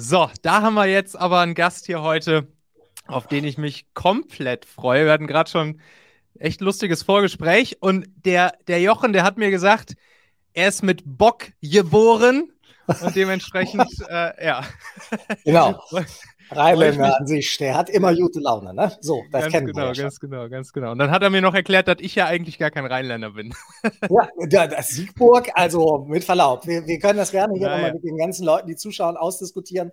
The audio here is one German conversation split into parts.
So, da haben wir jetzt aber einen Gast hier heute, auf den ich mich komplett freue. Wir hatten gerade schon echt lustiges Vorgespräch und der, der Jochen, der hat mir gesagt, er ist mit Bock geboren und dementsprechend, äh, ja. Genau. Rheinländer an sich, der hat immer gute Laune, ne? So, das ganz kennen genau, wir ja schon. ganz genau, ganz genau. Und dann hat er mir noch erklärt, dass ich ja eigentlich gar kein Rheinländer bin. Ja, da- das Siegburg, also mit Verlaub, wir, wir können das gerne hier nochmal mit den ganzen Leuten, die zuschauen, ausdiskutieren.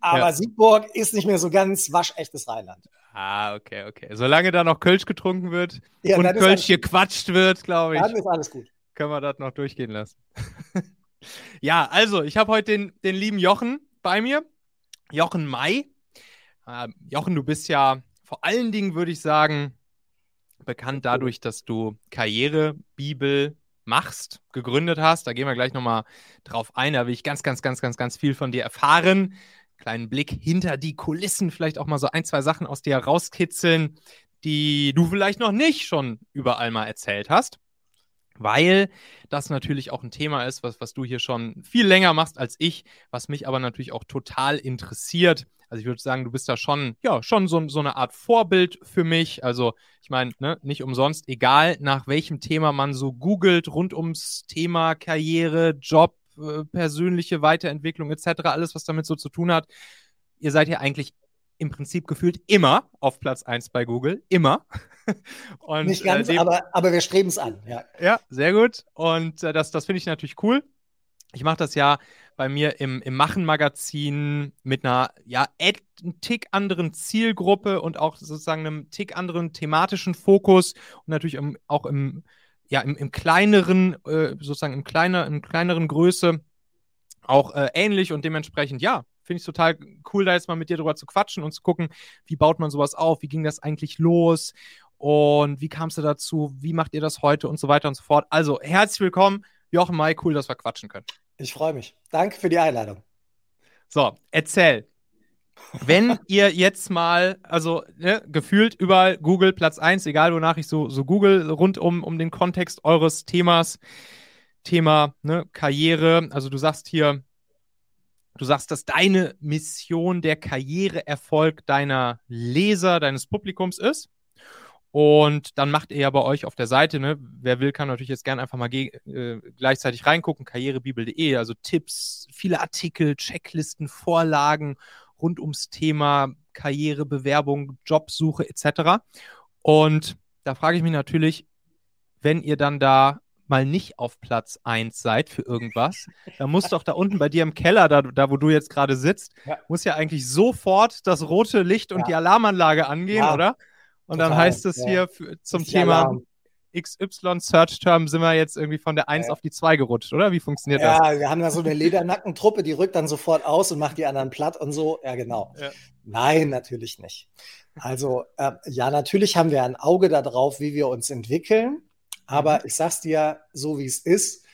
Aber Ja. Siegburg ist nicht mehr so ganz waschechtes Rheinland. Ah, okay, okay. Solange da noch Kölsch getrunken wird Ja, und Kölsch gequatscht wird, glaube ich, Dann ist alles gut. können wir das noch durchgehen lassen. ja, also, ich habe heute den, den lieben Jochen bei mir. Jochen May. Äh, Jochen, du bist ja vor allen Dingen, würde ich sagen, bekannt dadurch, dass du Karrierebibel machst, gegründet hast. Da gehen wir gleich nochmal drauf ein. Da will ich ganz, ganz, ganz, ganz, ganz viel von dir erfahren. Kleinen Blick hinter die Kulissen, vielleicht auch mal so ein, zwei Sachen aus dir rauskitzeln, die du vielleicht noch nicht schon überall mal erzählt hast. Weil das natürlich auch ein Thema ist, was, was du hier schon viel länger machst als ich, was mich aber natürlich auch total interessiert. Also ich würde sagen, du bist da schon, ja, schon so, so eine Art Vorbild für mich. Also ich meine, ne, nicht umsonst, egal nach welchem Thema man so googelt, rund ums Thema Karriere, Job, äh, persönliche Weiterentwicklung etc., alles, was damit so zu tun hat, ihr seid ja eigentlich im Prinzip gefühlt immer auf Platz 1 bei Google. Immer. Und, Nicht ganz, äh, aber, aber wir streben es an. Ja. ja, sehr gut. Und äh, das, das finde ich natürlich cool. Ich mache das ja bei mir im, im Machen-Magazin mit einer, ja, einen Tick anderen Zielgruppe und auch sozusagen einem Tick anderen thematischen Fokus und natürlich im, auch im, ja, im, im kleineren, äh, sozusagen im, kleiner, im kleineren Größe auch äh, ähnlich und dementsprechend, ja, finde ich total cool, da jetzt mal mit dir drüber zu quatschen und zu gucken, wie baut man sowas auf, wie ging das eigentlich los und wie kamst du dazu, wie macht ihr das heute und so weiter und so fort. Also, herzlich willkommen, Jochen May, cool, dass wir quatschen können. Ich freue mich. Danke für die Einladung. So, erzähl. Wenn ihr jetzt mal, also ne, gefühlt überall Google Platz 1, egal wonach ich so, so google, rund um, um den Kontext eures Themas, Thema ne, Karriere, also du sagst hier, du sagst, dass deine Mission der Karriereerfolg deiner Leser, deines Publikums ist. Und dann macht ihr ja bei euch auf der Seite, ne, wer will, kann natürlich jetzt gerne einfach mal äh, gleichzeitig reingucken, karrierebibel.de, also Tipps, viele Artikel, Checklisten, Vorlagen rund ums Thema Karriere, Bewerbung, Jobsuche etc. Und da frage ich mich natürlich, wenn ihr dann da mal nicht auf Platz 1 seid für irgendwas, dann muss doch da unten bei dir im Keller, da, da wo du jetzt gerade sitzt, Ja. muss ja eigentlich sofort das rote Licht und Ja. die Alarmanlage angehen, Ja, oder? Und dann total, heißt es ja. hier für, zum Thema Alarm. XY Search Term sind wir jetzt irgendwie von der 1 Ja. auf die 2 gerutscht, oder? Wie funktioniert das? Ja, wir haben da so eine Ledernackentruppe, die rückt dann sofort aus und macht die anderen platt und so. Ja, genau. Ja. Nein, natürlich nicht. Also, äh, ja, natürlich haben wir ein Auge darauf, wie wir uns entwickeln. Aber Mhm. ich sag's dir so, wie es ist.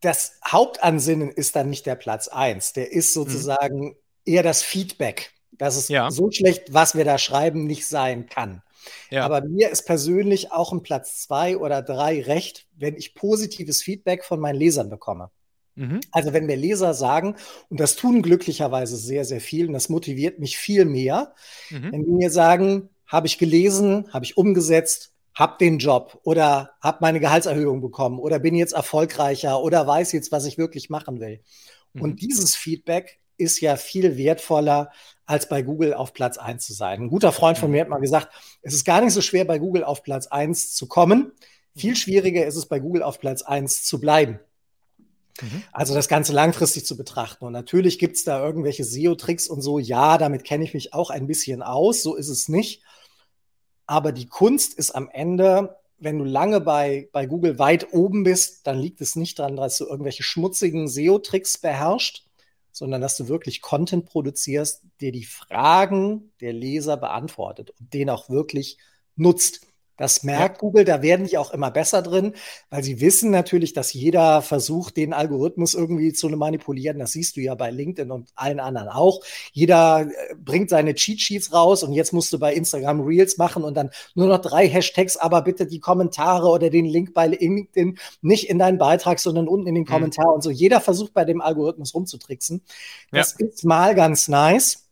Das Hauptansinnen ist dann nicht der Platz 1. Der ist sozusagen eher das Feedback, dass es. Ja. so schlecht, was wir da schreiben, nicht sein kann. Ja. Aber mir ist persönlich auch ein Platz zwei oder drei recht, wenn ich positives Feedback von meinen Lesern bekomme. Mhm. Also wenn mir Leser sagen, und das tun glücklicherweise sehr, sehr viel, und das motiviert mich viel mehr, Mhm. wenn die mir sagen, habe ich gelesen, habe ich umgesetzt, habe den Job oder habe meine Gehaltserhöhung bekommen oder bin jetzt erfolgreicher oder weiß jetzt, was ich wirklich machen will. Mhm. Und dieses Feedback ist ja viel wertvoller, als bei Google auf Platz 1 zu sein. Ein guter Freund von Mhm. mir hat mal gesagt, es ist gar nicht so schwer, bei Google auf Platz 1 zu kommen. Viel schwieriger ist es, bei Google auf Platz 1 zu bleiben. Mhm. Also das Ganze langfristig zu betrachten. Und natürlich gibt es da irgendwelche SEO-Tricks und so. Ja, damit kenne ich mich auch ein bisschen aus. So ist es nicht. Aber die Kunst ist am Ende, wenn du lange bei, bei Google weit oben bist, dann liegt es nicht daran, dass du irgendwelche schmutzigen SEO-Tricks beherrschst, sondern dass du wirklich Content produzierst, der die Fragen der Leser beantwortet und den auch wirklich nutzt. Das merkt ja. Google, da werden die auch immer besser drin, weil sie wissen natürlich, dass jeder versucht, den Algorithmus irgendwie zu manipulieren. Das siehst du ja bei LinkedIn und allen anderen auch. Jeder äh, bringt seine Cheat Sheets raus und jetzt musst du bei Instagram Reels machen und dann nur noch drei Hashtags, aber bitte die Kommentare oder den Link bei LinkedIn nicht in deinen Beitrag, sondern unten in den mhm. Kommentar mhm. und so. Jeder versucht bei dem Algorithmus rumzutricksen. Das ja. ist mal ganz nice.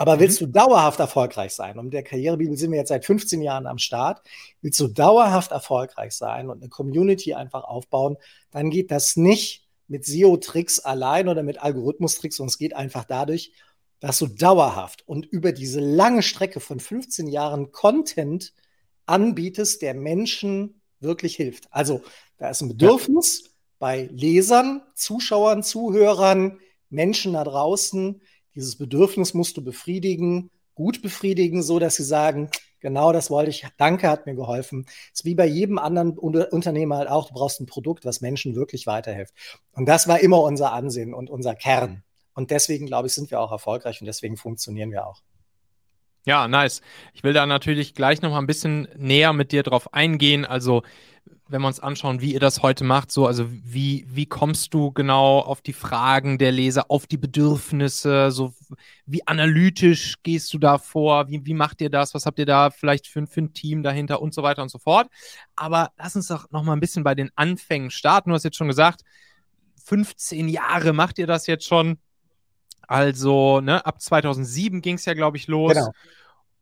Aber mhm. willst du dauerhaft erfolgreich sein, und mit der Karrierebibel sind wir jetzt seit 15 Jahren am Start, willst du dauerhaft erfolgreich sein und eine Community einfach aufbauen, dann geht das nicht mit SEO-Tricks allein oder mit Algorithmus-Tricks, sondern es geht einfach dadurch, dass du dauerhaft und über diese lange Strecke von 15 Jahren Content anbietest, der Menschen wirklich hilft. Also da ist ein Bedürfnis ja. bei Lesern, Zuschauern, Zuhörern, Menschen da draußen, dieses Bedürfnis musst du befriedigen, gut befriedigen, so dass sie sagen, genau das wollte ich, danke, hat mir geholfen. ist wie bei jedem anderen Unternehmer halt auch, du brauchst ein Produkt, was Menschen wirklich weiterhilft. Und das war immer unser Ansehen und unser Kern. Und deswegen, glaube ich, sind wir auch erfolgreich und deswegen funktionieren wir auch. Ja, nice. Ich will da natürlich gleich noch mal ein bisschen näher mit dir drauf eingehen. Also wenn wir uns anschauen, wie ihr das heute macht, so, also wie, wie kommst du genau auf die Fragen der Leser, auf die Bedürfnisse, so wie analytisch gehst du da vor, wie, wie macht ihr das, was habt ihr da vielleicht für, für ein Team dahinter und so weiter und so fort. Aber lass uns doch noch mal ein bisschen bei den Anfängen starten. Du hast jetzt schon gesagt, 15 Jahre macht ihr das jetzt schon. Also, ne, ab 2007 ging es ja, glaube ich, los. Genau.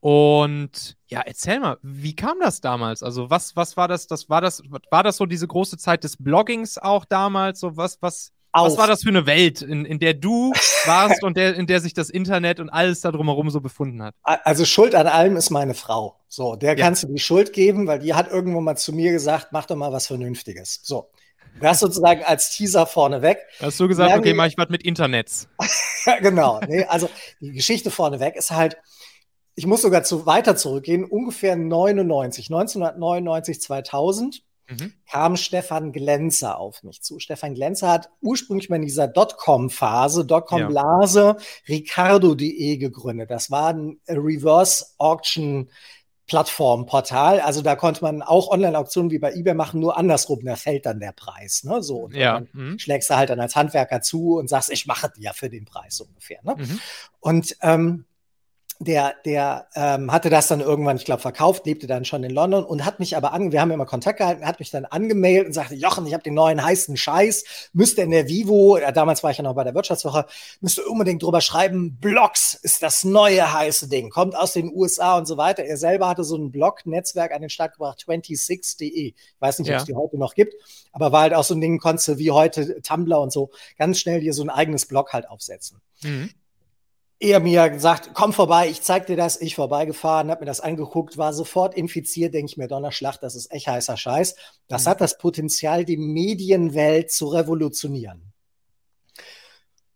Und ja, erzähl mal, wie kam das damals? Also, was, was war das? Das war das, war das so diese große Zeit des Bloggings auch damals? So, was, was, was war das für eine Welt, in, in der du warst und der, in der sich das Internet und alles da drumherum so befunden hat? Also Schuld an allem ist meine Frau. So, der ja. kannst du die Schuld geben, weil die hat irgendwo mal zu mir gesagt, mach doch mal was Vernünftiges. So. Das sozusagen als Teaser vorneweg. Hast du gesagt, okay, mach ich was mit Internets. genau. Nee, also die Geschichte vorneweg ist halt, ich muss sogar zu, weiter zurückgehen, ungefähr 99, 1999, 2000 mhm. kam Stefan Glänzer auf mich zu. Stefan Glänzer hat ursprünglich mal in dieser Dotcom-Phase, Dotcom-Blase, ja. Ricardo.de gegründet. Das war ein Reverse Auction Plattformportal. Also da konnte man auch Online-Auktionen wie bei eBay machen, nur andersrum, da fällt dann der Preis. Ne? So, und ja. Mhm. schlägst du halt dann als Handwerker zu und sagst, ich mache dir für den Preis so ungefähr. Ne? Mhm. Und ähm, der, der ähm, hatte das dann irgendwann, ich glaube, verkauft, lebte dann schon in London und hat mich aber an, wir haben immer Kontakt gehalten, hat mich dann angemeldet und sagte, Jochen, ich habe den neuen heißen Scheiß, müsste in der Vivo, ja, damals war ich ja noch bei der Wirtschaftswoche, müsste unbedingt drüber schreiben, Blogs ist das neue heiße Ding, kommt aus den USA und so weiter. Er selber hatte so ein Blog-Netzwerk an den Start gebracht, 26.de. Ich weiß nicht, ja. ob es die heute noch gibt, aber war halt auch so ein Ding, konntest du wie heute Tumblr und so ganz schnell dir so ein eigenes Blog halt aufsetzen. Mhm er mir gesagt, komm vorbei, ich zeig dir das. Ich vorbeigefahren, hab mir das angeguckt, war sofort infiziert, denke ich mir, Donnerschlag, das ist echt heißer Scheiß. Das mhm. hat das Potenzial, die Medienwelt zu revolutionieren.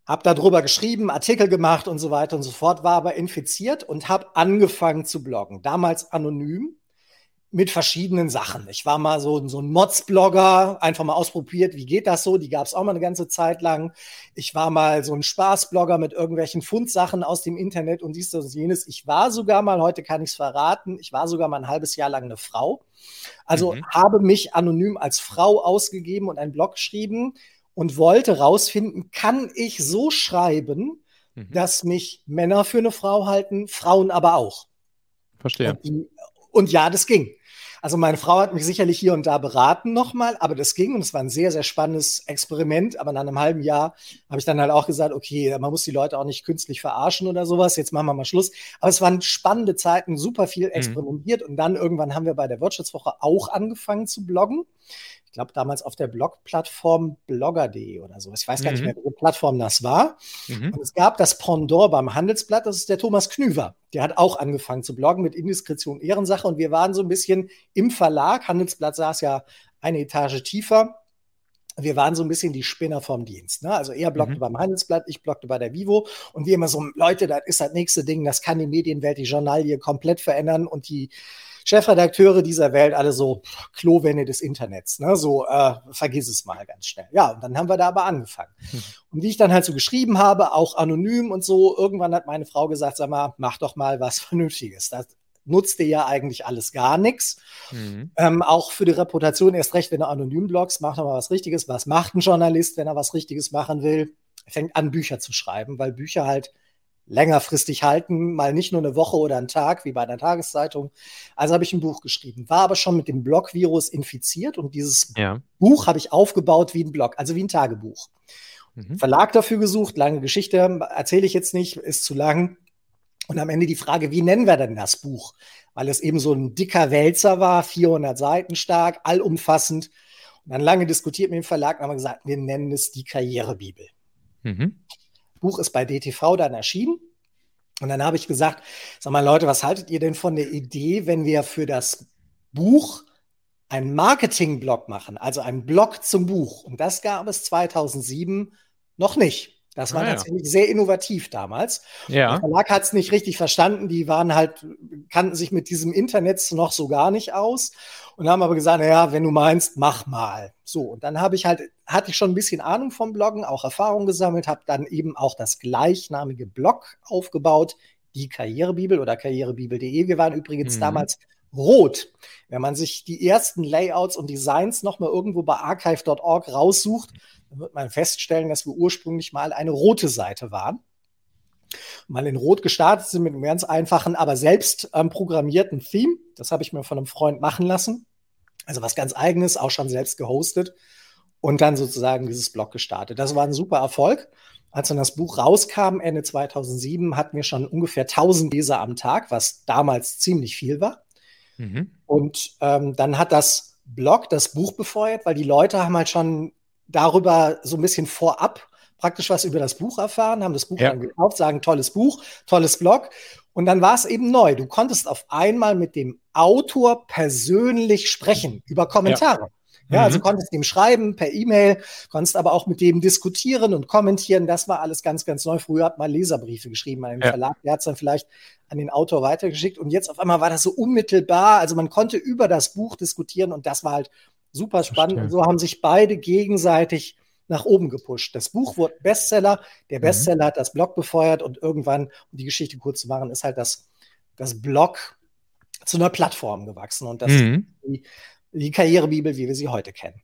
Hab darüber geschrieben, Artikel gemacht und so weiter und so fort, war aber infiziert und hab angefangen zu bloggen. Damals anonym, mit verschiedenen Sachen. Ich war mal so, so ein Mods-Blogger, einfach mal ausprobiert, wie geht das so? Die gab es auch mal eine ganze Zeit lang. Ich war mal so ein Spaß-Blogger mit irgendwelchen Fundsachen aus dem Internet und dies, das und jenes. Ich war sogar mal, heute kann ich es verraten, ich war sogar mal ein halbes Jahr lang eine Frau. Also mhm. habe mich anonym als Frau ausgegeben und einen Blog geschrieben und wollte rausfinden, kann ich so schreiben, mhm. dass mich Männer für eine Frau halten, Frauen aber auch. Verstehe. Und, und ja, das ging. Also meine Frau hat mich sicherlich hier und da beraten nochmal, aber das ging und es war ein sehr, sehr spannendes Experiment. Aber nach einem halben Jahr habe ich dann halt auch gesagt, okay, man muss die Leute auch nicht künstlich verarschen oder sowas. Jetzt machen wir mal Schluss. Aber es waren spannende Zeiten, super viel mhm. experimentiert mhm. und dann irgendwann haben wir bei der Wirtschaftswoche auch angefangen zu bloggen ich glaube damals auf der Blog-Plattform blogger.de oder so. Ich weiß gar mhm. nicht mehr, welche Plattform das war. Mhm. Und es gab das Pendant beim Handelsblatt, das ist der Thomas Knüver. Der hat auch angefangen zu bloggen mit Indiskretion Ehrensache und wir waren so ein bisschen im Verlag. Handelsblatt saß ja eine Etage tiefer. Wir waren so ein bisschen die Spinner vom Dienst. Ne? Also er bloggte mhm. beim Handelsblatt, ich bloggte bei der Vivo und wir immer so, Leute, das ist das nächste Ding, das kann die Medienwelt, die Journalie komplett verändern und die Chefredakteure dieser Welt alle so Klowände des Internets, ne? so äh, vergiss es mal ganz schnell. Ja, und dann haben wir da aber angefangen. Hm. Und wie ich dann halt so geschrieben habe, auch anonym und so, irgendwann hat meine Frau gesagt, sag mal, mach doch mal was Vernünftiges. Das nutzt dir ja eigentlich alles gar nichts. Mhm. Ähm, auch für die Reputation erst recht, wenn du anonym bloggst, mach doch mal was Richtiges. Was macht ein Journalist, wenn er was Richtiges machen will? Er fängt an, Bücher zu schreiben, weil Bücher halt längerfristig halten, mal nicht nur eine Woche oder einen Tag wie bei einer Tageszeitung. Also habe ich ein Buch geschrieben, war aber schon mit dem Blog-Virus infiziert und dieses ja. Buch habe ich aufgebaut wie ein Blog, also wie ein Tagebuch. Mhm. Verlag dafür gesucht, lange Geschichte, erzähle ich jetzt nicht, ist zu lang. Und am Ende die Frage, wie nennen wir denn das Buch? Weil es eben so ein dicker Wälzer war, 400 Seiten stark, allumfassend. Und dann lange diskutiert mit dem Verlag und haben gesagt, wir nennen es die Karrierebibel. Mhm. Buch ist bei DTV dann erschienen. Und dann habe ich gesagt, sag mal Leute, was haltet ihr denn von der Idee, wenn wir für das Buch einen Marketing-Blog machen, also einen Blog zum Buch? Und das gab es 2007 noch nicht. Das war ah, tatsächlich ja. sehr innovativ damals. Ja. Der Verlag hat es nicht richtig verstanden. Die waren halt, kannten sich mit diesem Internet noch so gar nicht aus und haben aber gesagt, naja, wenn du meinst, mach mal. So, und dann habe ich halt, hatte ich schon ein bisschen Ahnung vom Bloggen, auch Erfahrung gesammelt, habe dann eben auch das gleichnamige Blog aufgebaut, die Karrierebibel oder karrierebibel.de. Wir waren übrigens mhm. damals rot. Wenn man sich die ersten Layouts und Designs nochmal irgendwo bei archive.org raussucht, dann wird man feststellen, dass wir ursprünglich mal eine rote Seite waren. Mal in Rot gestartet sind mit einem ganz einfachen, aber selbst ähm, programmierten Theme. Das habe ich mir von einem Freund machen lassen. Also was ganz eigenes, auch schon selbst gehostet. Und dann sozusagen dieses Blog gestartet. Das war ein super Erfolg. Als dann das Buch rauskam, Ende 2007, hatten wir schon ungefähr 1000 Leser am Tag, was damals ziemlich viel war. Mhm. Und ähm, dann hat das Blog das Buch befeuert, weil die Leute haben halt schon darüber so ein bisschen vorab praktisch was über das Buch erfahren, haben das Buch ja. dann gekauft, sagen, tolles Buch, tolles Blog. Und dann war es eben neu. Du konntest auf einmal mit dem Autor persönlich sprechen über Kommentare. Ja. Ja, also mhm. konntest ihm schreiben per E-Mail, konntest aber auch mit dem diskutieren und kommentieren. Das war alles ganz, ganz neu. Früher hat man Leserbriefe geschrieben an den ja. Verlag, der hat es dann vielleicht an den Autor weitergeschickt. Und jetzt auf einmal war das so unmittelbar. Also man konnte über das Buch diskutieren und das war halt super spannend. Und so haben sich beide gegenseitig nach oben gepusht. Das Buch wurde Bestseller, der mhm. Bestseller mhm. hat das Blog befeuert und irgendwann, um die Geschichte kurz zu machen, ist halt das, das Blog zu einer Plattform gewachsen und das mhm. die, die Karrierebibel, wie wir sie heute kennen.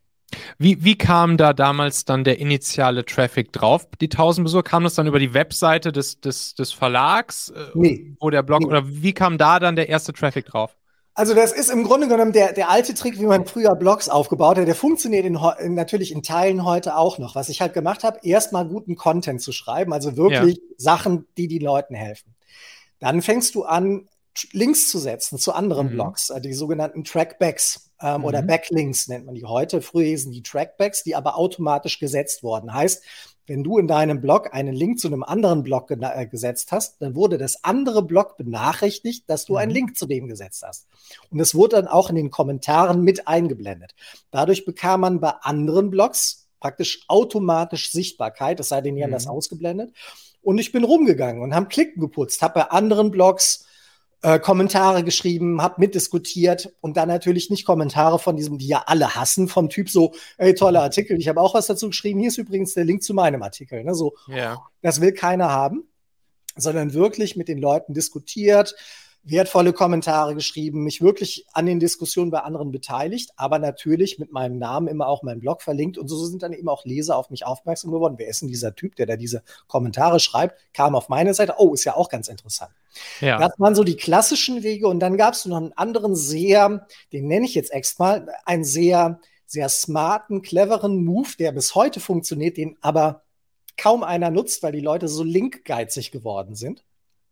Wie, wie kam da damals dann der initiale Traffic drauf? Die 1000 Besucher, kam das dann über die Webseite des, des, des Verlags? Äh, nee. Wo der Blog, nee. oder wie kam da dann der erste Traffic drauf? Also das ist im Grunde genommen der, der alte Trick, wie man früher Blogs aufgebaut hat. Der funktioniert in, in, natürlich in Teilen heute auch noch. Was ich halt gemacht habe, erstmal guten Content zu schreiben, also wirklich ja. Sachen, die die Leuten helfen. Dann fängst du an, Links zu setzen zu anderen mhm. Blogs, äh, die sogenannten Trackbacks ähm, mhm. oder Backlinks nennt man die heute. Früher hießen die Trackbacks, die aber automatisch gesetzt worden. Heißt, wenn du in deinem Blog einen Link zu einem anderen Blog äh, gesetzt hast, dann wurde das andere Blog benachrichtigt, dass du mhm. einen Link zu dem gesetzt hast. Und es wurde dann auch in den Kommentaren mit eingeblendet. Dadurch bekam man bei anderen Blogs praktisch automatisch Sichtbarkeit, es sei denn, die haben das mhm. ausgeblendet. Und ich bin rumgegangen und haben Klicken geputzt, habe bei anderen Blogs äh, Kommentare geschrieben, habe mitdiskutiert und dann natürlich nicht Kommentare von diesem, die ja alle hassen, vom Typ so, ey, toller Artikel, ich habe auch was dazu geschrieben, hier ist übrigens der Link zu meinem Artikel. Ne? So, ja. das will keiner haben, sondern wirklich mit den Leuten diskutiert, wertvolle Kommentare geschrieben, mich wirklich an den Diskussionen bei anderen beteiligt, aber natürlich mit meinem Namen immer auch meinen Blog verlinkt. Und so sind dann eben auch Leser auf mich aufmerksam geworden. Wer ist denn dieser Typ, der da diese Kommentare schreibt? Kam auf meine Seite. Oh, ist ja auch ganz interessant. Ja. Das waren so die klassischen Wege. Und dann gab es noch einen anderen sehr, den nenne ich jetzt extra mal, einen sehr, sehr smarten, cleveren Move, der bis heute funktioniert, den aber kaum einer nutzt, weil die Leute so linkgeizig geworden sind.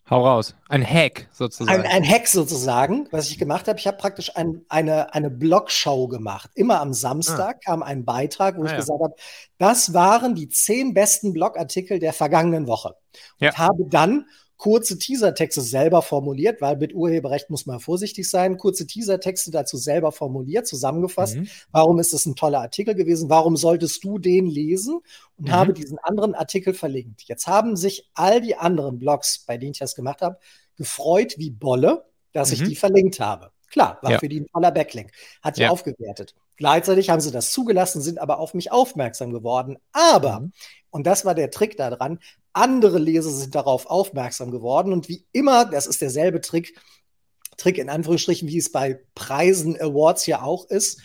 Hau raus. Ein Hack sozusagen. Ein, ein Hack sozusagen, was ich gemacht habe. Ich habe praktisch ein, eine, eine Blogshow gemacht. Immer am Samstag ah. kam ein Beitrag, wo ah, ich ja. gesagt habe, das waren die zehn besten Blogartikel der vergangenen Woche. Und ja. habe dann kurze Teasertexte selber formuliert, weil mit Urheberrecht muss man vorsichtig sein, kurze Teasertexte dazu selber formuliert, zusammengefasst. Mhm. Warum ist das ein toller Artikel gewesen? Warum solltest du den lesen? Und mhm. habe diesen anderen Artikel verlinkt. Jetzt haben sich all die anderen Blogs, bei denen ich das gemacht habe, gefreut wie Bolle, dass mhm. ich die verlinkt habe. Klar, war ja. für die ein toller Backlink. Hat die ja. aufgewertet. Gleichzeitig haben sie das zugelassen, sind aber auf mich aufmerksam geworden. Aber, mhm. Und das war der Trick daran, andere Leser sind darauf aufmerksam geworden. Und wie immer, das ist derselbe Trick, Trick in Anführungsstrichen, wie es bei Preisen, Awards ja auch ist.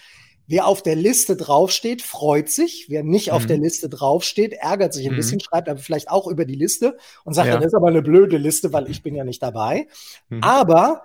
Wer auf der Liste draufsteht, freut sich. Wer nicht mhm. auf der Liste draufsteht, ärgert sich ein mhm. bisschen, schreibt aber vielleicht auch über die Liste und sagt, ja. das ist aber eine blöde Liste, weil ich bin ja nicht dabei. Mhm. Aber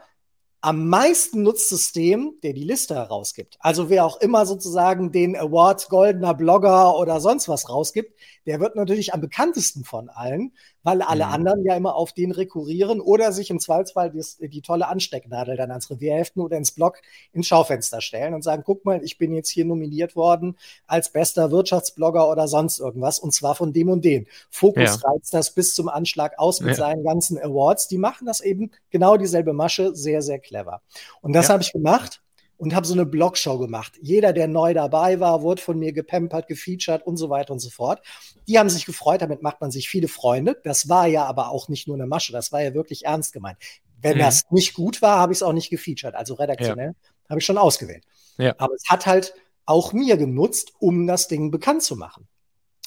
am meisten nutzt System, der die Liste herausgibt. Also wer auch immer sozusagen den Award Goldener Blogger oder sonst was rausgibt, der wird natürlich am bekanntesten von allen, weil alle mhm. anderen ja immer auf den rekurrieren oder sich im Zweifelsfall die, die tolle Anstecknadel dann ans Revierheften oder ins Blog ins Schaufenster stellen und sagen, guck mal, ich bin jetzt hier nominiert worden als bester Wirtschaftsblogger oder sonst irgendwas und zwar von dem und dem. Fokus ja. reizt das bis zum Anschlag aus mit ja. seinen ganzen Awards. Die machen das eben genau dieselbe Masche, sehr, sehr clever. Und das ja. habe ich gemacht und habe so eine Blogshow gemacht. Jeder, der neu dabei war, wurde von mir gepampert, gefeatured und so weiter und so fort. Die haben sich gefreut, damit macht man sich viele Freunde. Das war ja aber auch nicht nur eine Masche, das war ja wirklich ernst gemeint. Wenn mhm. das nicht gut war, habe ich es auch nicht gefeatured. Also redaktionell ja. habe ich schon ausgewählt. Ja. Aber es hat halt auch mir genutzt, um das Ding bekannt zu machen.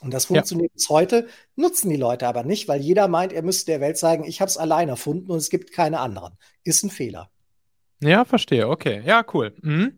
Und das funktioniert ja. bis heute, nutzen die Leute aber nicht, weil jeder meint, er müsste der Welt sagen, ich habe es allein erfunden und es gibt keine anderen. Ist ein Fehler. Ja, verstehe. Okay. Ja, cool. Mhm.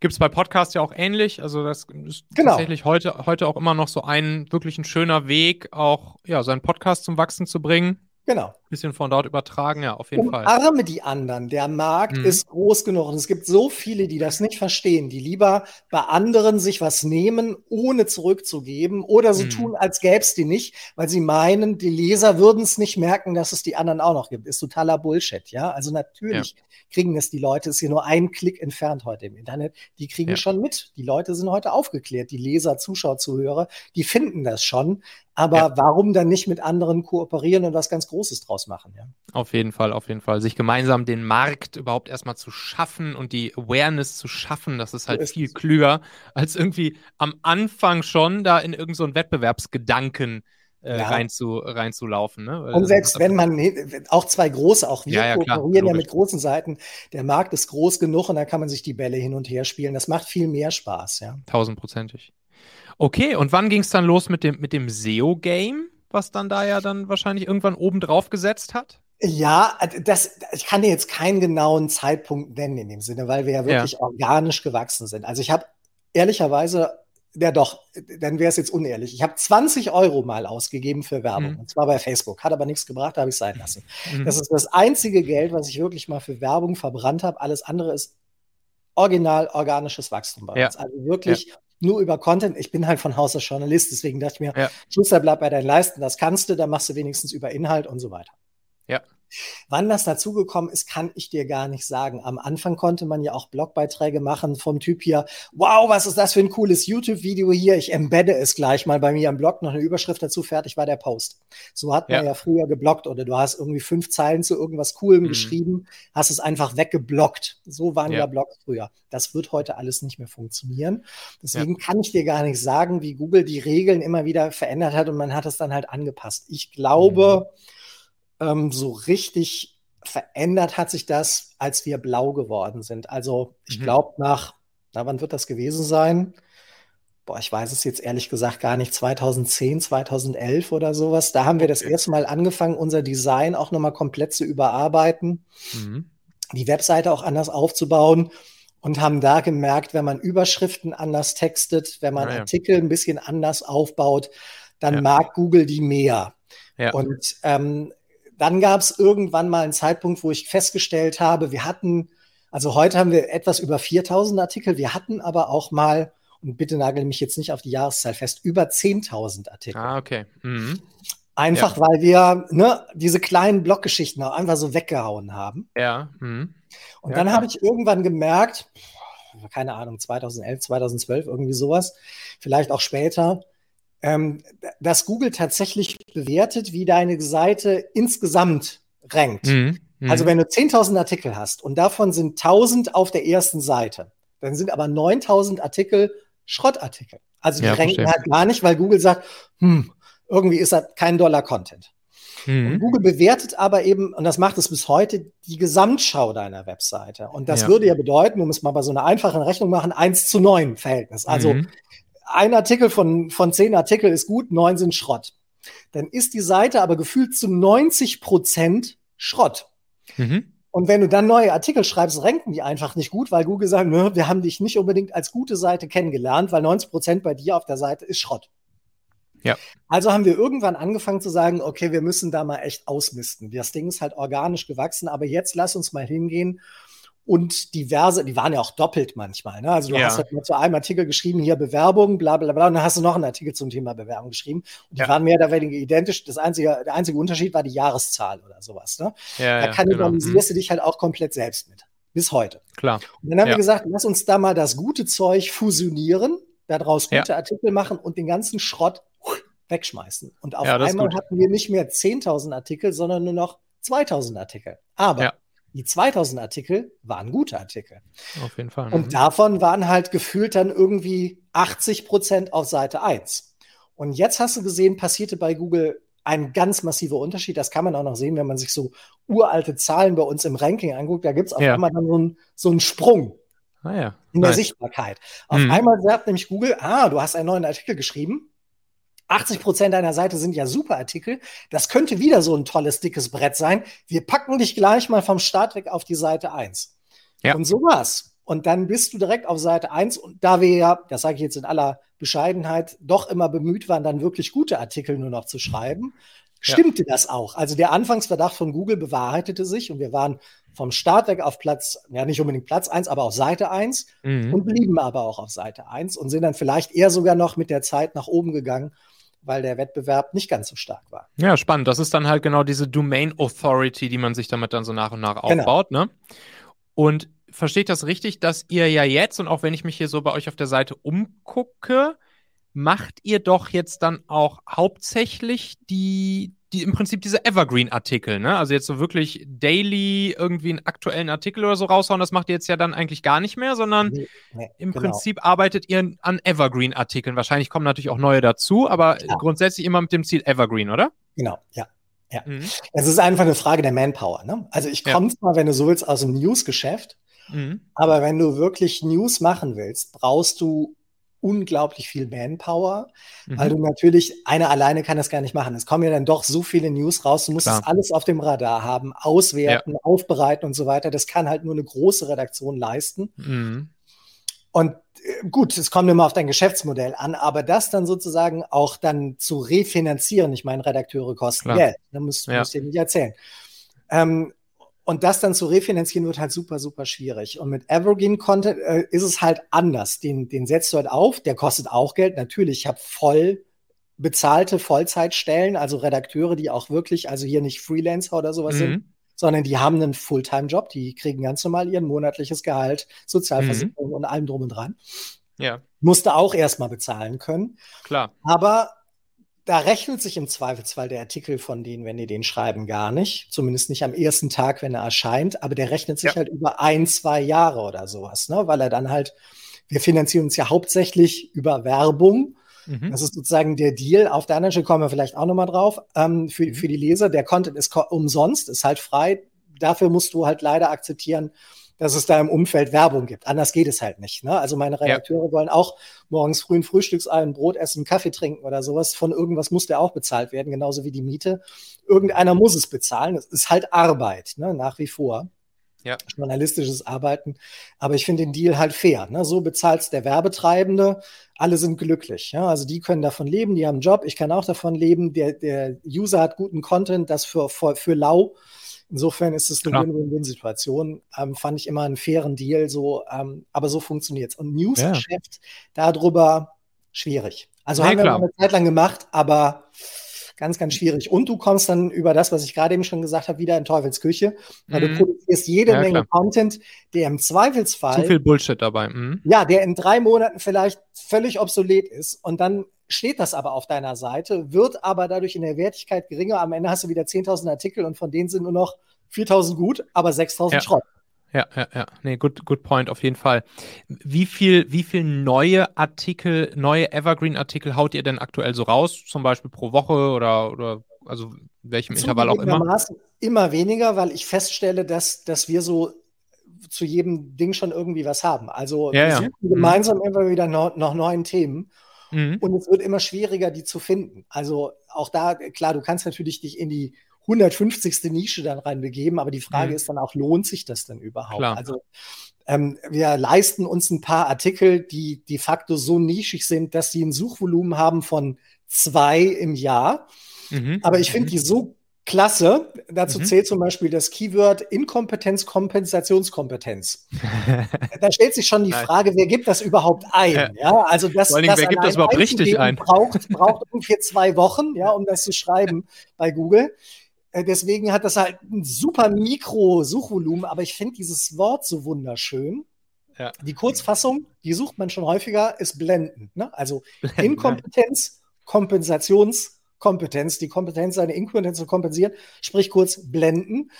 Gibt es bei Podcasts ja auch ähnlich. Also, das ist genau. tatsächlich heute, heute auch immer noch so ein wirklich ein schöner Weg, auch ja, seinen Podcast zum Wachsen zu bringen. Genau. Bisschen von dort übertragen, ja, auf jeden Umarme Fall. Umarme die anderen. Der Markt mhm. ist groß genug. Und es gibt so viele, die das nicht verstehen, die lieber bei anderen sich was nehmen, ohne zurückzugeben oder so mhm. tun, als gäbe es die nicht, weil sie meinen, die Leser würden es nicht merken, dass es die anderen auch noch gibt. Ist totaler Bullshit, ja. Also natürlich ja. kriegen es die Leute, ist hier nur ein Klick entfernt heute im Internet. Die kriegen ja. schon mit. Die Leute sind heute aufgeklärt. Die Leser, Zuschauer, Zuhörer, die finden das schon. Aber ja. warum dann nicht mit anderen kooperieren und was ganz Großes draus machen? Ja? Auf jeden Fall, auf jeden Fall. Sich gemeinsam den Markt überhaupt erstmal zu schaffen und die Awareness zu schaffen, das ist halt ist viel klüger, als irgendwie am Anfang schon da in irgendeinen so Wettbewerbsgedanken äh, ja. reinzu, reinzulaufen. Ne? Und selbst wenn man, auch zwei große, auch wir ja, ja, kooperieren ja mit großen Seiten, der Markt ist groß genug und da kann man sich die Bälle hin und her spielen. Das macht viel mehr Spaß, ja. Tausendprozentig. Okay, und wann ging es dann los mit dem, mit dem SEO-Game, was dann da ja dann wahrscheinlich irgendwann oben drauf gesetzt hat? Ja, das, ich kann dir jetzt keinen genauen Zeitpunkt nennen in dem Sinne, weil wir ja wirklich ja. organisch gewachsen sind. Also ich habe ehrlicherweise, ja doch, dann wäre es jetzt unehrlich. Ich habe 20 Euro mal ausgegeben für Werbung, mhm. und zwar bei Facebook. Hat aber nichts gebracht, habe ich sein lassen. Mhm. Das ist das einzige Geld, was ich wirklich mal für Werbung verbrannt habe. Alles andere ist original organisches Wachstum bei uns. Ja. Also wirklich ja nur über Content. Ich bin halt von Haus aus Journalist, deswegen dachte ich mir, ja. Schuster, bleib bei deinen Leisten, das kannst du, dann machst du wenigstens über Inhalt und so weiter. Ja. Wann das dazugekommen ist, kann ich dir gar nicht sagen. Am Anfang konnte man ja auch Blogbeiträge machen vom Typ hier, wow, was ist das für ein cooles YouTube-Video hier? Ich embedde es gleich mal bei mir am Blog, noch eine Überschrift dazu, fertig war der Post. So hat man ja, ja früher geblockt oder du hast irgendwie fünf Zeilen zu irgendwas Coolem mhm. geschrieben, hast es einfach weggeblockt. So waren ja. ja Blogs früher. Das wird heute alles nicht mehr funktionieren. Deswegen ja. kann ich dir gar nicht sagen, wie Google die Regeln immer wieder verändert hat und man hat es dann halt angepasst. Ich glaube, mhm ähm, so richtig verändert hat sich das, als wir blau geworden sind. Also ich mhm. glaube nach, na, wann wird das gewesen sein? Boah, ich weiß es jetzt ehrlich gesagt gar nicht, 2010, 2011 oder sowas. Da haben wir das erste Mal angefangen, unser Design auch nochmal komplett zu überarbeiten, mhm. die Webseite auch anders aufzubauen und haben da gemerkt, wenn man Überschriften anders textet, wenn man ah, ja. Artikel ein bisschen anders aufbaut, dann ja. mag Google die mehr. Ja. Und ähm, dann gab es irgendwann mal einen Zeitpunkt, wo ich festgestellt habe, wir hatten, also heute haben wir etwas über 4000 Artikel, wir hatten aber auch mal, und bitte nagel mich jetzt nicht auf die Jahreszahl fest, über 10.000 Artikel. Ah, okay. Mhm. Einfach ja. weil wir ne, diese kleinen Bloggeschichten auch einfach so weggehauen haben. Ja. Mhm. Und ja, dann habe ich irgendwann gemerkt, keine Ahnung, 2011, 2012, irgendwie sowas, vielleicht auch später, ähm, dass Google tatsächlich bewertet, wie deine Seite insgesamt rankt. Mhm. Mhm. Also wenn du 10.000 Artikel hast und davon sind 1.000 auf der ersten Seite, dann sind aber 9.000 Artikel Schrottartikel. Also die ja, ranken halt gar nicht, weil Google sagt, hm, irgendwie ist das kein Dollar-Content. Mhm. Google bewertet aber eben, und das macht es bis heute, die Gesamtschau deiner Webseite. Und das ja. würde ja bedeuten, um es mal bei so einer einfachen Rechnung machen, 1 zu 9 Verhältnis. Also mhm ein Artikel von, von zehn Artikeln ist gut, neun sind Schrott. Dann ist die Seite aber gefühlt zu 90 Prozent Schrott. Mhm. Und wenn du dann neue Artikel schreibst, ranken die einfach nicht gut, weil Google sagt, ne, wir haben dich nicht unbedingt als gute Seite kennengelernt, weil 90 Prozent bei dir auf der Seite ist Schrott. Ja. Also haben wir irgendwann angefangen zu sagen, okay, wir müssen da mal echt ausmisten. Das Ding ist halt organisch gewachsen, aber jetzt lass uns mal hingehen und diverse, die waren ja auch doppelt manchmal. Ne? Also du Ja. hast halt nur zu einem Artikel geschrieben, hier Bewerbung, bla bla bla, und dann hast du noch einen Artikel zum Thema Bewerbung geschrieben. Und die Ja. waren mehr oder weniger identisch. Das einzige, der einzige Unterschied war die Jahreszahl oder sowas. Ne? Ja, da ja, kannibalisierst genau. du dich halt auch komplett selbst mit. Bis heute. Klar. Und dann haben wir gesagt, lass uns da mal das gute Zeug fusionieren, daraus gute Artikel machen und den ganzen Schrott wegschmeißen. Und auf einmal hatten wir nicht mehr 10.000 Artikel, sondern nur noch 2.000 Artikel. Aber. Die 2.000 Artikel waren gute Artikel. Auf jeden Fall. Und Mhm. davon waren halt gefühlt dann irgendwie 80 Prozent auf Seite 1. Und jetzt hast du gesehen, passierte bei Google ein ganz massiver Unterschied. Das kann man auch noch sehen, wenn man sich so uralte Zahlen bei uns im Ranking anguckt. Da gibt es auf Ja. einmal dann so einen, so einen Sprung Ah ja. in der. Sichtbarkeit. Auf Mhm. einmal sagt nämlich Google, ah, du hast einen neuen Artikel geschrieben. 80 Prozent deiner Seite sind ja super Artikel. Das könnte wieder so ein tolles, dickes Brett sein. Wir packen dich gleich mal vom Start weg auf die Seite 1. Ja. Und so war's. Und dann bist du direkt auf Seite 1. Und da wir ja, das sage ich jetzt in aller Bescheidenheit, doch immer bemüht waren, dann wirklich gute Artikel nur noch zu schreiben, Ja. stimmte das auch. Also der Anfangsverdacht von Google bewahrheitete sich und wir waren vom Start weg auf Platz, ja nicht unbedingt Platz 1, aber auf Seite 1 Mhm. und blieben aber auch auf Seite 1 und sind dann vielleicht eher sogar noch mit der Zeit nach oben gegangen, weil der Wettbewerb nicht ganz so stark war. Ja, spannend. Das ist dann halt genau diese Domain Authority, die man sich damit dann so nach und nach Genau. aufbaut, ne? Und verstehe ich das richtig, dass ihr ja jetzt, und auch wenn ich mich hier so bei euch auf der Seite umgucke, macht ihr doch jetzt dann auch hauptsächlich die, die im Prinzip diese Evergreen-Artikel, ne? Also jetzt so wirklich daily irgendwie einen aktuellen Artikel oder so raushauen, das macht ihr jetzt ja dann eigentlich gar nicht mehr, sondern Nee, nee, im genau. Prinzip arbeitet ihr an Evergreen-Artikeln. Wahrscheinlich kommen natürlich auch neue dazu, aber Klar. grundsätzlich immer mit dem Ziel Evergreen, oder? Genau, ja. Mhm. Es ist einfach eine Frage der Manpower. Ne? Also ich Ja. komme zwar, wenn du so willst, aus dem News-Geschäft, Mhm. aber wenn du wirklich News machen willst, brauchst du unglaublich viel Manpower, Mhm. weil du natürlich, einer alleine kann das gar nicht machen. Es kommen ja dann doch so viele News raus, du musst Klar. das alles auf dem Radar haben, auswerten, aufbereiten und so weiter. Das kann halt nur eine große Redaktion leisten. Mhm. Und äh, gut, es kommt immer auf dein Geschäftsmodell an, aber das dann sozusagen auch dann zu refinanzieren, ich meine, Redakteure kosten Klar. Geld, da musst du Ja. musst dir nicht erzählen. Ähm, und das dann zu refinanzieren wird halt super, super schwierig. Und mit Evergreen Content äh, ist es halt anders. Den, den setzt du halt auf, der kostet auch Geld. Natürlich, ich habe voll bezahlte Vollzeitstellen, also Redakteure, die auch wirklich, also hier nicht Freelancer oder sowas sind, Mhm. sondern die haben einen Fulltime-Job, die kriegen ganz normal ihr monatliches Gehalt, Sozialversicherung und allem drum und dran. Ja, Musste auch erstmal bezahlen können. klar. Aber da rechnet sich im Zweifelsfall der Artikel von denen, wenn die den schreiben, gar nicht. Zumindest nicht am ersten Tag, wenn er erscheint. Aber der rechnet sich Ja. halt über ein, zwei Jahre oder sowas, ne? Weil er dann halt, wir finanzieren uns ja hauptsächlich über Werbung. Mhm. Das ist sozusagen der Deal. Auf der anderen Seite kommen wir vielleicht auch nochmal drauf. Ähm, für, Mhm. für die Leser, der Content ist umsonst, ist halt frei. Dafür musst du halt leider akzeptieren, dass es da im Umfeld Werbung gibt. Anders geht es halt nicht. Ne? Also meine Redakteure wollen auch morgens früh ein Frühstücksei, ein Brot essen, Kaffee trinken oder sowas. Von irgendwas muss der auch bezahlt werden, genauso wie die Miete. Irgendeiner muss es bezahlen. Es ist halt Arbeit, ne? nach wie vor. Ja. Journalistisches Arbeiten. Aber ich finde den Deal halt fair. Ne? So bezahlt der Werbetreibende. Alle sind glücklich. Ja? Also die können davon leben, die haben einen Job. Ich kann auch davon leben. Der, der User hat guten Content, das für, für, für lau. Insofern ist es eine Klar. Win-Win-Win-Situation. Ähm, fand ich immer einen fairen Deal. So, ähm, aber so funktioniert es. Und News-Geschäft, darüber schwierig. Also Nee, haben wir klar. eine Zeit lang gemacht, aber ganz, ganz schwierig. Und du kommst dann über das, was ich gerade eben schon gesagt habe, wieder in Teufels Küche, weil Mhm. du produzierst jede Ja, Menge klar. Content, der im Zu Zweifelsfall, viel Bullshit dabei. Mhm. ja, der in drei Monaten vielleicht völlig obsolet ist und dann steht das aber auf deiner Seite, wird aber dadurch in der Wertigkeit geringer. Am Ende hast du wieder 10.000 Artikel und von denen sind nur noch 4.000 gut, aber 6.000 Ja. Schrott. Ja, ja, ja. Nee, good, good point, auf jeden Fall. Wie viel, wie viel neue Artikel, neue Evergreen-Artikel haut ihr denn aktuell so raus? Zum Beispiel pro Woche oder, oder also welchem Intervall auch immer? Immer weniger, weil ich feststelle, dass, dass wir so zu jedem Ding schon irgendwie was haben. Also Ja, wir ja. suchen Mhm. gemeinsam immer wieder noch, noch neuen Themen Mhm. und es wird immer schwieriger, die zu finden. Also auch da, klar, du kannst natürlich dich in die 150. Nische dann reinbegeben. Aber die Frage mhm. ist dann auch, lohnt sich das denn überhaupt? Klar. Also ähm, wir leisten uns ein paar Artikel, die de facto so nischig sind, dass sie ein Suchvolumen haben von zwei im Jahr. Mhm. Aber ich finde mhm. die so klasse. Dazu mhm. zählt zum Beispiel das Keyword Inkompetenz, Kompensationskompetenz. da stellt sich schon die Frage, wer gibt das überhaupt ein? Ja, ja also das, Vor allen Dingen, wer gibt das überhaupt richtig ein? Braucht, braucht ungefähr zwei Wochen, ja, um das zu schreiben bei Google. Äh, deswegen hat das halt ein super Mikro-Suchvolumen, aber ich finde dieses Wort so wunderschön. Ja. Die Kurzfassung, die sucht man schon häufiger, ist blenden. Ne? Also blenden, Inkompetenz, Kompensationskompetenz, die Kompetenz, seine Inkompetenz zu kompensieren, sprich kurz blenden.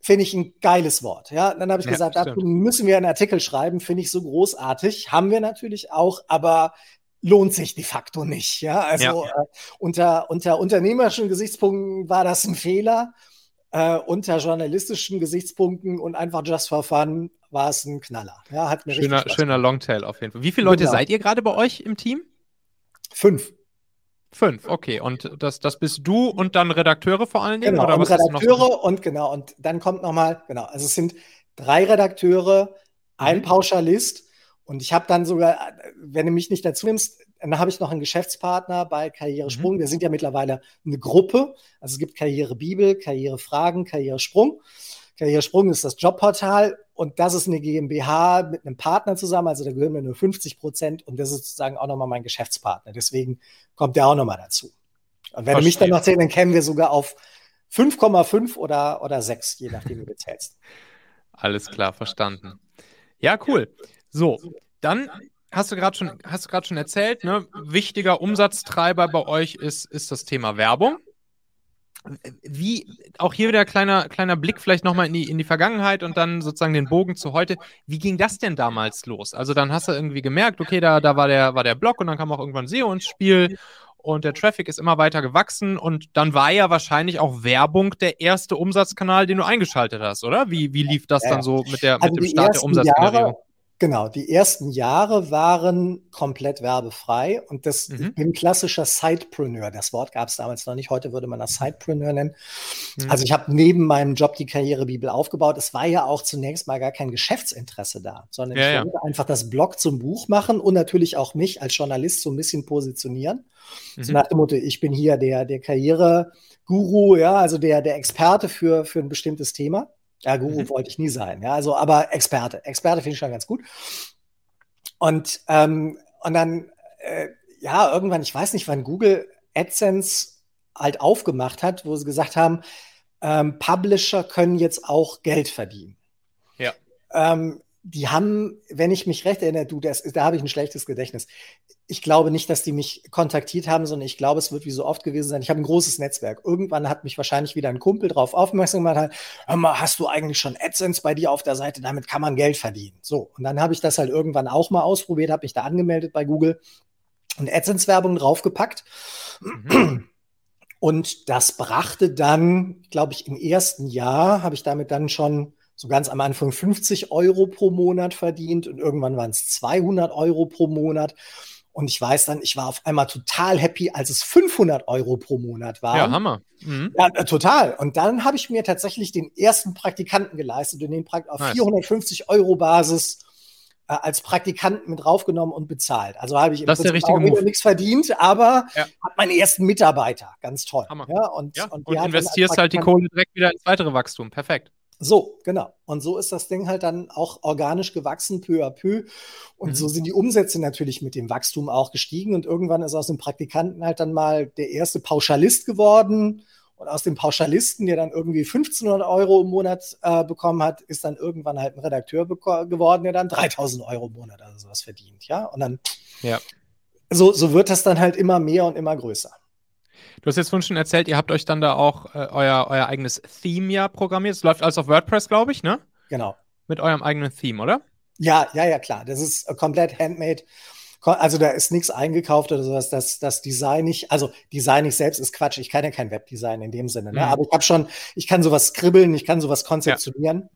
Finde ich ein geiles Wort. Ja, dann habe ich ja, gesagt, dazu müssen wir einen Artikel schreiben, finde ich so großartig. Haben wir natürlich auch, aber lohnt sich de facto nicht. Ja, also ja. Äh, unter, unter unternehmerischen Gesichtspunkten war das ein Fehler. Äh, unter journalistischen Gesichtspunkten und einfach just for fun war es ein Knaller. Ja, hat mir schöner, schöner Longtail auf jeden Fall. Wie viele Leute genau. seid ihr gerade bei euch im Team? Fünf. Fünf, okay. Und das, das bist du und dann Redakteure vor allen Dingen? Genau, oder und Redakteure und genau, und dann kommt nochmal, genau, also es sind drei Redakteure, ein mhm. Pauschalist und ich habe dann sogar, wenn du mich nicht dazu nimmst, dann habe ich noch einen Geschäftspartner bei Karrieresprung. Mhm. Wir sind ja mittlerweile eine Gruppe. Also es gibt Karriere Bibel, Karriere Karrieresprung. Karrieresprung ist das Jobportal und das ist eine GmbH mit einem Partner zusammen. Also da gehören mir nur 50 Prozent und das ist sozusagen auch nochmal mein Geschäftspartner. Deswegen kommt der auch nochmal dazu. Und wenn Verstehe. du mich dann noch zählst, dann kämen wir sogar auf 5,5 oder, oder 6, je nachdem, wie du zählst. Alles klar, verstanden. Ja, cool. So, dann hast du gerade schon, hast du gerade schon erzählt, ne? Wichtiger Umsatztreiber bei euch ist, ist das Thema Werbung. Wie, auch hier wieder kleiner, kleiner Blick vielleicht nochmal in die, in die Vergangenheit und dann sozusagen den Bogen zu heute. Wie ging das denn damals los? Also dann hast du irgendwie gemerkt, okay, da, da war, der, war der Blog und dann kam auch irgendwann SEO ins Spiel und der Traffic ist immer weiter gewachsen und dann war ja wahrscheinlich auch Werbung der erste Umsatzkanal, den du eingeschaltet hast, oder? Wie, wie lief das dann so mit, der, also mit dem Start der Umsatzgenerierung? Jahre, Genau, die ersten Jahre waren komplett werbefrei und das mhm. ich bin klassischer Sidepreneur. Das Wort gab es damals noch nicht. Heute würde man das Sidepreneur nennen. Mhm. Also ich habe neben meinem Job die Karrierebibel aufgebaut. Es war ja auch zunächst mal gar kein Geschäftsinteresse da, sondern ja, ich wollte ja. einfach das Blog zum Buch machen und natürlich auch mich als Journalist so ein bisschen positionieren. Mhm. So nach dem Motto, ich bin hier der, der Karriereguru, ja, also der, der Experte für, für ein bestimmtes Thema. Ja, Guru mhm. wollte ich nie sein. Ja, also, aber Experte. Experte finde ich schon ganz gut. Und, ähm, und dann, äh, ja, irgendwann, ich weiß nicht, wann Google AdSense halt aufgemacht hat, wo sie gesagt haben, ähm, Publisher können jetzt auch Geld verdienen. Ja. Ähm, die haben, wenn ich mich recht erinnere, du, das, da habe ich ein schlechtes Gedächtnis. Ich glaube nicht, dass die mich kontaktiert haben, sondern ich glaube, es wird wie so oft gewesen sein. Ich habe ein großes Netzwerk. Irgendwann hat mich wahrscheinlich wieder ein Kumpel drauf aufmerksam gemacht. Hör mal, hast du eigentlich schon AdSense bei dir auf der Seite? Damit kann man Geld verdienen. So. Und dann habe ich das halt irgendwann auch mal ausprobiert, habe mich da angemeldet bei Google und AdSense-Werbung draufgepackt. Mhm. Und das brachte dann, glaube ich, im ersten Jahr habe ich damit dann schon so ganz am Anfang 50 Euro pro Monat verdient und irgendwann waren es 200 Euro pro Monat. Und ich weiß dann, ich war auf einmal total happy, als es 500 Euro pro Monat war. Ja, Hammer. Mhm. Ja, äh, total. Und dann habe ich mir tatsächlich den ersten Praktikanten geleistet und den Prakt auf nice. 450 Euro Basis äh, als Praktikanten mit draufgenommen und bezahlt. Also habe ich im das ist der richtige Move. nichts verdient, aber ja. habe meinen ersten Mitarbeiter. Ganz toll. Hammer. Ja, und, ja. und, und investierst halt die Kohle direkt wieder ins weitere Wachstum. Perfekt. So, genau. Und so ist das Ding halt dann auch organisch gewachsen, peu à peu. Und mhm. so sind die Umsätze natürlich mit dem Wachstum auch gestiegen. Und irgendwann ist aus dem Praktikanten halt dann mal der erste Pauschalist geworden. Und aus dem Pauschalisten, der dann irgendwie 1500 Euro im Monat äh, bekommen hat, ist dann irgendwann halt ein Redakteur geworden, der dann 3000 Euro im Monat oder sowas verdient. Ja, und dann, ja. So, so wird das dann halt immer mehr und immer größer. Du hast jetzt vorhin schon erzählt, ihr habt euch dann da auch äh, euer, euer eigenes Theme ja programmiert. Es läuft alles auf WordPress, glaube ich, ne? Genau. Mit eurem eigenen Theme, oder? Ja, ja, ja, klar. Das ist äh, komplett handmade. Also da ist nichts eingekauft oder sowas. Das, das Design nicht, also Design nicht selbst ist Quatsch. Ich kann ja kein Webdesign in dem Sinne. Ne? Mhm. Aber ich habe schon, ich kann sowas skribbeln, ich kann sowas konzeptionieren.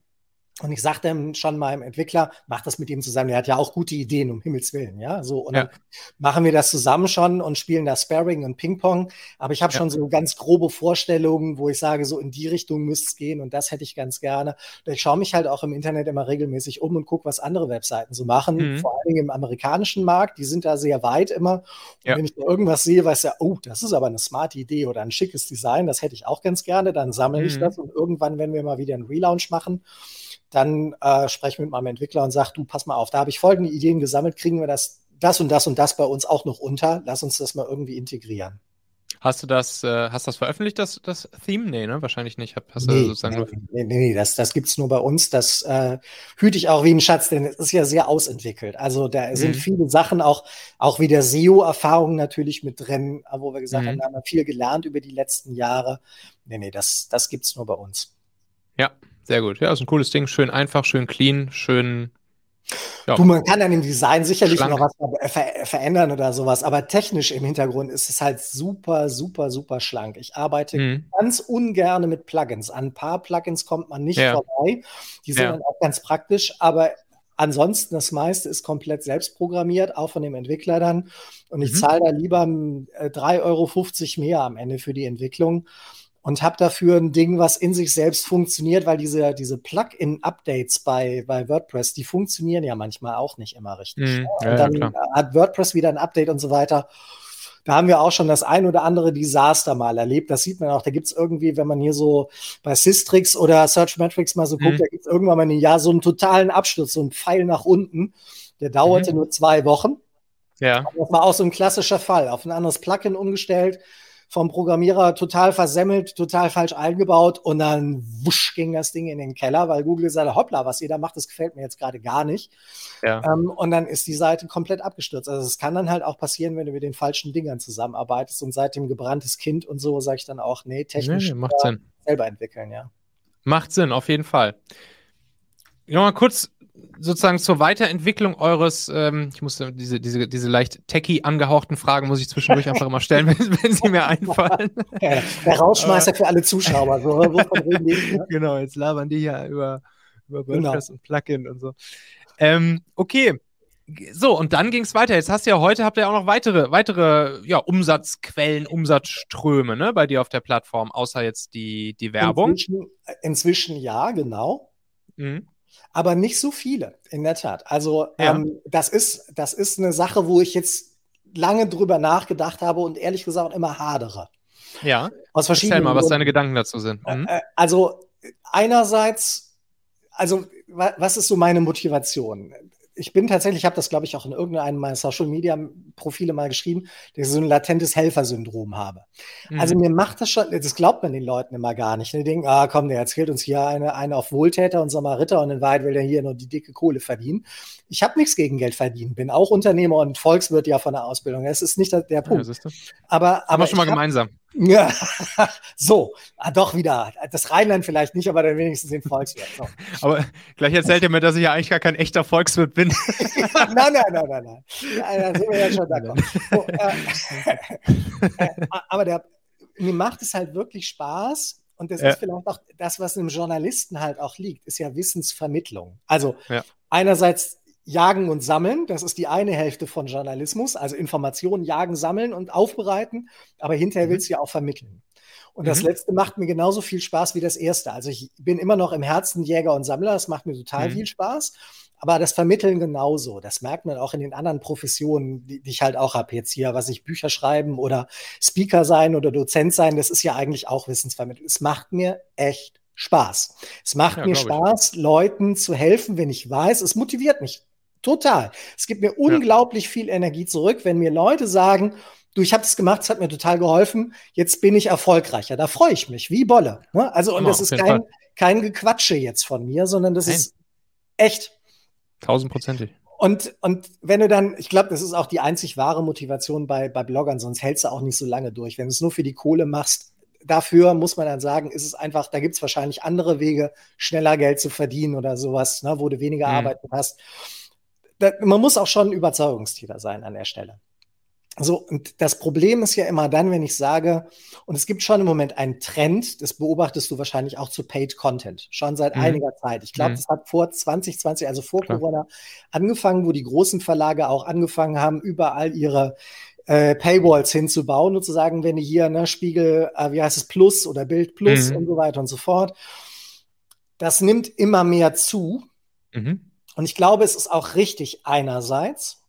Und ich sagte schon meinem Entwickler, mach das mit ihm zusammen. Der hat ja auch gute Ideen, um Himmels Willen, ja. So, und ja. dann machen wir das zusammen schon und spielen da Sparring und Ping-Pong. Aber ich habe ja. schon so ganz grobe Vorstellungen, wo ich sage, so in die Richtung müsste es gehen und das hätte ich ganz gerne. Und ich schaue mich halt auch im Internet immer regelmäßig um und gucke, was andere Webseiten so machen. Mhm. Vor allen Dingen im amerikanischen Markt, die sind da sehr weit immer. Und ja. wenn ich da irgendwas sehe, weiß ja, oh, das ist aber eine smarte Idee oder ein schickes Design, das hätte ich auch ganz gerne, dann sammle mhm. ich das und irgendwann, wenn wir mal wieder einen Relaunch machen, dann äh, spreche ich mit meinem Entwickler und sage, du, pass mal auf, da habe ich folgende Ideen gesammelt, kriegen wir das, das und das und das bei uns auch noch unter, lass uns das mal irgendwie integrieren. Hast du das, äh, hast das veröffentlicht, das, das Theme? Nee, ne? Wahrscheinlich nicht. Hast nee, sozusagen nee, nee, nee, nee, das, das gibt es nur bei uns. Das äh, hüte ich auch wie ein Schatz, denn es ist ja sehr ausentwickelt. Also da mhm. sind viele Sachen, auch, auch wieder SEO-Erfahrungen natürlich mit drin, wo wir gesagt mhm. haben, da haben wir viel gelernt über die letzten Jahre. Nee, nee, das, das gibt es nur bei uns. Ja, sehr gut. Ja, ist ein cooles Ding. Schön einfach, schön clean, schön. Ja. Du, man kann an dem Design sicherlich Schlank. noch was ver verändern oder sowas, aber technisch im Hintergrund ist es halt super, super, super schlank. Ich arbeite mhm. ganz ungern mit Plugins. An ein paar Plugins kommt man nicht ja. vorbei. Die sind ja. dann auch ganz praktisch, aber ansonsten das meiste ist komplett selbst programmiert, auch von dem Entwickler dann. Und ich mhm. zahle da lieber 3,50 äh, Euro mehr am Ende für die Entwicklung und habe dafür ein Ding, was in sich selbst funktioniert, weil diese, diese Plugin-Updates bei, bei WordPress, die funktionieren ja manchmal auch nicht immer richtig. Mm, ja, und dann ja, hat WordPress wieder ein Update und so weiter. Da haben wir auch schon das ein oder andere Desaster mal erlebt. Das sieht man auch. Da gibt es irgendwie, wenn man hier so bei Systrix oder Searchmetrics mal so guckt, mm. da gibt es irgendwann mal ein Jahr so einen totalen Absturz, so einen Pfeil nach unten. Der dauerte mm. nur zwei Wochen. Ja. Das war auch so ein klassischer Fall. Auf ein anderes Plugin umgestellt vom Programmierer total versemmelt, total falsch eingebaut und dann wusch ging das Ding in den Keller, weil Google hat, hoppla, was ihr da macht, das gefällt mir jetzt gerade gar nicht. Ja. Ähm, und dann ist die Seite komplett abgestürzt. Also es kann dann halt auch passieren, wenn du mit den falschen Dingern zusammenarbeitest und seit dem gebranntes Kind und so sage ich dann auch, nee, technisch nee, macht Sinn. selber entwickeln, ja. Macht Sinn, auf jeden Fall. Nochmal kurz sozusagen zur Weiterentwicklung eures, ähm, ich muss diese, diese, diese leicht techy angehauchten Fragen muss ich zwischendurch einfach immer stellen, wenn, wenn sie mir einfallen. Der Rausschmeißer für alle Zuschauer. So, reden, Genau, jetzt labern die ja über, über genau. WordPress genau. und Plugin und so. Ähm, okay. So, und dann ging es weiter. Jetzt hast du ja heute, habt ihr auch noch weitere, weitere ja, Umsatzquellen, Umsatzströme ne, bei dir auf der Plattform, außer jetzt die, die Werbung. Inzwischen, inzwischen ja, genau. Mhm aber nicht so viele, in der Tat. Also ja. ähm, das, ist, das ist eine Sache, wo ich jetzt lange drüber nachgedacht habe und ehrlich gesagt immer hadere. Ja. Aus verschiedenen Erzähl mal, was deine Gedanken dazu sind. Mhm. Äh, also einerseits, also was ist so meine Motivation? Ich bin tatsächlich, ich habe das, glaube ich, auch in irgendeinem meiner Social Media Profile mal geschrieben, dass ich so ein latentes Helfersyndrom habe. Mhm. Also mir macht das schon, das glaubt man den Leuten immer gar nicht. Die denken, ah komm, der erzählt uns hier eine, eine auf Wohltäter und Samariter und in Wahrheit will der hier nur die dicke Kohle verdienen. Ich habe nichts gegen Geld verdienen, bin auch Unternehmer und Volkswirt ja von der Ausbildung. Das ist nicht der, Punkt. Ja, aber, aber wir schon mal gemeinsam. Ja, so, ah, doch wieder. Das Rheinland vielleicht nicht, aber dann wenigstens den Volkswirt. So. aber gleich erzählt ihr mir, dass ich ja eigentlich gar kein echter Volkswirt bin. nein, nein, nein, nein, nein. Ja, da sind wir ja schon da. So, äh, äh, aber der, mir macht es halt wirklich Spaß. Und das ja. ist vielleicht auch das, was einem Journalisten halt auch liegt, ist ja Wissensvermittlung. Also ja. einerseits Jagen und Sammeln, das ist die eine Hälfte von Journalismus, also Informationen jagen, sammeln und aufbereiten, aber hinterher mhm. willst du ja auch vermitteln. Und mhm. das letzte macht mir genauso viel Spaß wie das erste. Also ich bin immer noch im Herzen Jäger und Sammler, das macht mir total mhm. viel Spaß. Aber das Vermitteln genauso. Das merkt man auch in den anderen Professionen, die, die ich halt auch habe jetzt hier, was ich Bücher schreiben oder Speaker sein oder Dozent sein, das ist ja eigentlich auch Wissensvermittlung. Es macht mir echt Spaß. Es macht ja, mir Spaß, ich. Leuten zu helfen, wenn ich weiß, es motiviert mich Total. Es gibt mir unglaublich ja. viel Energie zurück, wenn mir Leute sagen, du, ich habe das gemacht, es hat mir total geholfen, jetzt bin ich erfolgreicher. Da freue ich mich, wie Bolle. Ne? Also, und das ist kein, kein Gequatsche jetzt von mir, sondern das Nein. ist echt. Tausendprozentig. Und, und wenn du dann, ich glaube, das ist auch die einzig wahre Motivation bei, bei Bloggern, sonst hältst du auch nicht so lange durch. Wenn du es nur für die Kohle machst, dafür muss man dann sagen, ist es einfach, da gibt es wahrscheinlich andere Wege, schneller Geld zu verdienen oder sowas, ne, wo du weniger mhm. Arbeit hast da, man muss auch schon ein Überzeugungstäter sein an der Stelle. So, und das Problem ist ja immer dann, wenn ich sage, und es gibt schon im Moment einen Trend, das beobachtest du wahrscheinlich auch zu Paid Content, schon seit mhm. einiger Zeit. Ich glaube, mhm. das hat vor 2020, also vor Klar. Corona, angefangen, wo die großen Verlage auch angefangen haben, überall ihre äh, Paywalls hinzubauen und zu sagen, wenn ihr hier, ne, Spiegel, äh, wie heißt es, Plus oder Bild Plus mhm. und so weiter und so fort. Das nimmt immer mehr zu. Mhm. Und ich glaube, es ist auch richtig einerseits,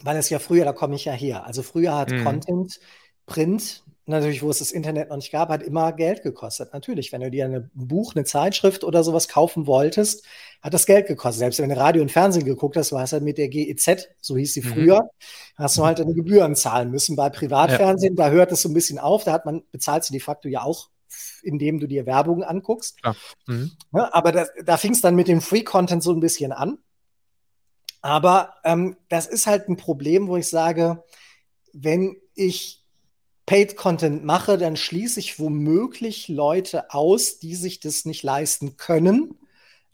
weil es ja früher, da komme ich ja her, also früher hat mhm. Content, Print, natürlich, wo es das Internet noch nicht gab, hat immer Geld gekostet. Natürlich, wenn du dir ein Buch, eine Zeitschrift oder sowas kaufen wolltest, hat das Geld gekostet. Selbst wenn du Radio und Fernsehen geguckt hast, du hast halt mit der GEZ, so hieß sie mhm. früher, hast du halt eine Gebühren zahlen müssen. Bei Privatfernsehen, ja. da hört es so ein bisschen auf, da hat man, bezahlst du de facto ja auch indem du dir Werbung anguckst. Mhm. Ja, aber das, da fing es dann mit dem Free-Content so ein bisschen an. Aber ähm, das ist halt ein Problem, wo ich sage, wenn ich Paid Content mache, dann schließe ich womöglich Leute aus, die sich das nicht leisten können,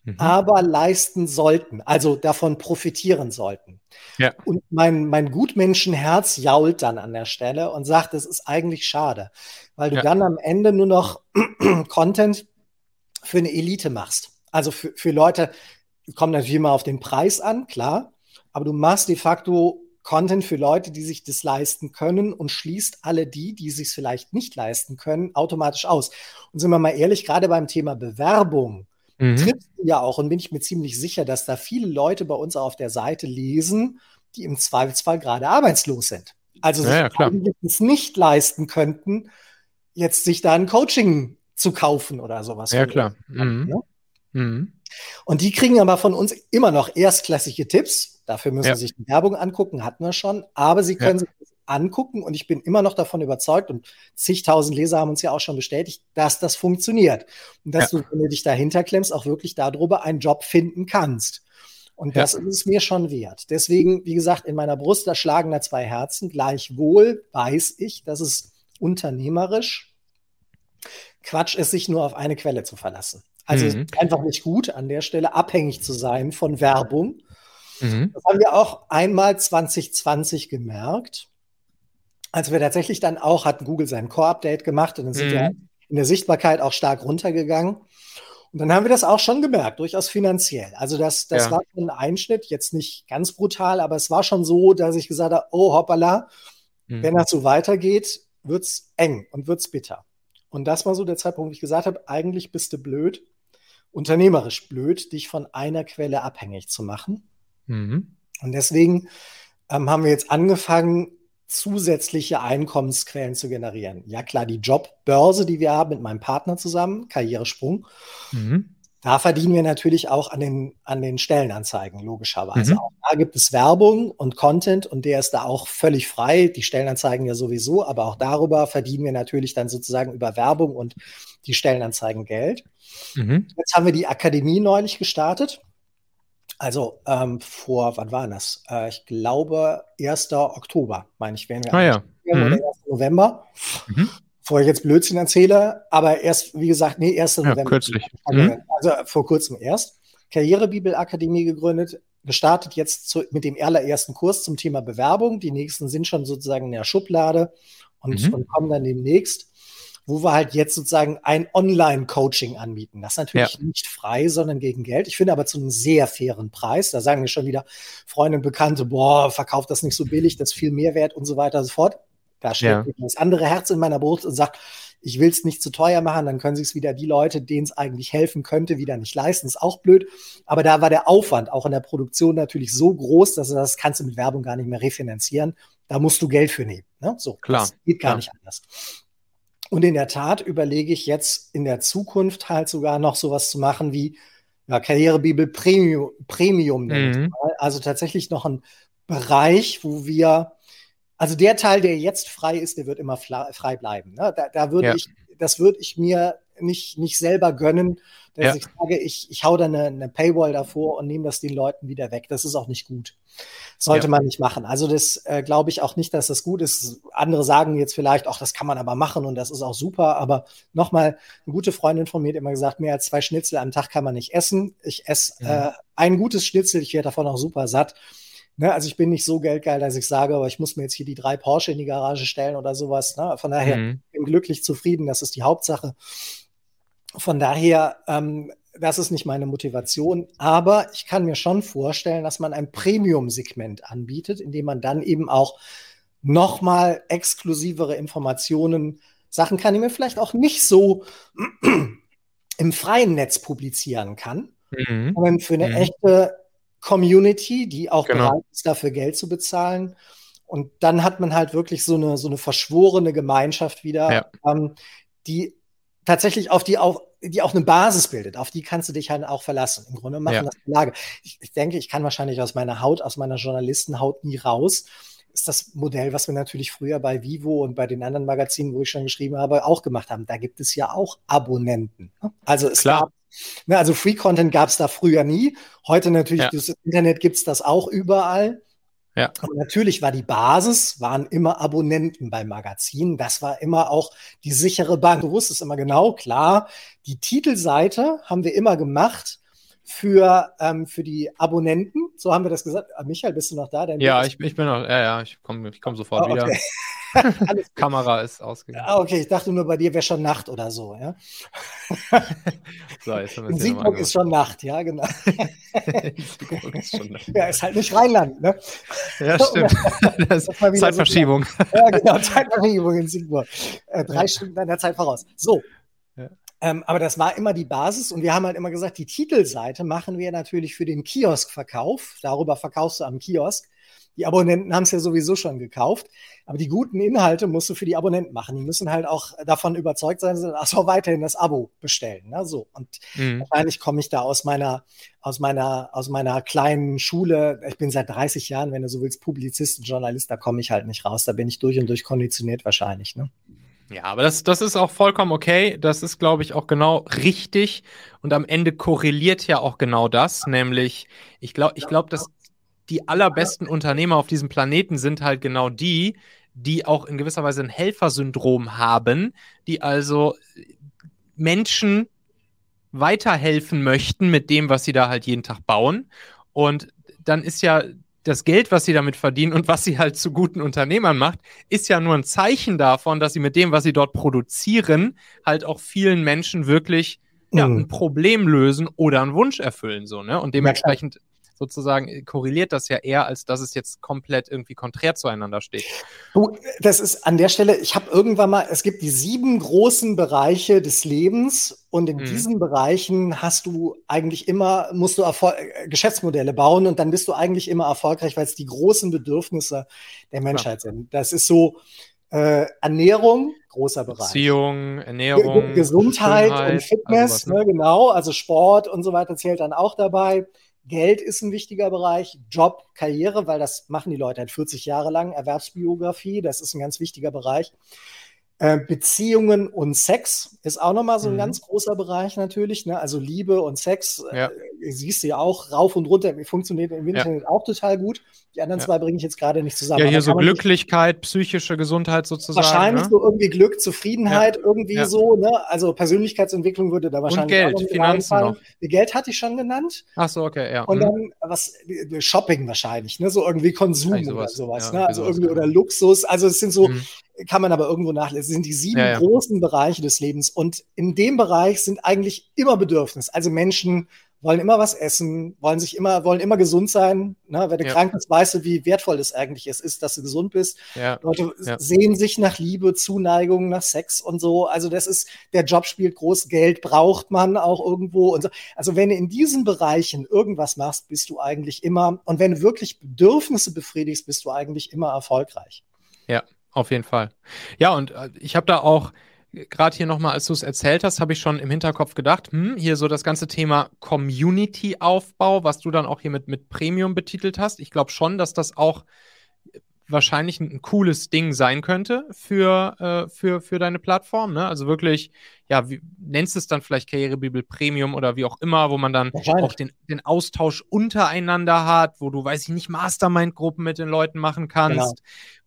mhm. aber leisten sollten, also davon profitieren sollten. Ja. Und mein, mein Gutmenschenherz jault dann an der Stelle und sagt, das ist eigentlich schade, weil du ja. dann am Ende nur noch Content für eine Elite machst. Also für, für Leute, kommt natürlich immer auf den Preis an, klar, aber du machst de facto Content für Leute, die sich das leisten können und schließt alle die, die sich vielleicht nicht leisten können, automatisch aus. Und sind wir mal ehrlich, gerade beim Thema Bewerbung mhm. triffst du ja auch und bin ich mir ziemlich sicher, dass da viele Leute bei uns auf der Seite lesen, die im Zweifelsfall gerade arbeitslos sind. Also ja, sich ja, es nicht leisten könnten, jetzt sich da ein Coaching zu kaufen oder sowas. Ja, klar. Mhm. Ne? Mhm. Und die kriegen aber von uns immer noch erstklassige Tipps. Dafür müssen ja. sie sich die Werbung angucken, hatten wir schon. Aber sie können ja. sich das angucken und ich bin immer noch davon überzeugt und zigtausend Leser haben uns ja auch schon bestätigt, dass das funktioniert. Und dass ja. du, wenn du dich dahinter klemmst, auch wirklich darüber einen Job finden kannst. Und das ist es mir schon wert. Deswegen, wie gesagt, in meiner Brust, da schlagen da zwei Herzen. Gleichwohl weiß ich, dass es unternehmerisch Quatsch ist, sich nur auf eine Quelle zu verlassen. Also mhm. es ist einfach nicht gut, an der Stelle abhängig zu sein von Werbung. Mhm. Das haben wir auch einmal 2020 gemerkt, als wir tatsächlich dann auch, hatten Google sein Core-Update gemacht und dann sind mhm. wir in der Sichtbarkeit auch stark runtergegangen. Und dann haben wir das auch schon gemerkt, durchaus finanziell. Also das, das ja. war ein Einschnitt, jetzt nicht ganz brutal, aber es war schon so, dass ich gesagt habe, oh hoppala, mhm. wenn das so weitergeht, wird es eng und wird es bitter. Und das war so der Zeitpunkt, wo ich gesagt habe, eigentlich bist du blöd, unternehmerisch blöd, dich von einer Quelle abhängig zu machen. Mhm. Und deswegen ähm, haben wir jetzt angefangen, zusätzliche Einkommensquellen zu generieren. Ja klar, die Jobbörse, die wir haben mit meinem Partner zusammen, Karrieresprung, mhm. da verdienen wir natürlich auch an den, an den Stellenanzeigen, logischerweise. Mhm. Auch da gibt es Werbung und Content und der ist da auch völlig frei. Die Stellenanzeigen ja sowieso, aber auch darüber verdienen wir natürlich dann sozusagen über Werbung und die Stellenanzeigen Geld. Mhm. Jetzt haben wir die Akademie neulich gestartet. Also ähm, vor, wann war das? Äh, ich glaube, 1. Oktober, meine ich, werden wir. Ah, ja. Mhm. Oder 1. November. Mhm. Bevor ich jetzt Blödsinn erzähle, aber erst, wie gesagt, nee, 1. Ja, November. Kürzlich. Mhm. Also vor kurzem erst. Karrierebibel-Akademie gegründet, gestartet jetzt zu, mit dem allerersten Kurs zum Thema Bewerbung. Die nächsten sind schon sozusagen in der Schublade und, mhm. und kommen dann demnächst wo wir halt jetzt sozusagen ein Online-Coaching anbieten. Das ist natürlich ja. nicht frei, sondern gegen Geld. Ich finde aber zu einem sehr fairen Preis. Da sagen mir schon wieder Freunde und Bekannte, boah, verkauft das nicht so billig, das ist viel Mehrwert und so weiter und so fort. Da steht ja. das andere Herz in meiner Brust und sagt, ich will es nicht zu teuer machen, dann können sich es wieder die Leute, denen es eigentlich helfen könnte, wieder nicht leisten. Ist auch blöd. Aber da war der Aufwand auch in der Produktion natürlich so groß, dass du das kannst du mit Werbung gar nicht mehr refinanzieren. Da musst du Geld für nehmen. Ne? So, Klar. Das geht gar Klar. nicht anders. Und in der Tat überlege ich jetzt in der Zukunft halt sogar noch sowas zu machen wie ja, Karrierebibel Premium, Premium mhm. Also tatsächlich noch ein Bereich, wo wir, also der Teil, der jetzt frei ist, der wird immer frei bleiben. Ne? Da, da würde ja. ich, das würde ich mir nicht, nicht selber gönnen, dass ja. ich sage, ich, ich hau da eine, eine Paywall davor und nehme das den Leuten wieder weg. Das ist auch nicht gut. Sollte ja. man nicht machen. Also das äh, glaube ich auch nicht, dass das gut ist. Andere sagen jetzt vielleicht, ach, das kann man aber machen und das ist auch super. Aber nochmal, eine gute Freundin von mir hat immer gesagt, mehr als zwei Schnitzel am Tag kann man nicht essen. Ich esse ja. äh, ein gutes Schnitzel, ich werde davon auch super satt. Ne? Also ich bin nicht so geldgeil, dass ich sage, aber ich muss mir jetzt hier die drei Porsche in die Garage stellen oder sowas. Ne? Von daher mhm. bin glücklich zufrieden, das ist die Hauptsache. Von daher, ähm, das ist nicht meine Motivation, aber ich kann mir schon vorstellen, dass man ein Premium-Segment anbietet, in dem man dann eben auch nochmal exklusivere Informationen, Sachen kann, die mir vielleicht auch nicht so im freien Netz publizieren kann, mhm. sondern für eine mhm. echte Community, die auch genau. bereit ist, dafür Geld zu bezahlen. Und dann hat man halt wirklich so eine, so eine verschworene Gemeinschaft wieder, ja. ähm, die tatsächlich auf die auf, die auch eine Basis bildet, auf die kannst du dich halt auch verlassen. Im Grunde machen ja. das Lage. Ich, ich denke, ich kann wahrscheinlich aus meiner Haut, aus meiner Journalistenhaut nie raus ist das Modell, was wir natürlich früher bei Vivo und bei den anderen Magazinen, wo ich schon geschrieben habe, auch gemacht haben. Da gibt es ja auch Abonnenten. Ne? Also es Klar. gab, ne, also Free Content gab es da früher nie. Heute natürlich, ja. das Internet gibt es das auch überall. Ja. Aber natürlich war die Basis, waren immer Abonnenten bei Magazinen. Das war immer auch die sichere Bank. Du wusstest immer genau, klar, die Titelseite haben wir immer gemacht für, ähm, für die Abonnenten. So haben wir das gesagt. Ah, Michael, bist du noch da? Dein ja, ich, ich, bin noch, ja, ja, ich komme ich komm sofort oh, okay. wieder. Kamera ist ausgegangen. Ah, okay, ich dachte nur, bei dir wäre schon Nacht oder so, ja. so, jetzt haben In Siegburg ist schon Nacht, ja, genau. Siegburg ist schon Nacht. Ja, ist halt nicht Rheinland, ne? Ja, stimmt. Das das Zeitverschiebung. So ja, genau, Zeitverschiebung in Siegburg. Äh, drei. Stunden deiner Zeit voraus. So. Ähm, aber das war immer die Basis und wir haben halt immer gesagt, die Titelseite machen wir natürlich für den Kioskverkauf. Darüber verkaufst du am Kiosk. Die Abonnenten haben es ja sowieso schon gekauft. Aber die guten Inhalte musst du für die Abonnenten machen. Die müssen halt auch davon überzeugt sein, dass sie auch weiterhin das Abo bestellen. Ne? So. Und mhm. wahrscheinlich komme ich da aus meiner, aus meiner, aus meiner kleinen Schule. Ich bin seit 30 Jahren, wenn du so willst, Publizist und Journalist, da komme ich halt nicht raus. Da bin ich durch und durch konditioniert wahrscheinlich. Ne? Ja, aber das, das ist auch vollkommen okay. Das ist, glaube ich, auch genau richtig. Und am Ende korreliert ja auch genau das, nämlich, ich glaube, ich glaube, dass die allerbesten Unternehmer auf diesem Planeten sind halt genau die, die auch in gewisser Weise ein Helfersyndrom haben, die also Menschen weiterhelfen möchten mit dem, was sie da halt jeden Tag bauen. Und dann ist ja das Geld, was sie damit verdienen und was sie halt zu guten Unternehmern macht, ist ja nur ein Zeichen davon, dass sie mit dem, was sie dort produzieren, halt auch vielen Menschen wirklich ja, mhm. ein Problem lösen oder einen Wunsch erfüllen. So, ne? Und dementsprechend sozusagen äh, korreliert das ja eher, als dass es jetzt komplett irgendwie konträr zueinander steht. Du, das ist an der Stelle, ich habe irgendwann mal, es gibt die sieben großen Bereiche des Lebens und in mhm. diesen Bereichen hast du eigentlich immer, musst du Erfol äh, Geschäftsmodelle bauen und dann bist du eigentlich immer erfolgreich, weil es die großen Bedürfnisse der Menschheit ja. sind. Das ist so, äh, Ernährung, großer Bereich. Beziehung, Ernährung, Gesundheit Schönheit, und Fitness, also was, ne? ne? genau, also Sport und so weiter zählt dann auch dabei. Geld ist ein wichtiger Bereich, Job, Karriere, weil das machen die Leute halt 40 Jahre lang, Erwerbsbiografie, das ist ein ganz wichtiger Bereich. Äh, Beziehungen und Sex ist auch nochmal so ein mhm. ganz großer Bereich natürlich. Ne? Also Liebe und Sex, äh, ja. äh, siehst du ja auch rauf und runter, funktioniert im Internet ja. auch total gut. Die anderen ja. zwei bringe ich jetzt gerade nicht zusammen. Ja, hier so Glücklichkeit, psychische Gesundheit sozusagen. Wahrscheinlich ne? so irgendwie Glück, Zufriedenheit, irgendwie so. Ne? Also Persönlichkeitsentwicklung würde da wahrscheinlich und Geld, Finanzen noch. Geld hatte ich schon genannt. Ach so, okay, ja. Und mhm. dann was Shopping wahrscheinlich, ne? so irgendwie Konsum sowas. oder sowas. ne? Also irgendwie oder Luxus. Also es sind so mhm kann man aber irgendwo nachlesen. Es sind die sieben ja, ja. großen Bereiche des Lebens. Und in dem Bereich sind eigentlich immer Bedürfnisse. Also Menschen wollen immer was essen, wollen sich immer, wollen immer gesund sein. Ne? Wenn du ja. krank bist, weißt du, wie wertvoll es eigentlich ist, ist, dass du gesund bist. Ja. Leute sehen sich nach Liebe, Zuneigung, nach Sex und so. Also das ist, der Job spielt groß, Geld braucht man auch irgendwo und so. Also wenn du in diesen Bereichen irgendwas machst, bist du eigentlich immer, und wenn du wirklich Bedürfnisse befriedigst, bist du eigentlich immer erfolgreich. Ja, auf jeden Fall. Ja, und äh, ich habe da auch gerade hier nochmal, als du es erzählt hast, habe ich schon im Hinterkopf gedacht, hm, hier so das ganze Thema Community-Aufbau, was du dann auch hier mit, mit Premium betitelt hast. Ich glaube schon, dass das auch wahrscheinlich ein, cooles Ding sein könnte für, äh, für, für deine Plattform. Ne? Also wirklich, ja, wie, nennst es dann vielleicht Karrierebibel Premium oder wie auch immer, wo man dann auch den, den Austausch untereinander hat, wo du, weiß ich nicht, Mastermind-Gruppen mit den Leuten machen kannst, genau.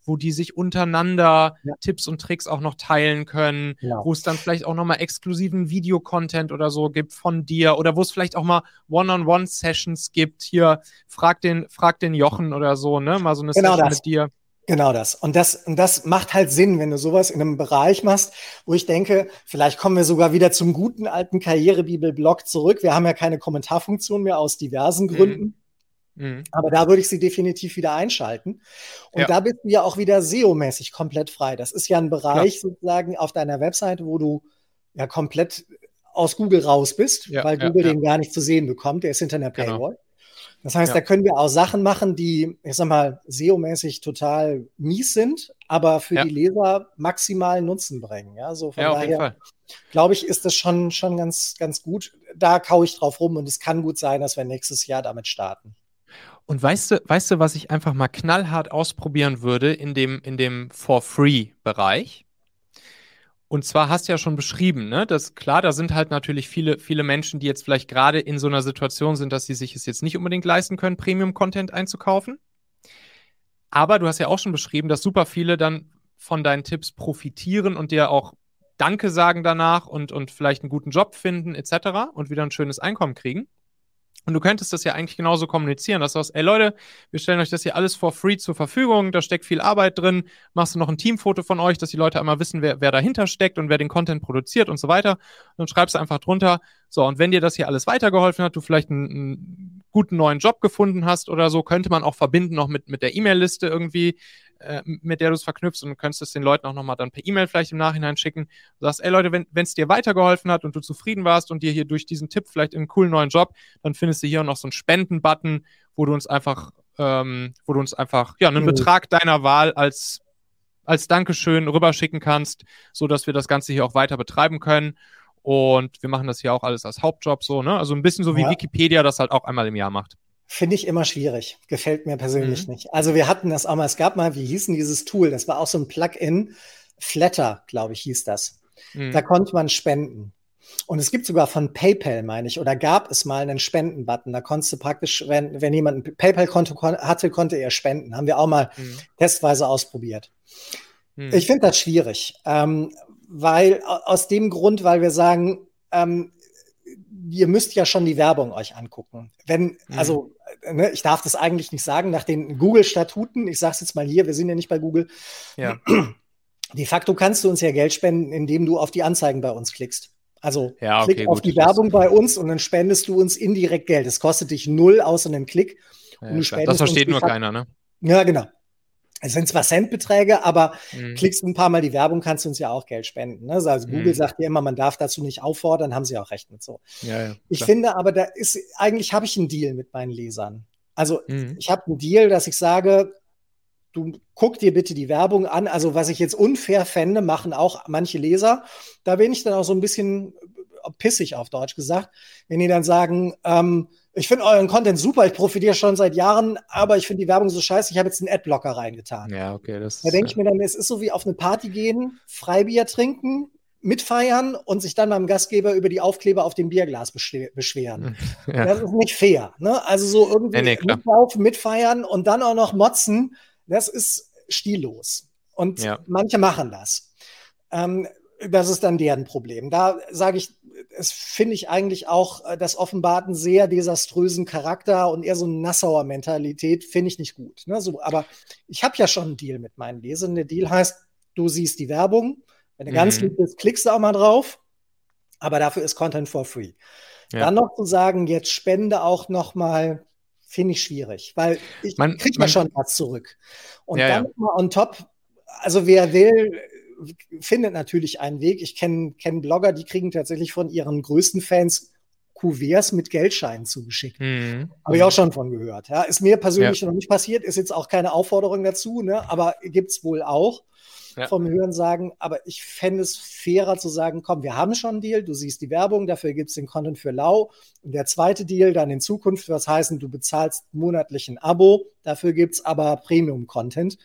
Wo die sich untereinander ja. Tipps und Tricks auch noch teilen können, ja. wo es dann vielleicht auch nochmal exklusiven Videocontent oder so gibt von dir oder wo es vielleicht auch mal One-on-One-Sessions gibt. Hier, frag den, frag den Jochen oder so, ne? Mal so eine genau Session das. mit dir. Genau das. Und das, und das macht halt Sinn, wenn du sowas in einem Bereich machst, wo ich denke, vielleicht kommen wir sogar wieder zum guten alten Karrierebibel-Blog zurück. Wir haben ja keine Kommentarfunktion mehr aus diversen mhm. Gründen. Mhm. Aber da würde ich sie definitiv wieder einschalten. Und ja. da bist du ja auch wieder SEO-mäßig komplett frei. Das ist ja ein Bereich Klar. sozusagen auf deiner Webseite, wo du ja komplett aus Google raus bist, ja, weil Google ja, den gar nicht zu sehen bekommt. Der ist hinter einer genau. Paywall. Genau. Das heißt, ja. da können wir auch Sachen machen, die, ich sag mal, SEO-mäßig total mies sind, aber für ja. die Leser maximal Nutzen bringen. Ja, so von ja, daher glaube ich, ist das schon, schon ganz, ganz gut. Da kaue ich drauf rum und es kann gut sein, dass wir nächstes Jahr damit starten. Und weißt du, weißt du, was ich einfach mal knallhart ausprobieren würde in dem, in dem For-Free-Bereich? Und zwar hast du ja schon beschrieben, ne, dass klar, da sind halt natürlich viele, viele Menschen, die jetzt vielleicht gerade in so einer Situation sind, dass sie sich es jetzt nicht unbedingt leisten können, Premium-Content einzukaufen. Aber du hast ja auch schon beschrieben, dass super viele dann von deinen Tipps profitieren und dir auch Danke sagen danach und, und vielleicht einen guten Job finden, etc. und wieder ein schönes Einkommen kriegen. Und du könntest das ja eigentlich genauso kommunizieren, dass du sagst, ey Leute, wir stellen euch das hier alles for free zur Verfügung, da steckt viel Arbeit drin, machst du noch ein Teamfoto von euch, dass die Leute einmal wissen, wer, wer dahinter steckt und wer den Content produziert und so weiter. Und dann schreibst du einfach drunter, so, und wenn dir das hier alles weitergeholfen hat, du vielleicht einen, einen guten neuen Job gefunden hast oder so, könnte man auch verbinden noch mit, mit der E-Mail-Liste irgendwie, äh, mit der du es verknüpfst und du könntest es den Leuten auch nochmal dann per E-Mail vielleicht im Nachhinein schicken. Du sagst, ey Leute, wenn es dir weitergeholfen hat und du zufrieden warst und dir hier durch diesen Tipp vielleicht einen coolen neuen Job, dann findest du hier noch so einen Spenden-Button, wo du uns einfach, ähm, wo du uns einfach, ja, einen mhm. Betrag deiner Wahl als als Dankeschön rüberschicken kannst, so dass wir das Ganze hier auch weiter betreiben können. Und wir machen das hier auch alles als Hauptjob so, ne? Also ein bisschen so wie ja. Wikipedia das halt auch einmal im Jahr macht. Finde ich immer schwierig. Gefällt mir persönlich mhm. nicht. Also wir hatten das auch mal, es gab mal, wie hieß denn dieses Tool? Das war auch so ein Plugin. Flatter, glaube ich, hieß das. Mhm. Da konnte man spenden. Und es gibt sogar von PayPal, meine ich, oder gab es mal einen Spenden-Button. Da konntest du praktisch, wenn, wenn jemand ein PayPal-Konto kon hatte, konnte er spenden. Haben wir auch mal mhm. testweise ausprobiert. Mhm. Ich finde das schwierig, ähm, weil aus dem Grund, weil wir sagen, ähm, ihr müsst ja schon die Werbung euch angucken. Wenn, mhm. also, ne, ich darf das eigentlich nicht sagen, nach den Google-Statuten, ich sage es jetzt mal hier, wir sind ja nicht bei Google. Ja. De facto kannst du uns ja Geld spenden, indem du auf die Anzeigen bei uns klickst. Also ja, okay, klick auf gut, die Werbung bei uns und dann spendest du uns indirekt Geld. Das kostet dich null außer einem Klick. Ja, das versteht nur keiner, ne? Ja, genau. Es sind zwar Centbeträge, aber mhm. klickst ein paar Mal die Werbung, kannst du uns ja auch Geld spenden. Ne? Also mhm. Google sagt ja immer, man darf dazu nicht auffordern, haben sie auch recht mit so. Ja, ja, ich finde aber, da ist, eigentlich habe ich einen Deal mit meinen Lesern. Also mhm. ich habe einen Deal, dass ich sage, du guck dir bitte die Werbung an. Also was ich jetzt unfair fände, machen auch manche Leser. Da bin ich dann auch so ein bisschen pissig auf Deutsch gesagt, wenn die dann sagen, ähm, ich finde euren Content super, ich profitiere schon seit Jahren, aber ich finde die Werbung so scheiße, ich habe jetzt einen Adblocker reingetan. Ja, okay. Das, da denke ich mir dann, es ist so wie auf eine Party gehen, Freibier trinken, mitfeiern und sich dann beim Gastgeber über die Aufkleber auf dem Bierglas beschweren. Ja. Das ist nicht fair. Ne? Also so irgendwie ja, nee, mitlaufen, mitfeiern und dann auch noch motzen, das ist stillos. Und ja. manche machen das. Ähm, das ist dann deren Problem. Da sage ich, es finde ich eigentlich auch, äh, das offenbart einen sehr desaströsen Charakter und eher so eine Nassauer Mentalität, finde ich nicht gut. Ne? So, aber ich habe ja schon einen Deal mit meinen Lesern. Der Deal heißt, du siehst die Werbung. Wenn du mhm. ganz lieb bist, klickst du auch mal drauf. Aber dafür ist Content for free. Ja. Dann noch zu sagen, jetzt spende auch noch mal, finde ich schwierig, weil ich kriege ja schon was zurück. Und ja, dann ja. mal on top, also wer will, findet natürlich einen Weg. Ich kenne kenn Blogger, die kriegen tatsächlich von ihren größten Fans Kuverts mit Geldscheinen zugeschickt. Mhm. Habe ich auch schon von gehört. Ja, ist mir persönlich ja. noch nicht passiert, ist jetzt auch keine Aufforderung dazu, ne? aber gibt es wohl auch ja. vom Hören sagen. Aber ich fände es fairer zu sagen, komm, wir haben schon einen Deal, du siehst die Werbung, dafür gibt es den Content für lau. Und der zweite Deal dann in Zukunft, was heißen, du bezahlst monatlich ein Abo, dafür gibt es aber Premium-Content.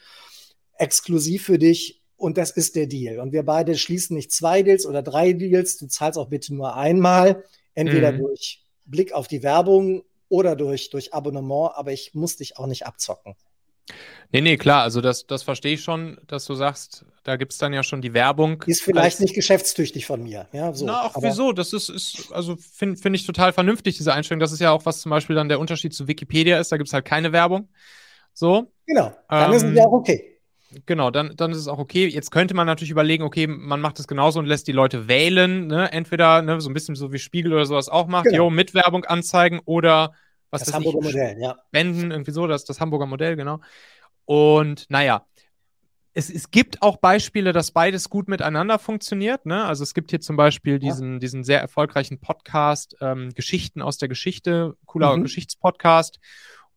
Exklusiv für dich und das ist der Deal. Und wir beide schließen nicht zwei Deals oder drei Deals. Du zahlst auch bitte nur einmal, entweder mhm. durch Blick auf die Werbung oder durch, durch Abonnement, aber ich muss dich auch nicht abzocken. Nee, nee, klar, also das, das verstehe ich schon, dass du sagst, da gibt es dann ja schon die Werbung. Ist vielleicht als, nicht geschäftstüchtig von mir. Ja, so. Na, auch wieso? Das ist, ist also finde find ich total vernünftig, diese Einstellung. Das ist ja auch, was zum Beispiel dann der Unterschied zu Wikipedia ist. Da gibt es halt keine Werbung. So. Genau, dann ähm, ist es ja auch okay. Genau, dann, dann ist es auch okay. Jetzt könnte man natürlich überlegen, okay, man macht es genauso und lässt die Leute wählen, ne? Entweder ne, so ein bisschen so wie Spiegel oder sowas auch macht, genau. jo, mit Werbung anzeigen oder was das Hamburger ich, Modell, ja. Spenden, irgendwie so, das, das Hamburger Modell, genau. Und naja, es, es gibt auch Beispiele, dass beides gut miteinander funktioniert. Ne? Also es gibt hier zum Beispiel diesen, ja. diesen sehr erfolgreichen Podcast, ähm, Geschichten aus der Geschichte, cooler mhm. Geschichtspodcast.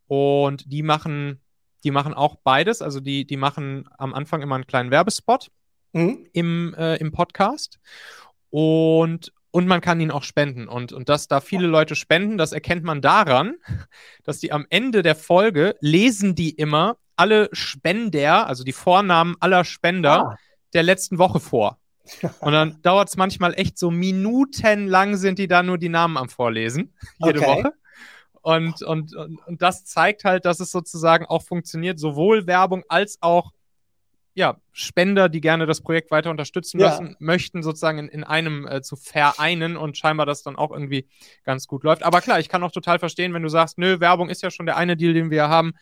Und die machen, die machen auch beides. Also die, die machen am Anfang immer einen kleinen Werbespot mhm. im, äh, im Podcast. Und und man kann ihn auch spenden. Und, und dass da viele Leute spenden, das erkennt man daran, dass die am Ende der Folge lesen die immer alle Spender, also die Vornamen aller Spender ah. der letzten Woche vor. Und dann dauert es manchmal echt so minutenlang, sind die da nur die Namen am Vorlesen, jede okay. Woche. Und, und, und, und das zeigt halt, dass es sozusagen auch funktioniert, sowohl Werbung als auch ja, Spender, die gerne das Projekt weiter unterstützen ja. möchten, sozusagen in, in einem äh, zu vereinen und scheinbar das dann auch irgendwie ganz gut läuft. Aber klar, ich kann auch total verstehen, wenn du sagst, nö, Werbung ist ja schon der eine Deal, den wir haben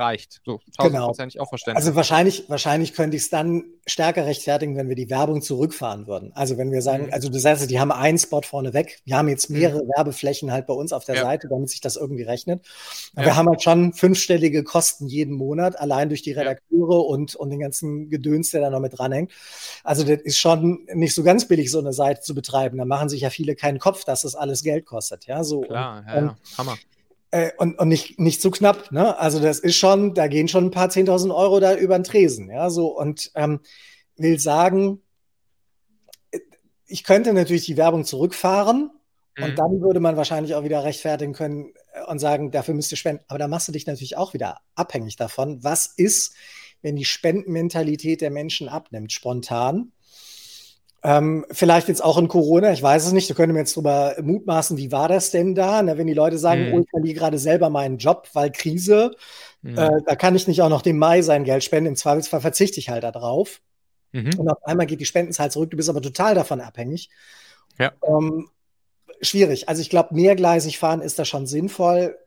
reicht. So, tausendprozentig genau. auch verständlich. Also wahrscheinlich, wahrscheinlich könnte ich es dann stärker rechtfertigen, wenn wir die Werbung zurückfahren würden. Also wenn wir sagen, mhm. also du sagst, die haben einen Spot vorne weg, wir haben jetzt mehrere mhm. Werbeflächen halt bei uns auf der ja. Seite, damit sich das irgendwie rechnet. Ja. wir haben halt schon fünfstellige Kosten jeden Monat, allein durch die Redakteure ja. und, und den ganzen Gedöns, der da noch mit dranhängt. Also das ist schon nicht so ganz billig, so eine Seite zu betreiben. Da machen sich ja viele keinen Kopf, dass das alles Geld kostet. Ja, so. Klar, und, ja, ja. Hammer. Äh, und, und nicht, nicht zu knapp, ne? Also das ist schon, da gehen schon ein paar 10.000 Euro da über den Tresen, ja, so und ähm, will sagen, äh, ich könnte natürlich die Werbung zurückfahren mhm. und dann würde man wahrscheinlich auch wieder rechtfertigen können äh, und sagen, dafür müsst ihr spenden. Aber da machst du dich natürlich auch wieder abhängig davon, was ist, wenn die Spendenmentalität der Menschen abnimmt, spontan. Ähm, vielleicht jetzt auch in Corona, ich weiß es nicht, da können wir jetzt drüber mutmaßen, wie war das denn da? Na, wenn die Leute sagen, mhm. oh, ich verliere gerade selber meinen Job, weil Krise, mhm. äh, da kann ich nicht auch noch dem Mai sein Geld spenden, im Zweifelsfall verzichte ich halt darauf. Mhm. Und auf einmal geht die Spendenzahl zurück, du bist aber total davon abhängig. Ja. Ähm, schwierig. Also ich glaube, mehrgleisig fahren ist da schon sinnvoll.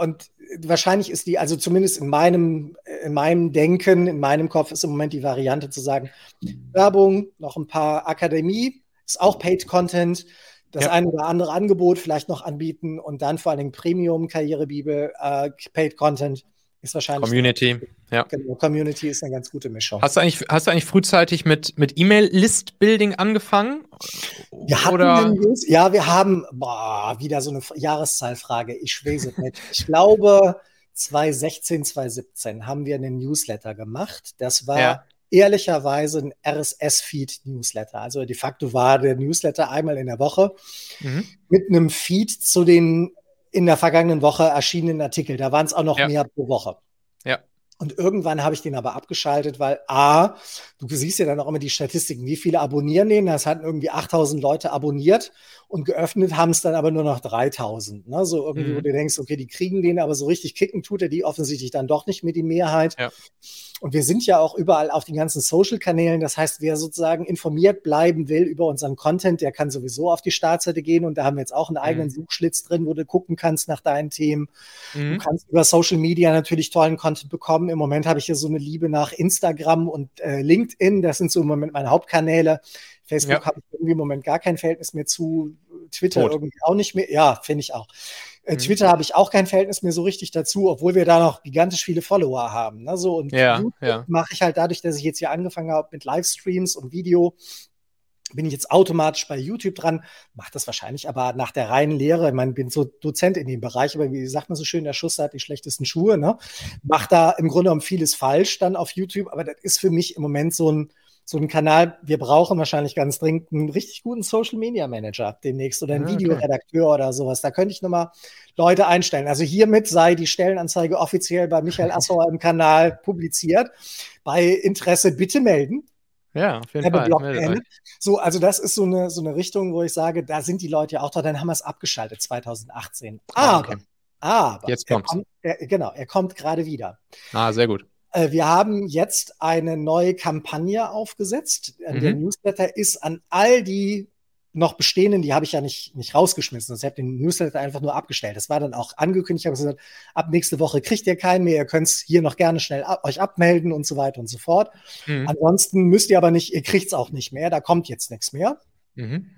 Und wahrscheinlich ist die, also zumindest in meinem, in meinem Denken, in meinem Kopf ist im Moment die Variante zu sagen, Werbung, noch ein paar Akademie, ist auch Paid Content, das ja. eine oder andere Angebot vielleicht noch anbieten und dann vor allen Dingen Premium, Karrierebibel, äh, Paid Content ist wahrscheinlich. Community, ja. Genau, Community ist eine ganz gute Mischung. Hast du eigentlich, hast du eigentlich frühzeitig mit, mit E-Mail-List-Building angefangen? Wir hatten Oder? ja, wir haben, boah, wieder so eine Jahreszahlfrage. Ich schwese nicht. Ich glaube, 2016, 2017 haben wir einen Newsletter gemacht. Das war ja. ehrlicherweise ein RSS-Feed-Newsletter. Also de facto war der Newsletter einmal in der Woche mhm. mit einem Feed zu den in der vergangenen Woche erschienenen Artikel. Da waren es auch noch ja. mehr pro Woche. Ja. Und irgendwann habe ich den aber abgeschaltet, weil A, du siehst ja dann auch immer die Statistiken, wie viele abonnieren den. Das hatten irgendwie 8000 Leute abonniert und geöffnet haben es dann aber nur noch 3000. Ne? So irgendwie, mhm. wo du denkst, okay, die kriegen den, aber so richtig kicken tut er die offensichtlich dann doch nicht mit die Mehrheit. Ja. Und wir sind ja auch überall auf den ganzen Social-Kanälen. Das heißt, wer sozusagen informiert bleiben will über unseren Content, der kann sowieso auf die Startseite gehen. Und da haben wir jetzt auch einen eigenen mhm. Suchschlitz drin, wo du gucken kannst nach deinen Themen. Mhm. Du kannst über Social Media natürlich tollen Content bekommen. Im Moment habe ich hier so eine Liebe nach Instagram und äh, LinkedIn. Das sind so im Moment meine Hauptkanäle. Facebook ja. habe ich irgendwie im Moment gar kein Verhältnis mehr zu. Twitter Tot. irgendwie auch nicht mehr. Ja, finde ich auch. Äh, mhm. Twitter habe ich auch kein Verhältnis mehr so richtig dazu, obwohl wir da noch gigantisch viele Follower haben. Ne? So, und ja, ja. mache ich halt dadurch, dass ich jetzt hier angefangen habe mit Livestreams und Video, bin ich jetzt automatisch bei YouTube dran, mache das wahrscheinlich aber nach der reinen Lehre. Ich meine, bin so Dozent in dem Bereich, aber wie sagt man so schön, der Schuss hat die schlechtesten Schuhe, ne? Mach da im Grunde genommen vieles falsch dann auf YouTube, aber das ist für mich im Moment so ein, so ein Kanal, wir brauchen wahrscheinlich ganz dringend einen richtig guten Social Media Manager demnächst oder einen okay. Videoredakteur oder sowas. Da könnte ich nochmal Leute einstellen. Also hiermit sei die Stellenanzeige offiziell bei Michael Assauer im Kanal publiziert. Bei Interesse bitte melden. Ja, auf jeden Fall. So, also das ist so eine, so eine Richtung, wo ich sage, da sind die Leute ja auch da, dann haben wir es abgeschaltet 2018. Ah, Aber okay. Aber Jetzt er kommt's. kommt, er, genau, er kommt gerade wieder. Ah, sehr gut. Äh, Wir haben jetzt eine neue Kampagne aufgesetzt. Mhm. Der Newsletter ist an all die noch bestehenden, die habe ich ja nicht, nicht rausgeschmissen. Ich habe den Newsletter einfach nur abgestellt. Das war dann auch angekündigt. Ich habe gesagt, ab nächste Woche kriegt ihr keinen mehr. Ihr könnt hier noch gerne schnell ab, euch abmelden und so weiter und so fort. Mhm. Ansonsten müsst ihr aber nicht, ihr kriegt es auch nicht mehr. Da kommt jetzt nichts mehr. Mhm.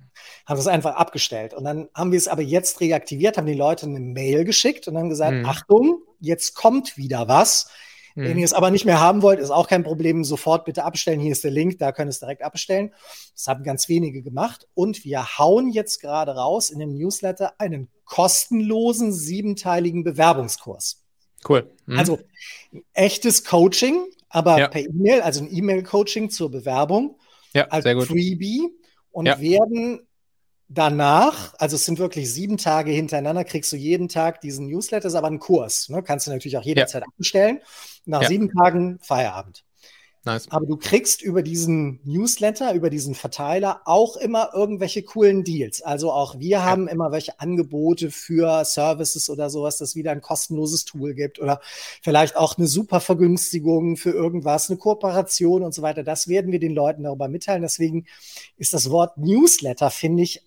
Haben es einfach abgestellt. Und dann haben wir es aber jetzt reaktiviert, haben die Leute eine Mail geschickt und dann gesagt, Mhm. Achtung, jetzt kommt wieder was. Wenn Mhm. ihr es aber nicht mehr haben wollt, ist auch kein Problem. Sofort bitte abstellen. Hier ist der Link, da könnt ihr es direkt abstellen. Das haben ganz wenige gemacht. Und wir hauen jetzt gerade raus in dem Newsletter einen kostenlosen siebenteiligen Bewerbungskurs. Cool. Mhm. Also echtes Coaching, aber Ja. per E-Mail, also ein E-Mail-Coaching zur Bewerbung ja, als sehr gut. Freebie und Ja. werden danach, also es sind wirklich sieben Tage hintereinander, kriegst du jeden Tag diesen Newsletter, ist aber ein Kurs. Ne? Kannst du natürlich auch jederzeit abbestellen. Nach Ja. sieben Tagen Feierabend. Nice. Aber du kriegst über diesen Newsletter, über diesen Verteiler auch immer irgendwelche coolen Deals. Also auch wir haben immer welche Angebote für Services oder sowas, dass wieder ein kostenloses Tool gibt oder vielleicht auch eine super Vergünstigung für irgendwas, eine Kooperation und so weiter. Das werden wir den Leuten darüber mitteilen. Deswegen ist das Wort Newsletter, finde ich,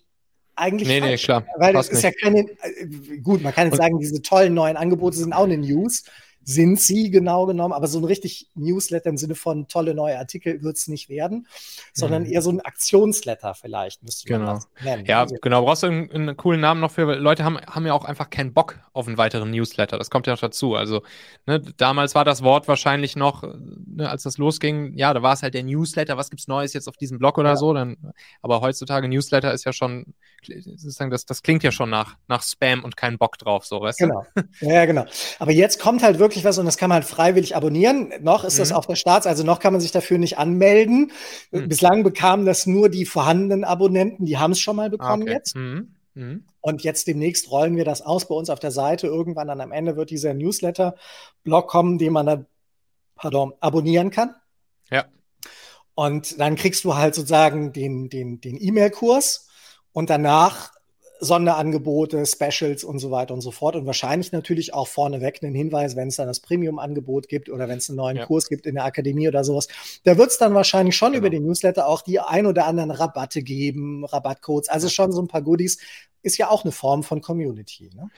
eigentlich Nee, nee, falsch. klar. Weil es ist ja nicht. keine, äh, gut, man kann jetzt Und- sagen, diese tollen neuen Angebote sind auch eine News. Sind sie genau genommen, aber so ein richtig Newsletter im Sinne von tolle neue Artikel wird es nicht werden, sondern Mhm. eher so ein Aktionsletter vielleicht, müsste man Genau. das nennen. Ja, Also, genau. Brauchst du einen, einen coolen Namen noch für, weil Leute haben, haben ja auch einfach keinen Bock auf einen weiteren Newsletter. Das kommt ja noch dazu. Also, ne, damals war das Wort wahrscheinlich noch, ne, als das losging, ja, da war es halt der Newsletter, was gibt's Neues jetzt auf diesem Blog oder Ja. so. Dann, aber heutzutage Newsletter ist ja schon, sozusagen, das, das klingt ja schon nach, nach Spam und keinen Bock drauf, so, weißt du? Genau. Ja, genau. Aber jetzt kommt halt wirklich was und das kann man halt freiwillig abonnieren. Noch ist das Mhm. auf der Starts, also noch kann man sich dafür nicht anmelden. Mhm. Bislang bekamen das nur die vorhandenen Abonnenten, die haben es schon mal Ah, bekommen okay. jetzt. Mhm. Mhm. Und jetzt demnächst rollen wir das aus bei uns auf der Seite. Irgendwann dann am Ende wird dieser Newsletter-Blog kommen, den man dann, pardon, abonnieren kann. Ja. Und dann kriegst du halt sozusagen den, den, den E-Mail-Kurs und danach Sonderangebote, Specials und so weiter und so fort. Und wahrscheinlich natürlich auch vorneweg einen Hinweis, wenn es dann das Premium-Angebot gibt oder wenn es einen neuen Ja. Kurs gibt in der Akademie oder sowas. Da wird es dann wahrscheinlich schon Genau. über den Newsletter auch die ein oder anderen Rabatte geben, Rabattcodes, also schon so ein paar Goodies. Ist ja auch eine Form von Community. Ne?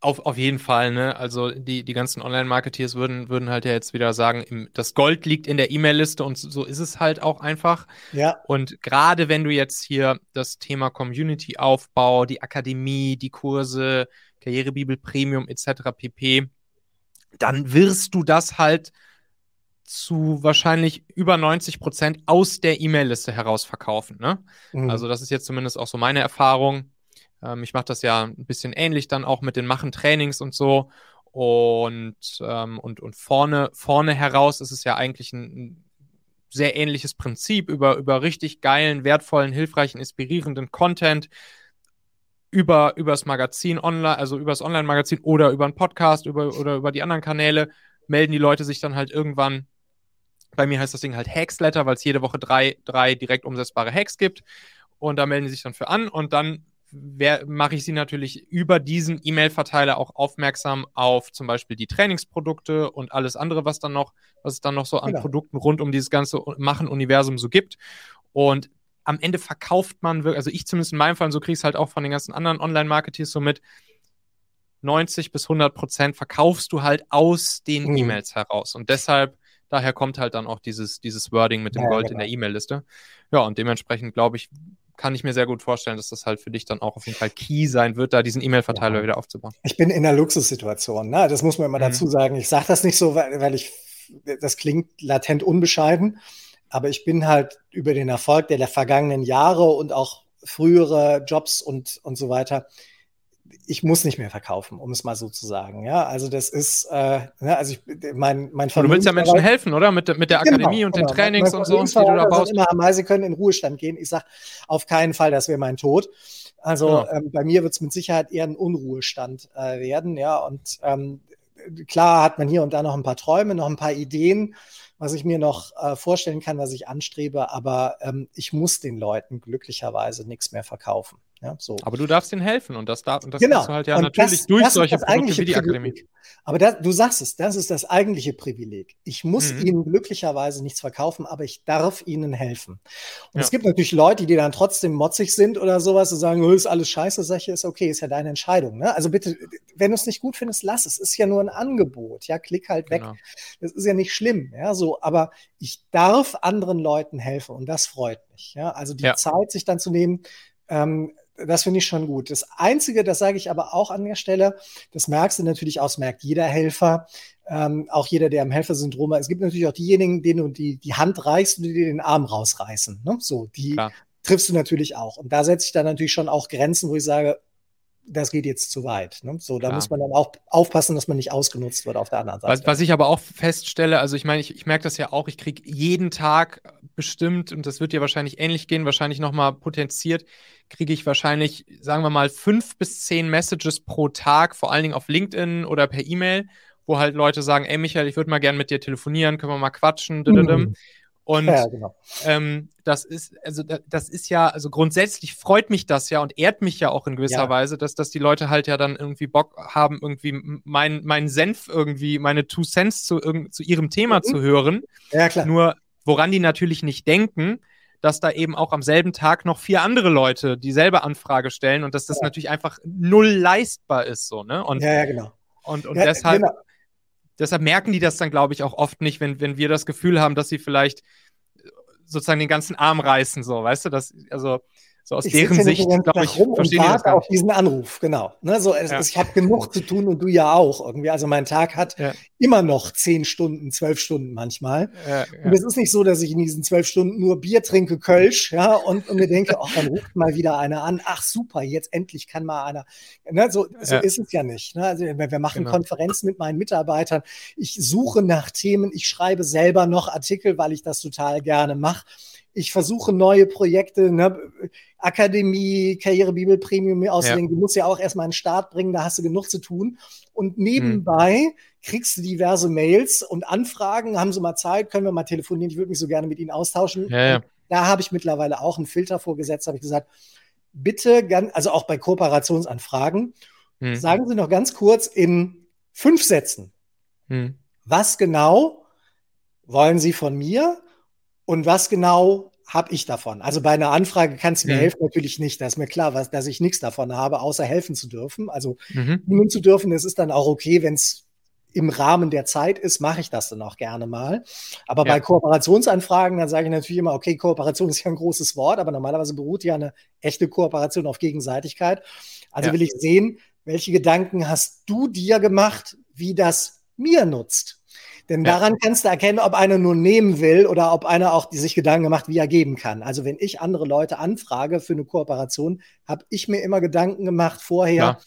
Auf, auf jeden Fall, ne? Also die, die ganzen Online-Marketeers würden, würden halt ja jetzt wieder sagen, im, das Gold liegt in der E-Mail-Liste und so ist es halt auch einfach. Ja, Und gerade wenn du jetzt hier das Thema Community-Aufbau, die Akademie, die Kurse, Karrierebibel Premium etc. pp, dann wirst du das halt zu wahrscheinlich über 90 Prozent aus der E-Mail-Liste heraus verkaufen. Ne? Mhm. Also das ist jetzt zumindest auch so meine Erfahrung. Ähm, ich mache das ja ein bisschen ähnlich dann auch mit den Machen-Trainings und so. Und, ähm, und, und vorne, vorne heraus ist es ja eigentlich ein, sehr ähnliches Prinzip über, über richtig geilen, wertvollen, hilfreichen, inspirierenden Content über, über das Magazin online, also über das Online-Magazin oder über einen Podcast über, oder über die anderen Kanäle, melden die Leute sich dann halt irgendwann. Bei mir heißt das Ding halt Hacksletter, weil es jede Woche drei, drei direkt umsetzbare Hacks gibt. Und da melden die sich dann für an und dann mache ich sie natürlich über diesen E-Mail-Verteiler auch aufmerksam auf zum Beispiel die Trainingsprodukte und alles andere, was dann noch, was es dann noch so an Genau. Produkten rund um dieses ganze Machen-Universum so gibt. Und am Ende verkauft man wirklich, also ich zumindest in meinem Fall, und so kriege ich es halt auch von den ganzen anderen Online-Marketeers so mit, 90 bis 100 Prozent verkaufst du halt aus den Mhm. E-Mails heraus. Und deshalb, daher kommt halt dann auch dieses, dieses Wording mit dem Ja, Gold genau. in der E-Mail-Liste. Ja, und dementsprechend glaube ich, kann ich mir sehr gut vorstellen, dass das halt für dich dann auch auf jeden Fall key sein wird, da diesen E-Mail-Verteiler Ja. wieder aufzubauen. ich bin in einer Luxussituation. Ne? Das muss man immer Mhm. dazu sagen. Ich sage das nicht so, weil, weil ich, das klingt latent unbescheiden, aber ich bin halt über den Erfolg der, der vergangenen Jahre und auch frühere Jobs und, und so weiter. Ich muss nicht mehr verkaufen, um es mal so zu sagen. Ja, also das ist, äh, ne, also ich, mein, mein Und du willst ja Menschen helfen, oder? Mit, der- mit der Genau, Akademie und den genau. Trainings und so, die du da baust. Immer, Sie können in Ruhestand gehen. Ich sage auf keinen Fall, das wäre mein Tod. Also Genau. ähm, bei mir wird es mit Sicherheit eher ein Unruhestand äh, werden, ja. Und ähm, klar hat man hier und da noch ein paar Träume, noch ein paar Ideen, was ich mir noch äh, vorstellen kann, was ich anstrebe, aber ähm, ich muss den Leuten glücklicherweise nichts mehr verkaufen. Ja, so. Aber du darfst ihnen helfen und das, darf, und das genau. du halt ja und natürlich das, durch das solche Produkte wie die Privileg. Akademie. Aber das, du sagst es, das ist das eigentliche Privileg. Ich muss Mhm. ihnen glücklicherweise nichts verkaufen, aber ich darf ihnen helfen. Und Ja. es gibt natürlich Leute, die dann trotzdem motzig sind oder sowas und sagen, oh, ist alles scheiße, sag ich, ist okay, ist ja deine Entscheidung. Ne? Also bitte, wenn du es nicht gut findest, lass es. Ist ja nur ein Angebot. Ja, klick halt weg. Genau. Das ist ja nicht schlimm, ja, so, aber ich darf anderen Leuten helfen und das freut mich, ja. Also die Ja. Zeit, sich dann zu nehmen, ähm, das finde ich schon gut. Das Einzige, das sage ich aber auch an der Stelle, das merkst du natürlich aus, merkt jeder Helfer, ähm, auch jeder, der im Helfersyndrom hat. Es gibt natürlich auch diejenigen, denen du die, die Hand reichst und die dir den Arm rausreißen. Ne? So, die Klar. triffst du natürlich auch. Und da setze ich dann natürlich schon auch Grenzen, wo ich sage, das geht jetzt zu weit. Ne? So, da Klar. muss man dann auch aufpassen, dass man nicht ausgenutzt wird auf der anderen Seite. Was, was ich aber auch feststelle, also ich meine, ich, ich merke das ja auch, ich kriege jeden Tag bestimmt, und das wird dir wahrscheinlich ähnlich gehen, wahrscheinlich nochmal potenziert, kriege ich wahrscheinlich, sagen wir mal, fünf bis zehn Messages pro Tag, vor allen Dingen auf LinkedIn oder per E-Mail, wo halt Leute sagen, ey Michael, ich würde mal gerne mit dir telefonieren, können wir mal quatschen. Mhm. Und ja, genau. ähm, das ist, also da- das ist ja, also grundsätzlich freut mich das ja und ehrt mich ja auch in gewisser Ja. Weise, dass, dass die Leute halt ja dann irgendwie Bock haben, irgendwie meinen mein Senf irgendwie, meine Two Cents zu, irgend- zu ihrem Thema Mhm. zu hören. Ja, klar. Nur, woran die natürlich nicht denken, dass da eben auch am selben Tag noch vier andere Leute dieselbe Anfrage stellen und dass das Ja. natürlich einfach null leistbar ist, so, ne? Und, ja, ja, genau. und, und deshalb, genau. Deshalb merken die das dann, glaube ich, auch oft nicht, wenn, wenn wir das Gefühl haben, dass sie vielleicht sozusagen den ganzen Arm reißen, so, weißt du, das, also so aus Ich deren Sicht, glaube ich, rum und verstehen das warte auf diesen Anruf, genau. Ne, so, es, Ja. ich habe genug zu tun und du ja auch irgendwie. Also mein Tag hat Ja. immer noch zehn Stunden, zwölf Stunden manchmal. Ja, Und es ist nicht so, dass ich in diesen zwölf Stunden nur Bier trinke, Kölsch, ja, und, und mir denke, ach, dann ruft mal wieder einer an. Ach super, jetzt endlich kann mal einer. Ne, so so ist es ja nicht. Ne? Also wir, wir machen Genau. Konferenzen mit meinen Mitarbeitern. Ich suche nach Themen. Ich schreibe selber noch Artikel, weil ich das total gerne mache. Ich versuche neue Projekte, ne, Akademie, Karrierebibel Premium mir auszudenken. Du musst ja auch erstmal einen Start bringen, da hast du genug zu tun. Und nebenbei kriegst du diverse Mails und Anfragen. Haben Sie mal Zeit? Können wir mal telefonieren? Ich würde mich so gerne mit Ihnen austauschen. Ja, ja. Da habe ich mittlerweile auch einen Filter vorgesetzt, habe ich gesagt, bitte, also auch bei Kooperationsanfragen, Hm. sagen Sie noch ganz kurz in fünf Sätzen, Hm. was genau wollen Sie von mir und was genau habe ich davon? Also bei einer Anfrage kannst du mir Mhm. helfen, natürlich nicht. Da ist mir klar, was, dass ich nichts davon habe, außer helfen zu dürfen. Also Mhm. dienen zu dürfen, das ist dann auch okay, wenn es im Rahmen der Zeit ist, mache ich das dann auch gerne mal. Aber Ja. bei Kooperationsanfragen, dann sage ich natürlich immer, okay, Kooperation ist ja ein großes Wort, aber normalerweise beruht ja eine echte Kooperation auf Gegenseitigkeit. Also Ja. will ich sehen, welche Gedanken hast du dir gemacht, wie das mir nutzt? Denn Ja. daran kannst du erkennen, ob einer nur nehmen will oder ob einer auch die sich Gedanken gemacht, wie er geben kann. Also wenn ich andere Leute anfrage für eine Kooperation, habe ich mir immer Gedanken gemacht vorher,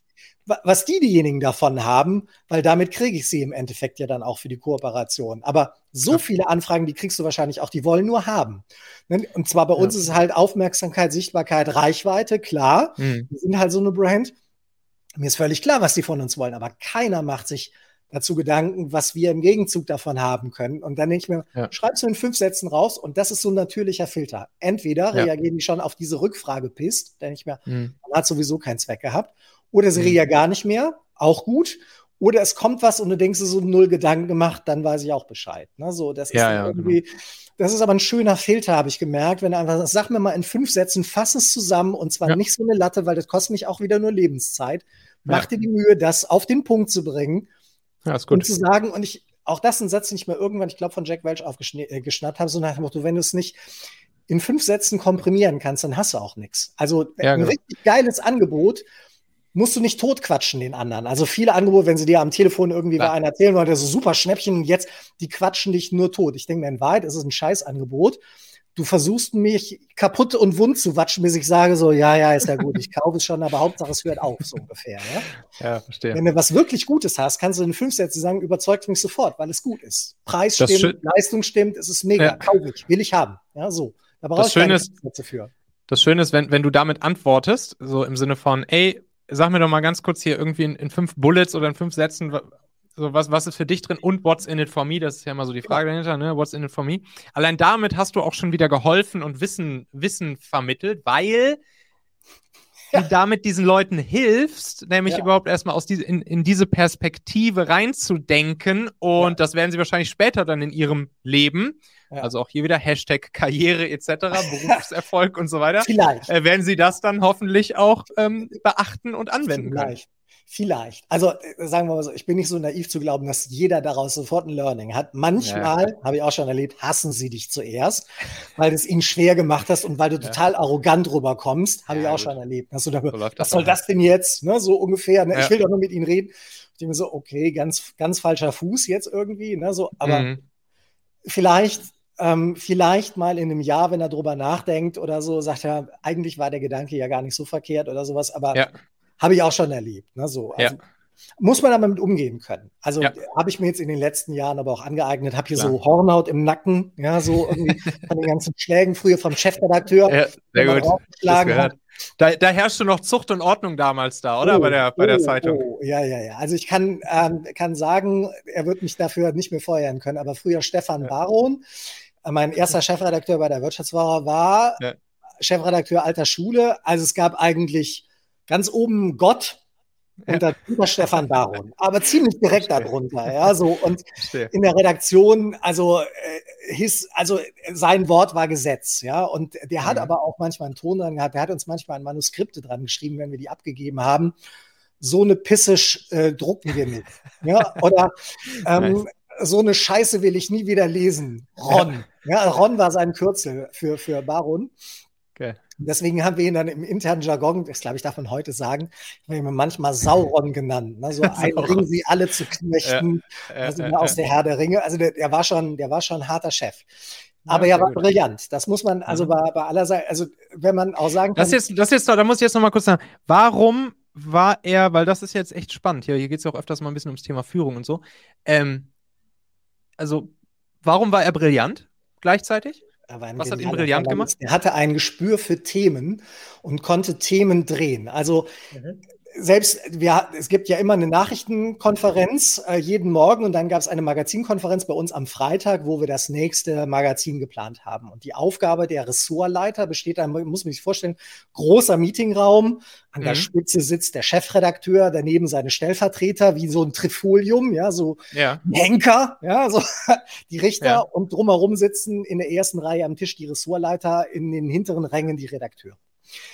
wa- was die diejenigen davon haben, weil damit kriege ich sie im Endeffekt ja dann auch für die Kooperation. Aber so Ja. viele Anfragen, die kriegst du wahrscheinlich auch, die wollen nur haben. Ne? Und zwar bei uns Ja. ist es halt Aufmerksamkeit, Sichtbarkeit, Reichweite, klar. Hm. Wir sind halt so eine Brand. Mir ist völlig klar, was die von uns wollen, aber keiner macht sich dazu Gedanken, was wir im Gegenzug davon haben können. Und dann denke ich mir, Ja. schreib's mir in fünf Sätzen raus und das ist so ein natürlicher Filter. Entweder Ja. reagieren die schon auf diese Rückfrage pisst, denke ich mir, Hm. man hat sowieso keinen Zweck gehabt. Oder sie Mhm. reagieren gar nicht mehr, auch gut. Oder es kommt was und du denkst, so null Gedanken gemacht, dann weiß ich auch Bescheid. Ne? So, das ist Ja, ja, irgendwie, das ist aber ein schöner Filter, habe ich gemerkt, wenn du einfach sagst, sag mir mal in fünf Sätzen, fass es zusammen und zwar Ja. nicht so eine Latte, weil das kostet mich auch wieder nur Lebenszeit. Mach dir die Mühe, das auf den Punkt zu bringen Ja, ist und gut. zu sagen, und ich, auch das ist ein Satz, den ich mir irgendwann, ich glaube, von Jack Welch aufgeschnappt habe, so nach dem Motto, wenn du es nicht in fünf Sätzen komprimieren kannst, dann hast du auch nichts. Also Ja, ein genau. richtig geiles Angebot musst du nicht totquatschen den anderen. Also viele Angebote, wenn sie dir am Telefon irgendwie Klar. bei einer erzählen wollen, ist super Schnäppchen und jetzt, die quatschen dich nur tot. Ich denke mir, in Wahrheit ist es ein Scheißangebot. Du versuchst mich kaputt und wund zu watschen, bis ich sage so, ja, ja, ist ja gut, ich kaufe es schon, aber Hauptsache es hört auf, so ungefähr. Ja? Ja, verstehe. Wenn du was wirklich Gutes hast, kannst du in fünf Sätzen sagen, überzeugt mich sofort, weil es gut ist. Preis Das stimmt, Leistung stimmt, es ist mega, Ja. kaufe ich, will ich haben. Ja, so. Da brauche Das Schöne ist- Sätze für. Das Schöne ist, wenn, wenn du damit antwortest, so im Sinne von, ey, sag mir doch mal ganz kurz hier irgendwie in, in fünf Bullets oder in fünf Sätzen, so was, was ist für dich drin und what's in it for me? Das ist ja immer so die Frage dahinter, ne? What's in it for me? Allein damit hast du auch schon wieder geholfen und Wissen, Wissen vermittelt, weil ja. damit diesen Leuten hilfst, nämlich ja. überhaupt erstmal aus diese, in, in diese Perspektive reinzudenken. Und ja. das werden sie wahrscheinlich später dann in ihrem Leben, also auch hier wieder Hashtag Karriere etc., Berufserfolg und so weiter. Vielleicht. Äh, werden sie das dann hoffentlich auch ähm, beachten und anwenden Vielleicht. können. Vielleicht. Also äh, sagen wir mal so, ich bin nicht so naiv zu glauben, dass jeder daraus sofort ein Learning hat. Manchmal, ja. habe ich auch schon erlebt, hassen sie dich zuerst, weil du es ihnen schwer gemacht hast und weil du ja. total arrogant rüberkommst. Habe ja, ich auch gut. schon erlebt. Hast du da, so was soll das denn jetzt? Ne, so ungefähr. Ne? Ich will doch nur mit ihnen reden. Ich denke mir so, okay, ganz, ganz falscher Fuß jetzt irgendwie. Ne? So, aber mhm. vielleicht ähm, vielleicht mal in einem Jahr, wenn er drüber nachdenkt oder so, sagt er, eigentlich war der Gedanke ja gar nicht so verkehrt oder sowas, aber ja. Habe ich auch schon erlebt. Ne, so. Also, ja. Muss man damit umgehen können. Also ja. habe ich mir jetzt in den letzten Jahren aber auch angeeignet, habe hier Klar. so Hornhaut im Nacken, ja, so irgendwie von den ganzen Schlägen früher vom Chefredakteur. Ja, sehr gut. Da, da herrschte noch Zucht und Ordnung damals da, oder? Oh, bei der, bei der oh, Zeitung. Oh, ja, ja, ja. Also ich kann, ähm, kann sagen, er wird mich dafür nicht mehr feuern können, aber früher Stefan ja. Baron, mein erster Chefredakteur bei der Wirtschaftswoche, war ja. Chefredakteur alter Schule. Also es gab eigentlich ganz oben Gott und ja. darunter Stefan Baron, aber ziemlich direkt darunter, ja, so. Und in der Redaktion, also äh, his, also sein Wort war Gesetz, ja, und der hat mhm. aber auch manchmal einen Ton dran gehabt, der hat uns manchmal ein Manuskripte dran geschrieben, wenn wir die abgegeben haben, so eine Pisse äh, drucken wir nicht, ja, oder ähm, so eine Scheiße will ich nie wieder lesen, Ron, ja, Ron war sein Kürzel für, für Baron. Okay. Deswegen haben wir ihn dann im internen Jargon, das glaube ich, darf man heute sagen, haben wir ihn manchmal Sauron genannt. Ne? So ein Ring sie alle zu knechten, ja, also ja, aus der Herr der Ringe. Also der, der, war schon, der war schon ein harter Chef. Aber ja, er war brillant. Das muss man, also mhm. bei, bei aller Seite, also wenn man auch sagen kann. Das jetzt, das jetzt, da muss ich jetzt noch mal kurz sagen, warum war er, weil das ist jetzt echt spannend, hier, hier geht es ja auch öfters mal ein bisschen ums Thema Führung und so. Ähm, also, warum war er brillant gleichzeitig? Was hat ihn brillant gemacht? Er hatte ein Gespür für Themen und konnte Themen drehen. Also mhm selbst, wir, es gibt ja immer eine Nachrichtenkonferenz äh, jeden Morgen und dann gab es eine Magazinkonferenz bei uns am Freitag, wo wir das nächste Magazin geplant haben. Und die Aufgabe der Ressortleiter besteht dann, muss man sich vorstellen, großer Meetingraum, an mhm. der Spitze sitzt der Chefredakteur, daneben seine Stellvertreter, wie so ein Trifolium, ja, so ja. Henker, ja, so die Richter ja. und drumherum sitzen in der ersten Reihe am Tisch die Ressortleiter, in den hinteren Rängen die Redakteure.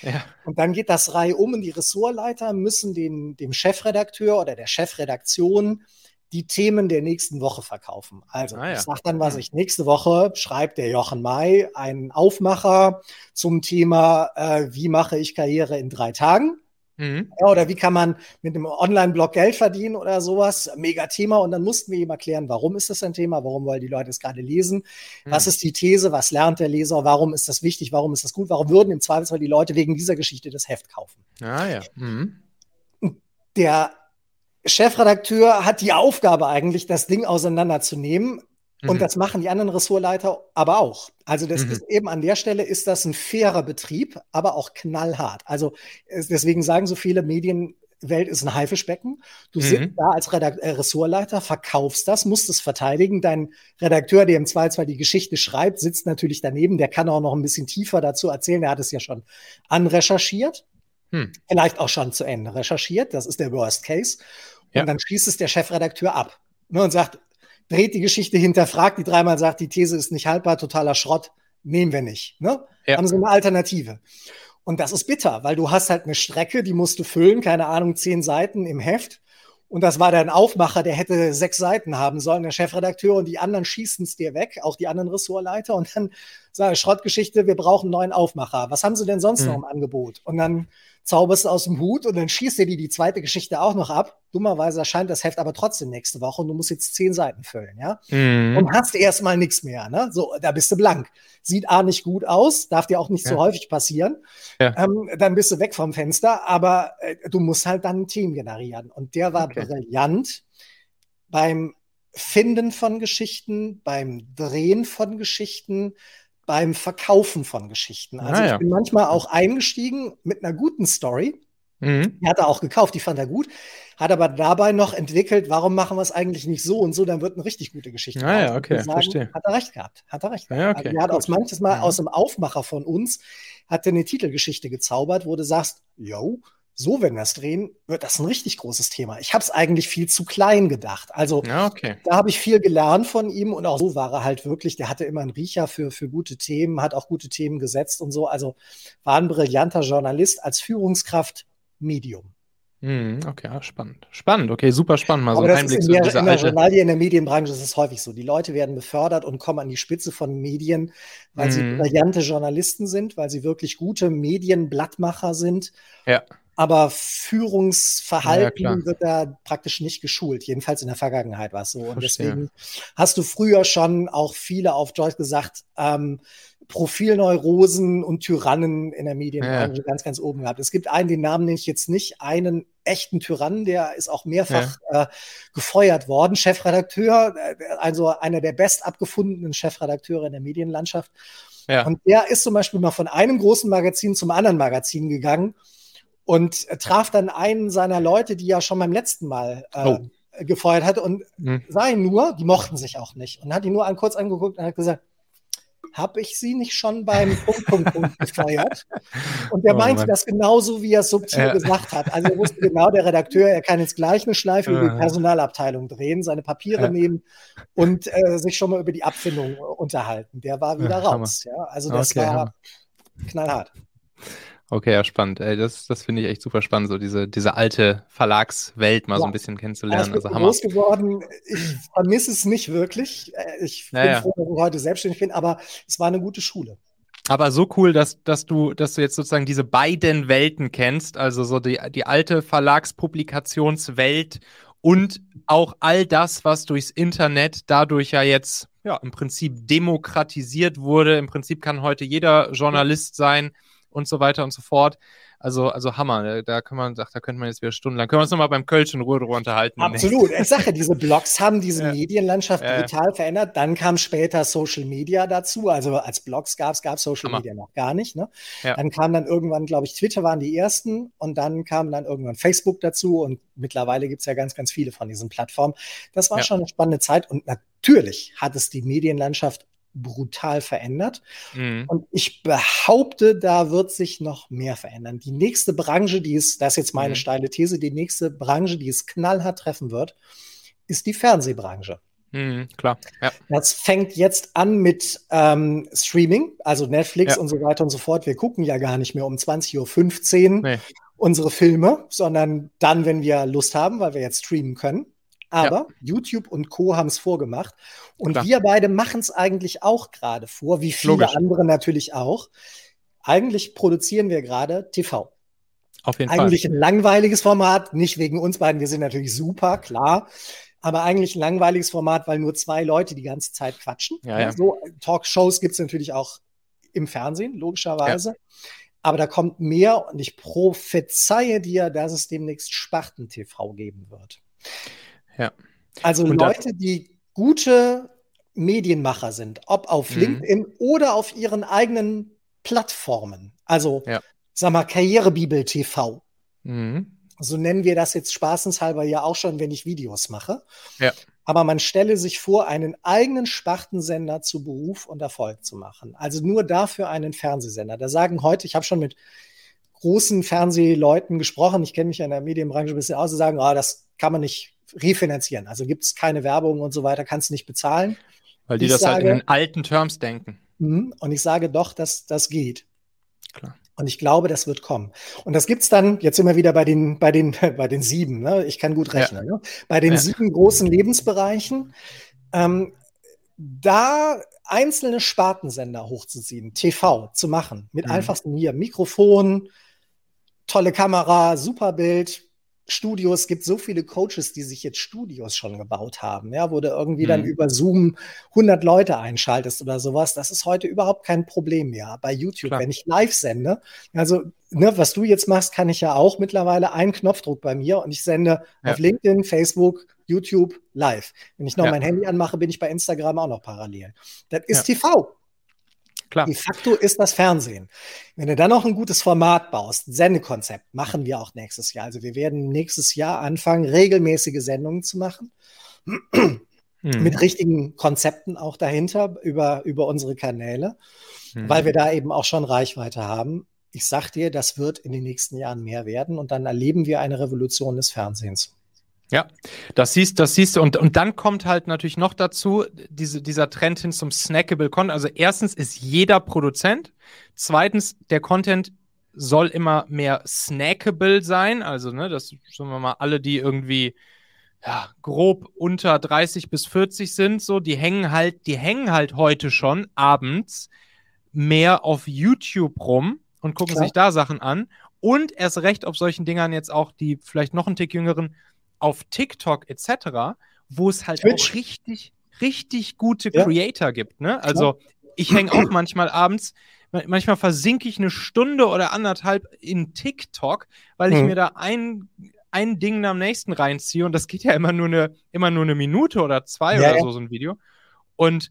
Ja. Und dann geht das Reihe um und die Ressortleiter müssen den, dem Chefredakteur oder der Chefredaktion die Themen der nächsten Woche verkaufen. Also ah, ja. ich sage dann, was ich nächste Woche schreibt der Jochen May einen Aufmacher zum Thema, äh, wie mache ich Karriere in drei Tagen. Mhm. Ja, oder wie kann man mit einem Online-Blog Geld verdienen oder sowas? Mega Thema. Und dann mussten wir ihm erklären, warum ist das ein Thema? Warum wollen die Leute es gerade lesen? Mhm. Was ist die These? Was lernt der Leser? Warum ist das wichtig? Warum ist das gut? Warum würden im Zweifelsfall die Leute wegen dieser Geschichte das Heft kaufen? Ah, ja. Mhm. Der Chefredakteur hat die Aufgabe eigentlich, das Ding auseinanderzunehmen, und mhm. das machen die anderen Ressortleiter aber auch. Also das mhm. ist eben an der Stelle ist das ein fairer Betrieb, aber auch knallhart. Also deswegen sagen so viele Medienwelt ist ein Haifischbecken. Du mhm. sitzt da als Redakt äh, Ressortleiter, verkaufst das, musst es verteidigen. Dein Redakteur, der im Zweifelsfall die Geschichte schreibt, sitzt natürlich daneben. Der kann auch noch ein bisschen tiefer dazu erzählen. Der hat es ja schon anrecherchiert. Hm. Vielleicht auch schon zu Ende recherchiert. Das ist der Worst Case. Und ja. dann schließt es der Chefredakteur ab ne, und sagt, dreht die Geschichte, hinterfragt die dreimal, sagt, die These ist nicht haltbar, totaler Schrott, nehmen wir nicht. Ne? Ja. Haben sie eine Alternative. Und das ist bitter, weil du hast halt eine Strecke, die musst du füllen, keine Ahnung, zehn Seiten im Heft. Und das war der Aufmacher, der hätte sechs Seiten haben sollen, der Chefredakteur, und die anderen schießen es dir weg, auch die anderen Ressortleiter. Und dann sage Schrottgeschichte, wir brauchen einen neuen Aufmacher. Was haben sie denn sonst hm. noch im Angebot? Und dann zauberst du aus dem Hut und dann schießt dir die, die zweite Geschichte auch noch ab. Dummerweise erscheint das Heft aber trotzdem nächste Woche und du musst jetzt zehn Seiten füllen, ja? Mhm. Und hast erstmal nichts mehr, ne? So, da bist du blank. Sieht A nicht gut aus, darf dir auch nicht ja. so häufig passieren. Ja. Ähm, dann bist du weg vom Fenster, aber äh, du musst halt dann ein Team generieren. Und der war okay. brillant beim Finden von Geschichten, beim Drehen von Geschichten, beim Verkaufen von Geschichten. Also ah, ja. ich bin manchmal auch eingestiegen mit einer guten Story. Mhm. Die hat er auch gekauft, die fand er gut, hat aber dabei noch entwickelt, warum machen wir es eigentlich nicht so und so, dann wird eine richtig gute Geschichte. Ah, ja, okay, sagen, verstehe. Hat er recht gehabt, hat er recht gehabt. Ja, okay, also, er hat aus manches Mal mhm. aus dem Aufmacher von uns, hat er eine Titelgeschichte gezaubert, wo du sagst, yo, so, wenn wir es drehen, wird das ein richtig großes Thema. Ich habe es eigentlich viel zu klein gedacht. Also ja, okay. da habe ich viel gelernt von ihm und auch so war er halt wirklich, der hatte immer einen Riecher für, für gute Themen, hat auch gute Themen gesetzt und so. Also war ein brillanter Journalist als Führungskraft Medium. Hm, okay, spannend. Spannend, okay, super spannend. Mal so ein Einblick in der, in der Journalie, in der Medienbranche ist es häufig so. Die Leute werden befördert und kommen an die Spitze von Medien, weil mhm. sie brillante Journalisten sind, weil sie wirklich gute Medienblattmacher sind. Ja. Aber Führungsverhalten ja, wird da praktisch nicht geschult. Jedenfalls in der Vergangenheit war es so. Und Verstehe. deswegen hast du früher schon auch viele auf Joyce gesagt, ähm, Profilneurosen und Tyrannen in der Medienbranche ja. ganz, ganz oben gehabt. Es gibt einen, den Namen nenne ich jetzt nicht, einen echten Tyrannen, der ist auch mehrfach ja. äh, gefeuert worden, Chefredakteur, äh, also einer der best abgefundenen Chefredakteure in der Medienlandschaft. Ja. Und der ist zum Beispiel mal von einem großen Magazin zum anderen Magazin gegangen und traf dann einen seiner Leute, die ja schon beim letzten Mal äh, oh. gefeuert hat und mhm. sah ihn nur, die mochten sich auch nicht und hat ihn nur an, kurz angeguckt und hat gesagt, habe ich sie nicht schon beim Punkt, Punkt, Punkt gefeuert? Und er oh, meinte Mann. das genauso, wie er es subtil ja. gesagt hat. Also er wusste genau, der Redakteur, er kann jetzt gleich eine Schleife über die Personalabteilung drehen, seine Papiere ja. nehmen und äh, sich schon mal über die Abfindung unterhalten. Der war wieder ja, raus. Also das okay, war knallhart. Okay, ja, spannend. Ey, das das finde ich echt super spannend, so diese, diese alte Verlagswelt mal ja. so ein bisschen kennenzulernen. Also, Hammer. groß geworden. Ich vermisse es nicht wirklich. Äh, ich bin ja, froh, dass ich heute selbstständig bin, aber es war eine gute Schule. Aber so cool, dass, dass, du, dass du jetzt sozusagen diese beiden Welten kennst, also so die, die alte Verlagspublikationswelt und auch all das, was durchs Internet dadurch ja jetzt ja, im Prinzip demokratisiert wurde. Im Prinzip kann heute jeder Journalist sein und so weiter und so fort. Also, also Hammer, ne? da kann man, da könnte man jetzt wieder stundenlang, können wir uns nochmal beim Kölsch in Ruhe drüber unterhalten. Absolut. Ich sage, diese Blogs haben diese ja. Medienlandschaft ja. brutal verändert. Dann kam später Social Media dazu. Also als Blogs gab es, gab es Social Hammer. Media noch gar nicht. Ne? Ja. Dann kam dann irgendwann, glaube ich, Twitter waren die ersten und dann kam dann irgendwann Facebook dazu und mittlerweile gibt es ja ganz, ganz viele von diesen Plattformen. Das war schon eine spannende Zeit und natürlich hat es die Medienlandschaft brutal verändert. Mhm. Und ich behaupte, da wird sich noch mehr verändern. Die nächste Branche, die es, das ist jetzt meine mhm. steile These, die nächste Branche, die es knallhart treffen wird, ist die Fernsehbranche. Mhm, klar. Ja. Das fängt jetzt an mit ähm, Streaming, also Netflix ja. und so weiter und so fort. Wir gucken ja gar nicht mehr um 20.15 Uhr nee. unsere Filme, sondern dann, wenn wir Lust haben, weil wir jetzt streamen können. Aber ja. YouTube und Co. haben es vorgemacht. Und Klar. wir beide machen es eigentlich auch gerade vor, wie viele Logisch. andere natürlich auch. Eigentlich produzieren wir gerade TV. Auf jeden eigentlich Fall. ein langweiliges Format, nicht wegen uns beiden, wir sind natürlich super, klar. Aber eigentlich ein langweiliges Format, weil nur zwei Leute die ganze Zeit quatschen. Ja, ja. So Talkshows gibt es natürlich auch im Fernsehen, logischerweise. Aber da kommt mehr und ich prophezeie dir, dass es demnächst Sparten-TV geben wird. Ja. Also und Leute, die gute Medienmacher sind, ob auf mhm. LinkedIn oder auf ihren eigenen Plattformen. Also, ja. sag mal, Karrierebibel TV. Mhm. So nennen wir das jetzt spaßenshalber ja auch schon, wenn ich Videos mache. Ja. Aber man stelle sich vor, einen eigenen Spartensender zu Beruf und Erfolg zu machen. Also nur dafür einen Fernsehsender. Da sagen heute, ich habe schon mit großen Fernsehleuten gesprochen, ich kenne mich in der Medienbranche ein bisschen aus, die sagen, oh, das kann man nicht refinanzieren. Also gibt es keine Werbung und so weiter, kannst du nicht bezahlen. Weil die ich das sage, halt in den alten Terms denken. Mh, und ich sage doch, dass das geht. Klar. Und ich glaube, das wird kommen. Und das gibt es dann, jetzt wir wieder bei den, bei den, bei den sieben, ne? ich kann gut rechnen, ja. ne? bei den ja. sieben großen Lebensbereichen, ähm, da einzelne Spartensender hochzuziehen, TV zu machen, mit mhm. einfachsten hier Mikrofon, tolle Kamera, super Bild, Studios, gibt so viele Coaches, die sich jetzt Studios schon gebaut haben, ja, wo du irgendwie mhm. dann über Zoom 100 Leute einschaltest oder sowas. Das ist heute überhaupt kein Problem mehr. Bei YouTube, Klar. wenn ich live sende, also, ne, was du jetzt machst, kann ich ja auch mittlerweile einen Knopfdruck bei mir und ich sende ja. auf LinkedIn, Facebook, YouTube live. Wenn ich noch ja. mein Handy anmache, bin ich bei Instagram auch noch parallel. Das ist ja. TV. Klar. De facto ist das Fernsehen. Wenn du dann noch ein gutes Format baust, ein Sendekonzept, machen wir auch nächstes Jahr. Also wir werden nächstes Jahr anfangen, regelmäßige Sendungen zu machen. Mhm. Mit richtigen Konzepten auch dahinter über, über unsere Kanäle, mhm. weil wir da eben auch schon Reichweite haben. Ich sag dir, das wird in den nächsten Jahren mehr werden und dann erleben wir eine Revolution des Fernsehens. Ja, das siehst, das siehst du. Und, und dann kommt halt natürlich noch dazu diese, dieser Trend hin zum snackable Content. Also erstens ist jeder Produzent. Zweitens, der Content soll immer mehr snackable sein. Also, ne, das sagen wir mal, alle, die irgendwie ja, grob unter 30 bis 40 sind, so, die hängen halt, die hängen halt heute schon abends mehr auf YouTube rum und gucken Klar. sich da Sachen an. Und erst recht auf solchen Dingern jetzt auch die vielleicht noch einen Tick jüngeren auf TikTok etc., wo es halt Twitch. auch richtig, richtig gute ja. Creator gibt. Ne? Also ich hänge auch manchmal abends, manchmal versinke ich eine Stunde oder anderthalb in TikTok, weil ich mhm. mir da ein, ein Ding am nächsten reinziehe und das geht ja immer nur eine, immer nur eine Minute oder zwei ja, oder so, so ein Video. Und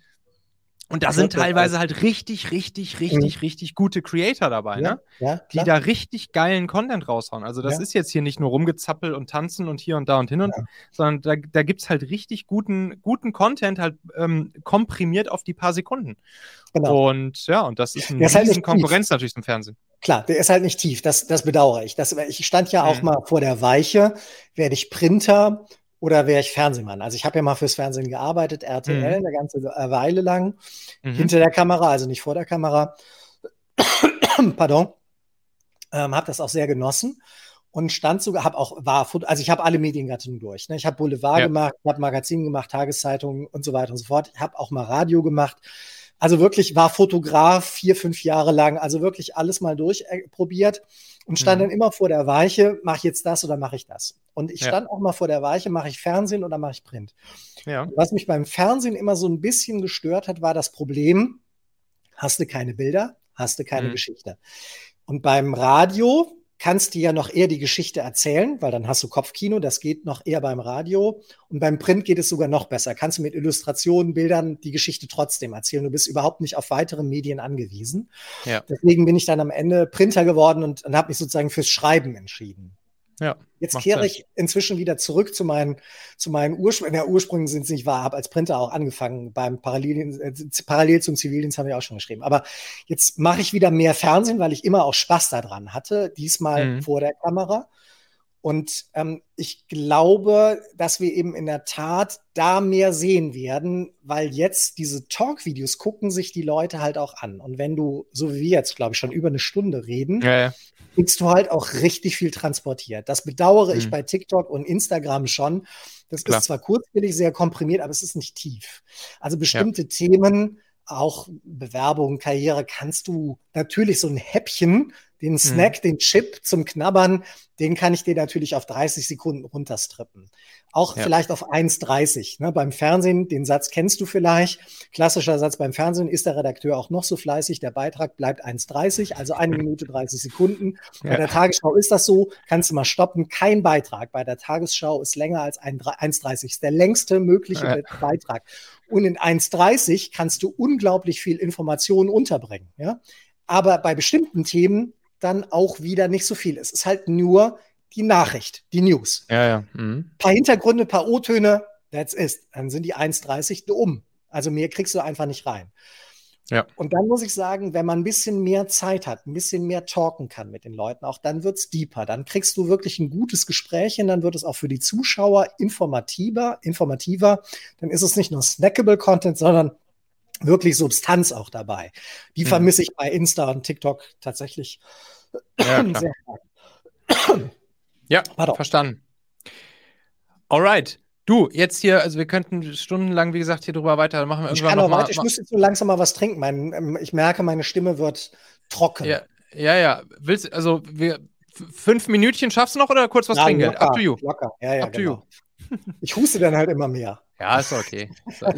und da sind teilweise halt richtig, richtig, richtig, mhm. richtig gute Creator dabei, ja, ne? Ja, die da richtig geilen Content raushauen. Also das ja. ist jetzt hier nicht nur rumgezappel und tanzen und hier und da und hin und, sondern da, da gibt es halt richtig guten, guten Content, halt ähm, komprimiert auf die paar Sekunden. Genau. Und ja, und das ist eine riesen halt Konkurrenz natürlich zum Fernsehen. Klar, der ist halt nicht tief. Das, das bedauere ich. Das, ich stand ja auch mhm. mal vor der Weiche, werde ich Printer oder wäre ich Fernsehmann? Also ich habe ja mal fürs Fernsehen gearbeitet, RTL, mhm. eine ganze Weile lang, mhm. hinter der Kamera, also nicht vor der Kamera. Pardon. Ähm, habe das auch sehr genossen und stand sogar, habe auch, war, also ich habe alle Mediengattungen durch. Ne? Ich habe Boulevard ja. gemacht, habe Magazin gemacht, Tageszeitungen und so weiter und so fort. Ich habe auch mal Radio gemacht. Also wirklich war Fotograf vier, fünf Jahre lang, also wirklich alles mal durchprobiert und stand mhm. dann immer vor der Weiche, mache ich jetzt das oder mache ich das? Und ich stand auch mal vor der Weiche, mache ich Fernsehen oder mache ich Print? Ja. Was mich beim Fernsehen immer so ein bisschen gestört hat, war das Problem, hast du keine Bilder, hast du keine mhm. Geschichte. Und beim Radio kannst du ja noch eher die Geschichte erzählen, weil dann hast du Kopfkino, das geht noch eher beim Radio. Und beim Print geht es sogar noch besser. Kannst du mit Illustrationen, Bildern die Geschichte trotzdem erzählen. Du bist überhaupt nicht auf weitere Medien angewiesen. Ja. Deswegen bin ich dann am Ende Printer geworden und, und habe mich sozusagen fürs Schreiben entschieden. Ja, Jetzt kehre ich inzwischen wieder zurück zu meinen, zu meinen Ursprüngen. Ja, Ursprüngen sind es nicht wahr, habe als Printer auch angefangen. Beim Parallel, äh, parallel zum Zivildienst habe ich auch schon geschrieben. Aber jetzt mache ich wieder mehr Fernsehen, weil ich immer auch Spaß daran hatte. Diesmal mhm. vor der Kamera. Und ähm, ich glaube, dass wir eben in der Tat da mehr sehen werden, weil jetzt diese Talk-Videos gucken sich die Leute halt auch an. Und wenn du, so wie wir jetzt, glaube ich, schon über eine Stunde reden, ja, ja kriegst du halt auch richtig viel transportiert. Das bedauere mhm. ich bei TikTok und Instagram schon. Das Klar. ist zwar kurzwillig sehr komprimiert, aber es ist nicht tief. Also bestimmte ja. Themen, auch Bewerbung, Karriere, kannst du natürlich so ein Häppchen den mhm. Snack, mhm. den Chip zum Knabbern, den kann ich dir natürlich auf 30 Sekunden runterstrippen. Auch ja. vielleicht auf 1,30. Ne? Beim Fernsehen, den Satz kennst du vielleicht. Klassischer Satz beim Fernsehen, ist der Redakteur auch noch so fleißig, der Beitrag bleibt 1,30, also eine Minute 30 Sekunden. Ja. Bei der Tagesschau ist das so, kannst du mal stoppen. Kein Beitrag bei der Tagesschau ist länger als 1,30. Ist der längste mögliche ja. Beitrag. Und in 1,30 kannst du unglaublich viel Informationen unterbringen. Ja? Aber bei bestimmten Themen dann auch wieder nicht so viel. Es ist halt nur die Nachricht, die News. Ja, ja. Mhm. Paar Hintergründe, paar O-Töne, that's it. Dann sind die 1,30 um. Also mehr kriegst du einfach nicht rein. Ja. Und dann muss ich sagen, wenn man ein bisschen mehr Zeit hat, ein bisschen mehr talken kann mit den Leuten, auch dann wird es deeper. Dann kriegst du wirklich ein gutes Gespräch hin, dann wird es auch für die Zuschauer informativer, informativer. Dann ist es nicht nur snackable Content, sondern wirklich Substanz auch dabei. Die mhm. vermisse ich bei Insta und TikTok tatsächlich ja, sehr stark. Ja, Pardon. verstanden. Alright. Du, jetzt hier, also wir könnten stundenlang, wie gesagt, hier drüber weiter machen. Wir ich kann auch weiter, ich muss jetzt so langsam mal was trinken. Mein, ähm, ich merke, meine Stimme wird trocken. Ja, ja, ja. Willst, also wir, fünf Minütchen schaffst du noch oder kurz was ja, trinken? Locker, Up to you. Locker, ja, ja, Up genau. to you. Ich huste dann halt immer mehr. Ja, ist okay.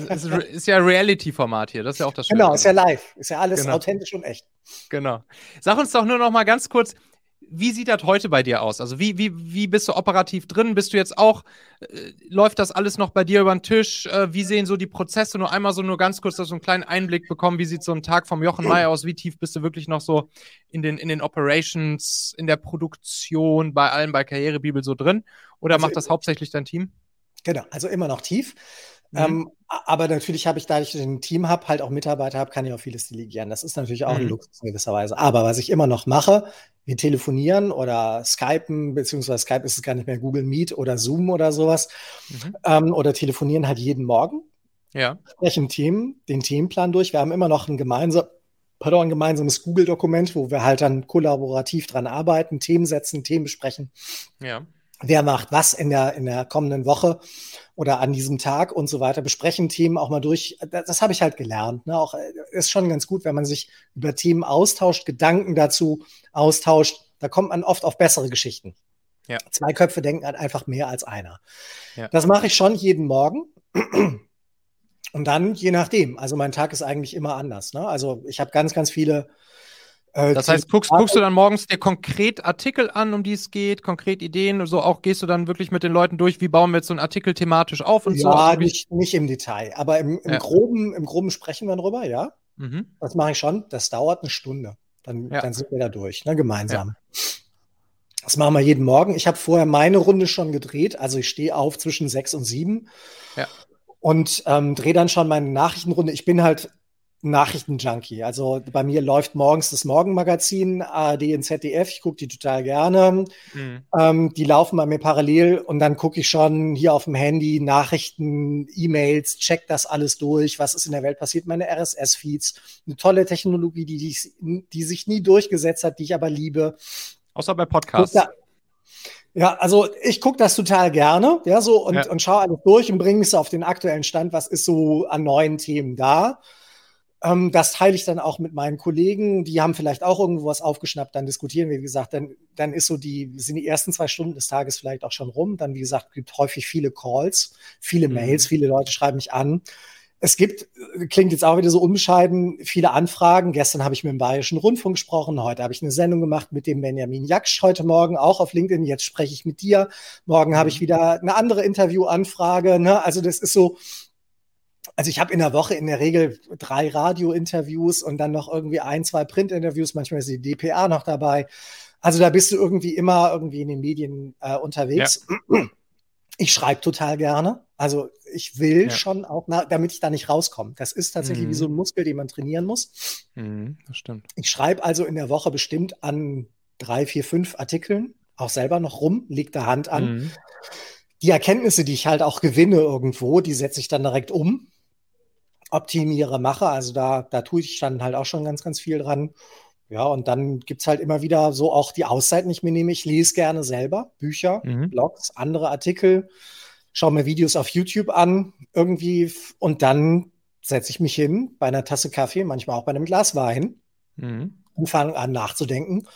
ist, ist, ja Reality-Format hier, das ist ja auch das Schöne. Genau, ist ja live. Ist ja alles genau. authentisch und echt. Genau. Sag uns doch nur noch mal ganz kurz, wie sieht das heute bei dir aus? Also wie, wie, wie bist du operativ drin? Bist du jetzt auch, äh, läuft das alles noch bei dir über den Tisch? Äh, wie sehen so die Prozesse? Nur einmal so nur ganz kurz, dass du einen kleinen Einblick bekommen, wie sieht so ein Tag vom Jochen May aus? Wie tief bist du wirklich noch so in den, in den Operations, in der Produktion, bei allem bei Karrierebibel so drin? Oder also macht das hauptsächlich dein Team? Genau, also immer noch tief. Mhm. Ähm, aber natürlich habe ich, da ich ein Team habe, halt auch Mitarbeiter habe, kann ich auch vieles delegieren. Das ist natürlich auch mhm. ein Luxus in gewisser Weise. Aber was ich immer noch mache, wir telefonieren oder Skypen, beziehungsweise Skype ist es gar nicht mehr Google Meet oder Zoom oder sowas. Mhm. Ähm, oder telefonieren halt jeden Morgen. Ja. Sprechen Themen, den Themenplan durch. Wir haben immer noch ein, gemeinsam, pardon, ein gemeinsames Google-Dokument, wo wir halt dann kollaborativ dran arbeiten, Themen setzen, Themen besprechen. Ja wer macht was in der, in der kommenden Woche oder an diesem Tag und so weiter, besprechen Themen auch mal durch. Das, das habe ich halt gelernt. Ne? Auch äh, ist schon ganz gut, wenn man sich über Themen austauscht, Gedanken dazu austauscht. Da kommt man oft auf bessere Geschichten. Ja. Zwei Köpfe denken halt einfach mehr als einer. Ja. Das mache ich schon jeden Morgen. Und dann, je nachdem, also mein Tag ist eigentlich immer anders. Ne? Also ich habe ganz, ganz viele äh, das heißt, guckst, guckst, du dann morgens dir konkret Artikel an, um die es geht, konkret Ideen, so auch gehst du dann wirklich mit den Leuten durch, wie bauen wir jetzt so einen Artikel thematisch auf und ja, so? Ja, nicht, nicht im Detail, aber im, im ja. Groben, im Groben sprechen wir darüber, ja. Mhm. Das mache ich schon. Das dauert eine Stunde. Dann, ja. dann sind wir da durch, ne, gemeinsam. Das machen wir jeden Morgen. Ich habe vorher meine Runde schon gedreht, also ich stehe auf zwischen sechs und sieben. Ja und ähm, drehe dann schon meine Nachrichtenrunde. Ich bin halt Nachrichtenjunkie. Also bei mir läuft morgens das Morgenmagazin, ARD und ZDF. Ich gucke die total gerne. Mhm. Ähm, die laufen bei mir parallel und dann gucke ich schon hier auf dem Handy Nachrichten, E-Mails, check das alles durch, was ist in der Welt passiert, meine RSS-Feeds. Eine tolle Technologie, die, die, die, sich nie durchgesetzt hat, die ich aber liebe. Außer bei Podcasts. Ja, also ich gucke das total gerne, ja, so und, ja. und schaue alles durch und bringe es auf den aktuellen Stand, was ist so an neuen Themen da. Ähm, das teile ich dann auch mit meinen Kollegen. Die haben vielleicht auch irgendwo was aufgeschnappt. Dann diskutieren wir, wie gesagt, dann, dann ist so die, sind die ersten zwei Stunden des Tages vielleicht auch schon rum. Dann, wie gesagt, gibt häufig viele Calls, viele mhm. Mails, viele Leute schreiben mich an. Es gibt, klingt jetzt auch wieder so unbescheiden, viele Anfragen. Gestern habe ich mit dem Bayerischen Rundfunk gesprochen. Heute habe ich eine Sendung gemacht mit dem Benjamin Jaksch. Heute Morgen auch auf LinkedIn. Jetzt spreche ich mit dir. Morgen habe ich mhm. wieder eine andere Interviewanfrage. Ne? Also das ist so, also ich habe in der Woche in der Regel drei Radio-Interviews und dann noch irgendwie ein, zwei Print-Interviews, manchmal ist die DPA noch dabei. Also da bist du irgendwie immer irgendwie in den Medien äh, unterwegs. Ja. Ich schreibe total gerne. Also ich will ja. schon auch, na, damit ich da nicht rauskomme. Das ist tatsächlich mhm. wie so ein Muskel, den man trainieren muss. Mhm, das stimmt. Ich schreibe also in der Woche bestimmt an drei, vier, fünf Artikeln, auch selber noch rum, leg da Hand an. Mhm. Die Erkenntnisse, die ich halt auch gewinne irgendwo, die setze ich dann direkt um optimiere, mache. Also da, da tue ich dann halt auch schon ganz, ganz viel dran. Ja, und dann gibt es halt immer wieder so auch die Auszeiten, die ich mir nehme. Ich lese gerne selber Bücher, mhm. Blogs, andere Artikel, schaue mir Videos auf YouTube an, irgendwie, und dann setze ich mich hin bei einer Tasse Kaffee, manchmal auch bei einem Glas Wein mhm. und fange an nachzudenken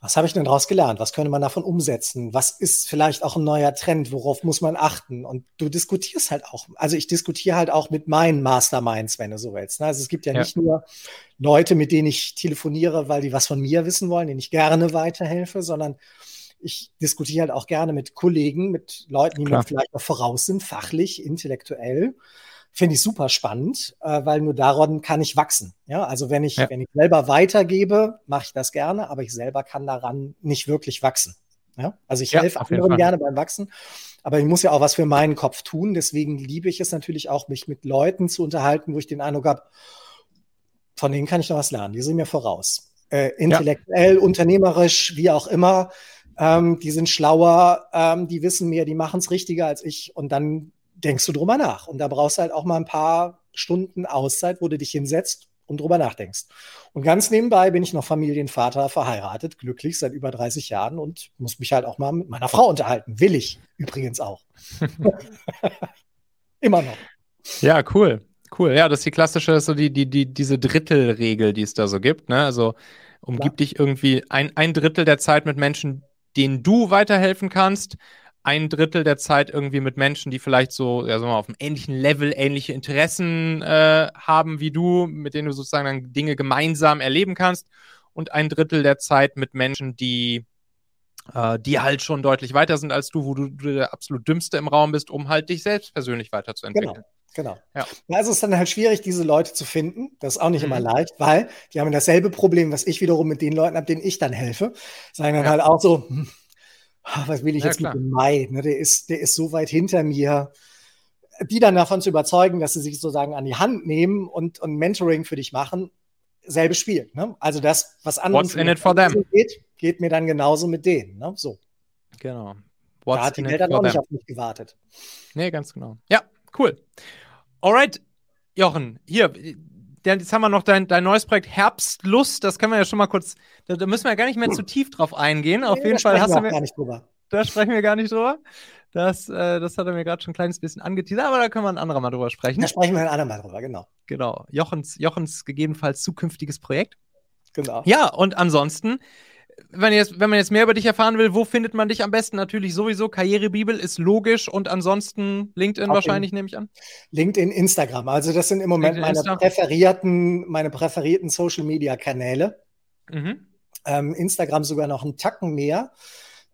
was habe ich denn daraus gelernt? Was könnte man davon umsetzen? Was ist vielleicht auch ein neuer Trend? Worauf muss man achten? Und du diskutierst halt auch, also ich diskutiere halt auch mit meinen Masterminds, wenn du so willst. Ne? Also es gibt ja, ja, nicht nur Leute, mit denen ich telefoniere, weil die was von mir wissen wollen, denen ich gerne weiterhelfe, sondern ich diskutiere halt auch gerne mit Kollegen, mit Leuten, die Klar. mir vielleicht noch voraus sind, fachlich, intellektuell finde ich super spannend, äh, weil nur daran kann ich wachsen. Ja, also wenn ich, ja. wenn ich selber weitergebe, mache ich das gerne, aber ich selber kann daran nicht wirklich wachsen. Ja, also ich ja, helfe anderen gerne beim Wachsen, aber ich muss ja auch was für meinen Kopf tun. Deswegen liebe ich es natürlich auch, mich mit Leuten zu unterhalten, wo ich den Eindruck habe, von denen kann ich noch was lernen. Die sind mir voraus. Äh, intellektuell, ja. unternehmerisch, wie auch immer. Ähm, die sind schlauer, ähm, die wissen mehr, die machen es richtiger als ich. Und dann denkst du drüber nach. Und da brauchst du halt auch mal ein paar Stunden Auszeit, wo du dich hinsetzt und drüber nachdenkst. Und ganz nebenbei bin ich noch Familienvater, verheiratet, glücklich seit über 30 Jahren und muss mich halt auch mal mit meiner Frau unterhalten. Will ich übrigens auch. Immer noch. Ja, cool. Cool. Ja, das ist die klassische, so die, die, die, diese Drittelregel, die es da so gibt. Ne? Also umgib Klar. dich irgendwie ein, ein Drittel der Zeit mit Menschen, denen du weiterhelfen kannst ein Drittel der Zeit irgendwie mit Menschen, die vielleicht so, ja, sagen wir mal, auf einem ähnlichen Level ähnliche Interessen äh, haben wie du, mit denen du sozusagen dann Dinge gemeinsam erleben kannst. Und ein Drittel der Zeit mit Menschen, die äh, die halt schon deutlich weiter sind als du, wo du, du, der absolut Dümmste im Raum bist, um halt dich selbst persönlich weiterzuentwickeln. Genau. Genau. Ja. Also ist dann halt schwierig, diese Leute zu finden. Das ist auch nicht mhm. immer leicht, weil die haben dasselbe Problem, was ich wiederum mit den Leuten habe, denen ich dann helfe. Sagen dann ja. halt auch so, hm, was will ich ja, jetzt klar. mit dem Mai? Ne, der, ist, der ist so weit hinter mir. Die dann davon zu überzeugen, dass sie sich sozusagen an die Hand nehmen und, und Mentoring für dich machen, selbes Spiel. Ne? Also das, was anderen geht, geht mir dann genauso mit denen. Ne? So. Genau. What's da hat die Welt dann auch nicht auf mich gewartet. Nee, ganz genau. Ja, cool. Alright, Jochen, hier, jetzt haben wir noch dein, dein neues Projekt Herbstlust. Das können wir ja schon mal kurz, da, da müssen wir ja gar nicht mehr zu tief drauf eingehen. Auf nee, jeden Fall hast du mir. Gar nicht drüber. Da sprechen wir gar nicht drüber. Das, äh, das hat er mir gerade schon ein kleines bisschen angeteasert, aber da können wir ein anderer Mal drüber sprechen. Da sprechen wir ein andermal drüber, genau. Genau. Jochens, Jochens gegebenenfalls zukünftiges Projekt. Genau. Ja, und ansonsten wenn, jetzt, wenn man jetzt mehr über dich erfahren will, wo findet man dich am besten? Natürlich sowieso Karrierebibel ist logisch und ansonsten LinkedIn Auf wahrscheinlich, nehme ich an. LinkedIn, Instagram. Also das sind im Moment LinkedIn, meine präferierten, meine präferierten Social Media Kanäle. Mhm. Ähm, Instagram sogar noch einen Tacken mehr.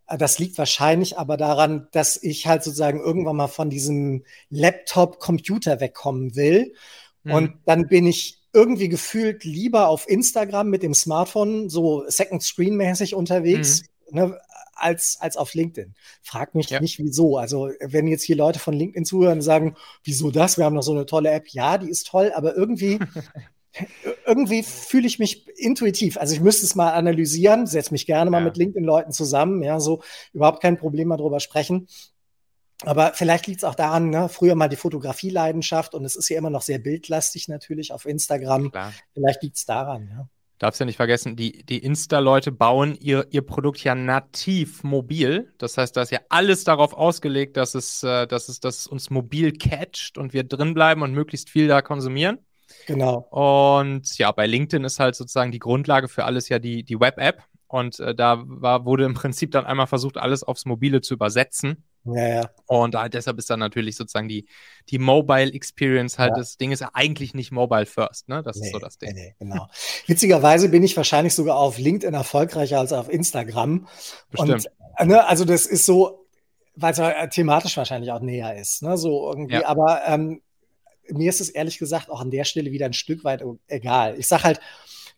Äh, das liegt wahrscheinlich aber daran, dass ich halt sozusagen irgendwann mal von diesem Laptop-Computer wegkommen will. Mhm. Und dann bin ich irgendwie gefühlt lieber auf Instagram mit dem Smartphone so Second Screen mäßig unterwegs, mhm. ne, als, als auf LinkedIn. Frag mich ja. nicht wieso. Also, wenn jetzt hier Leute von LinkedIn zuhören und sagen, wieso das? Wir haben noch so eine tolle App. Ja, die ist toll, aber irgendwie, irgendwie fühle ich mich intuitiv. Also, ich müsste es mal analysieren, setze mich gerne mal ja. mit LinkedIn-Leuten zusammen. Ja, so überhaupt kein Problem mal drüber sprechen. Aber vielleicht liegt es auch daran, ne, früher mal die Fotografieleidenschaft und es ist ja immer noch sehr bildlastig natürlich auf Instagram. Klar. Vielleicht liegt es daran, ja. Darfst ja nicht vergessen, die, die Insta-Leute bauen ihr, ihr Produkt ja nativ mobil. Das heißt, da ist ja alles darauf ausgelegt, dass es, äh, dass es, dass es uns mobil catcht und wir drin bleiben und möglichst viel da konsumieren. Genau. Und ja, bei LinkedIn ist halt sozusagen die Grundlage für alles ja die, die Web-App. Und äh, da war, wurde im Prinzip dann einmal versucht, alles aufs Mobile zu übersetzen. Ja, ja. Und da, deshalb ist dann natürlich sozusagen die, die Mobile Experience halt, ja. das Ding ist ja eigentlich nicht Mobile First, ne? Das nee, ist so das Ding. Nee, nee, genau. Witzigerweise bin ich wahrscheinlich sogar auf LinkedIn erfolgreicher als auf Instagram. Bestimmt. Und, ne, also das ist so, weil es thematisch wahrscheinlich auch näher ist, ne? So irgendwie, ja. aber ähm, mir ist es ehrlich gesagt auch an der Stelle wieder ein Stück weit egal. Ich sag halt,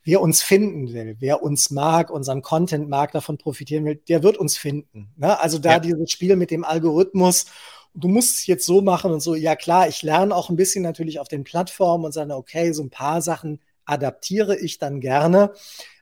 wer uns finden will, wer uns mag, unseren Content mag, davon profitieren will, der wird uns finden. Ne? Also da ja. dieses Spiel mit dem Algorithmus, du musst es jetzt so machen und so, ja klar, ich lerne auch ein bisschen natürlich auf den Plattformen und sage, okay, so ein paar Sachen adaptiere ich dann gerne.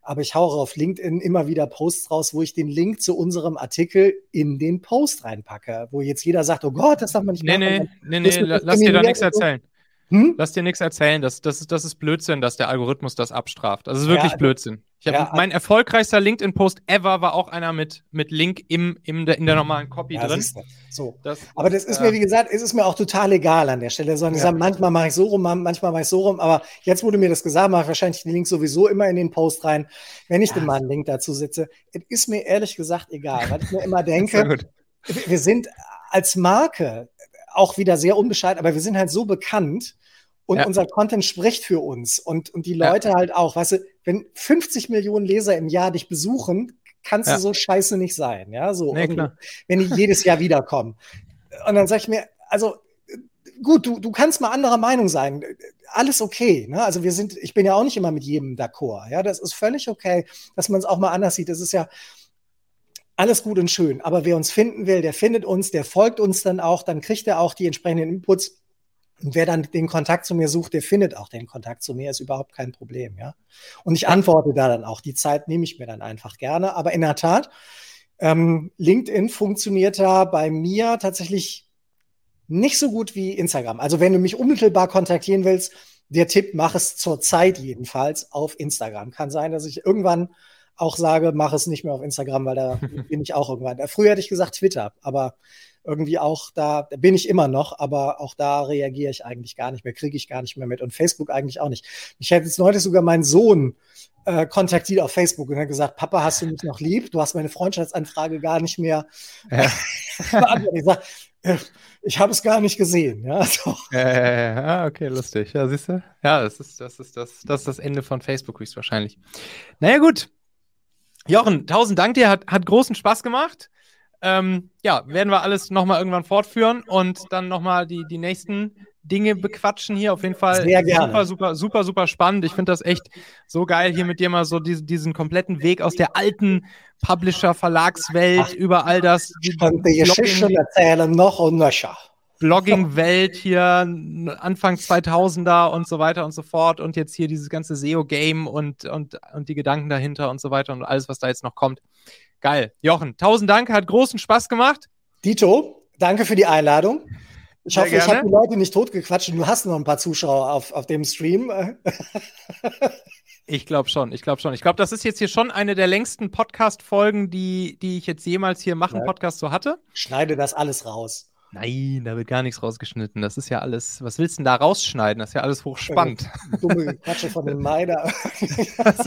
Aber ich haue auf LinkedIn immer wieder Posts raus, wo ich den Link zu unserem Artikel in den Post reinpacke, wo jetzt jeder sagt, oh Gott, das darf man nicht nee, machen. Nee, nee, nee, lass dir da nichts erzählen. Hm? Lass dir nichts erzählen. Das, das, ist, das ist Blödsinn, dass der Algorithmus das abstraft. Das ist wirklich ja, Blödsinn. Hab, ja, mein erfolgreichster LinkedIn-Post ever war auch einer mit, mit Link im, im, in der normalen Copy ja, drin. So. Das, aber das ist äh, mir, wie gesagt, es ist mir auch total egal an der Stelle. Sondern ja. manchmal mache ich so rum, manchmal mache ich so rum. Aber jetzt wurde mir das gesagt, mache ich wahrscheinlich den Link sowieso immer in den Post rein, wenn ich ja. denn mal einen Link dazu setze. Es ist mir ehrlich gesagt egal, weil ich mir immer denke, wir sind als Marke auch wieder sehr unbescheid, aber wir sind halt so bekannt und ja. unser Content spricht für uns und, und die Leute ja. halt auch. Weißt du, wenn 50 Millionen Leser im Jahr dich besuchen, kannst ja. du so scheiße nicht sein. Ja, so, nee, wenn die jedes Jahr wiederkommen. Und dann sag ich mir, also gut, du, du kannst mal anderer Meinung sein. Alles okay. Ne? Also wir sind, ich bin ja auch nicht immer mit jedem d'accord. Ja, das ist völlig okay, dass man es auch mal anders sieht. Das ist ja, alles gut und schön. Aber wer uns finden will, der findet uns, der folgt uns dann auch, dann kriegt er auch die entsprechenden Inputs. Und wer dann den Kontakt zu mir sucht, der findet auch den Kontakt zu mir, ist überhaupt kein Problem, ja. Und ich antworte da dann auch. Die Zeit nehme ich mir dann einfach gerne. Aber in der Tat, ähm, LinkedIn funktioniert da bei mir tatsächlich nicht so gut wie Instagram. Also wenn du mich unmittelbar kontaktieren willst, der Tipp, mach es zurzeit jedenfalls auf Instagram. Kann sein, dass ich irgendwann auch sage, mach es nicht mehr auf Instagram, weil da bin ich auch irgendwann. Früher hätte ich gesagt Twitter, aber irgendwie auch da, da bin ich immer noch, aber auch da reagiere ich eigentlich gar nicht mehr, kriege ich gar nicht mehr mit und Facebook eigentlich auch nicht. Ich hätte jetzt heute sogar meinen Sohn äh, kontaktiert auf Facebook und hat gesagt, Papa, hast du mich noch lieb? Du hast meine Freundschaftsanfrage gar nicht mehr ja. beantwortet. Ich sage, äh, ich habe es gar nicht gesehen. Ja, so. äh, ah, okay, lustig. Ja, siehst du? Ja, das ist das, ist das, das ist das Ende von Facebook höchstwahrscheinlich. Naja, gut. Jochen, tausend Dank dir, hat, hat großen Spaß gemacht. Ähm, ja, werden wir alles nochmal irgendwann fortführen und dann nochmal die, die nächsten Dinge bequatschen hier. Auf jeden Fall Sehr gerne. super, super, super, super spannend. Ich finde das echt so geil, hier mit dir mal so diesen, diesen kompletten Weg aus der alten Publisher-Verlagswelt über all das. Ich könnte Geschichten erzählen, noch und nöcher. Blogging-Welt hier, Anfang 2000er und so weiter und so fort und jetzt hier dieses ganze SEO-Game und, und, und die Gedanken dahinter und so weiter und alles, was da jetzt noch kommt. Geil. Jochen, tausend Dank, hat großen Spaß gemacht. Dito, danke für die Einladung. Ich Sehr hoffe, ich gerne. habe die Leute nicht totgequatscht und du hast noch ein paar Zuschauer auf, auf dem Stream. Ich glaube schon, ich glaube schon. Ich glaube, das ist jetzt hier schon eine der längsten Podcast-Folgen, die, die ich jetzt jemals hier machen, Ja. Podcast so hatte. Schneide das alles raus. Nein, da wird gar nichts rausgeschnitten. Das ist ja alles, was willst du denn da rausschneiden? Das ist ja alles hochspannend. Dumme Quatsche von den Meider. was,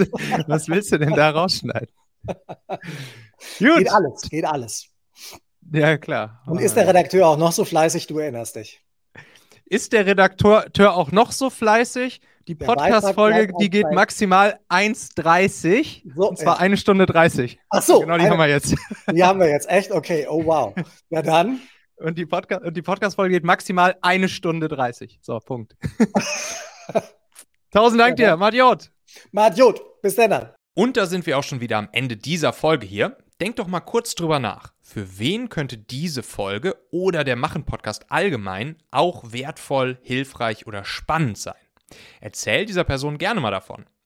was willst du denn da rausschneiden? Gut. geht alles, geht alles. Ja, klar. Und ist der Redakteur auch noch so fleißig, du erinnerst dich. Ist der Redakteur auch noch so fleißig? Die Podcast-Folge, die geht maximal 1,30. So, und zwar ja. eine Stunde 30. Ach so, Genau, die eine- haben wir jetzt. die haben wir jetzt echt. Okay, oh wow. Ja dann, Und die, Podca und die Podcast-Folge geht maximal eine Stunde 30. So, Punkt. Tausend Dank Ja, dir, Madiot. Madiot, bis dann. Und da sind wir auch schon wieder am Ende dieser Folge hier. Denk doch mal kurz drüber nach. Für wen könnte diese Folge oder der Machen-Podcast allgemein auch wertvoll, hilfreich oder spannend sein? Erzähl dieser Person gerne mal davon.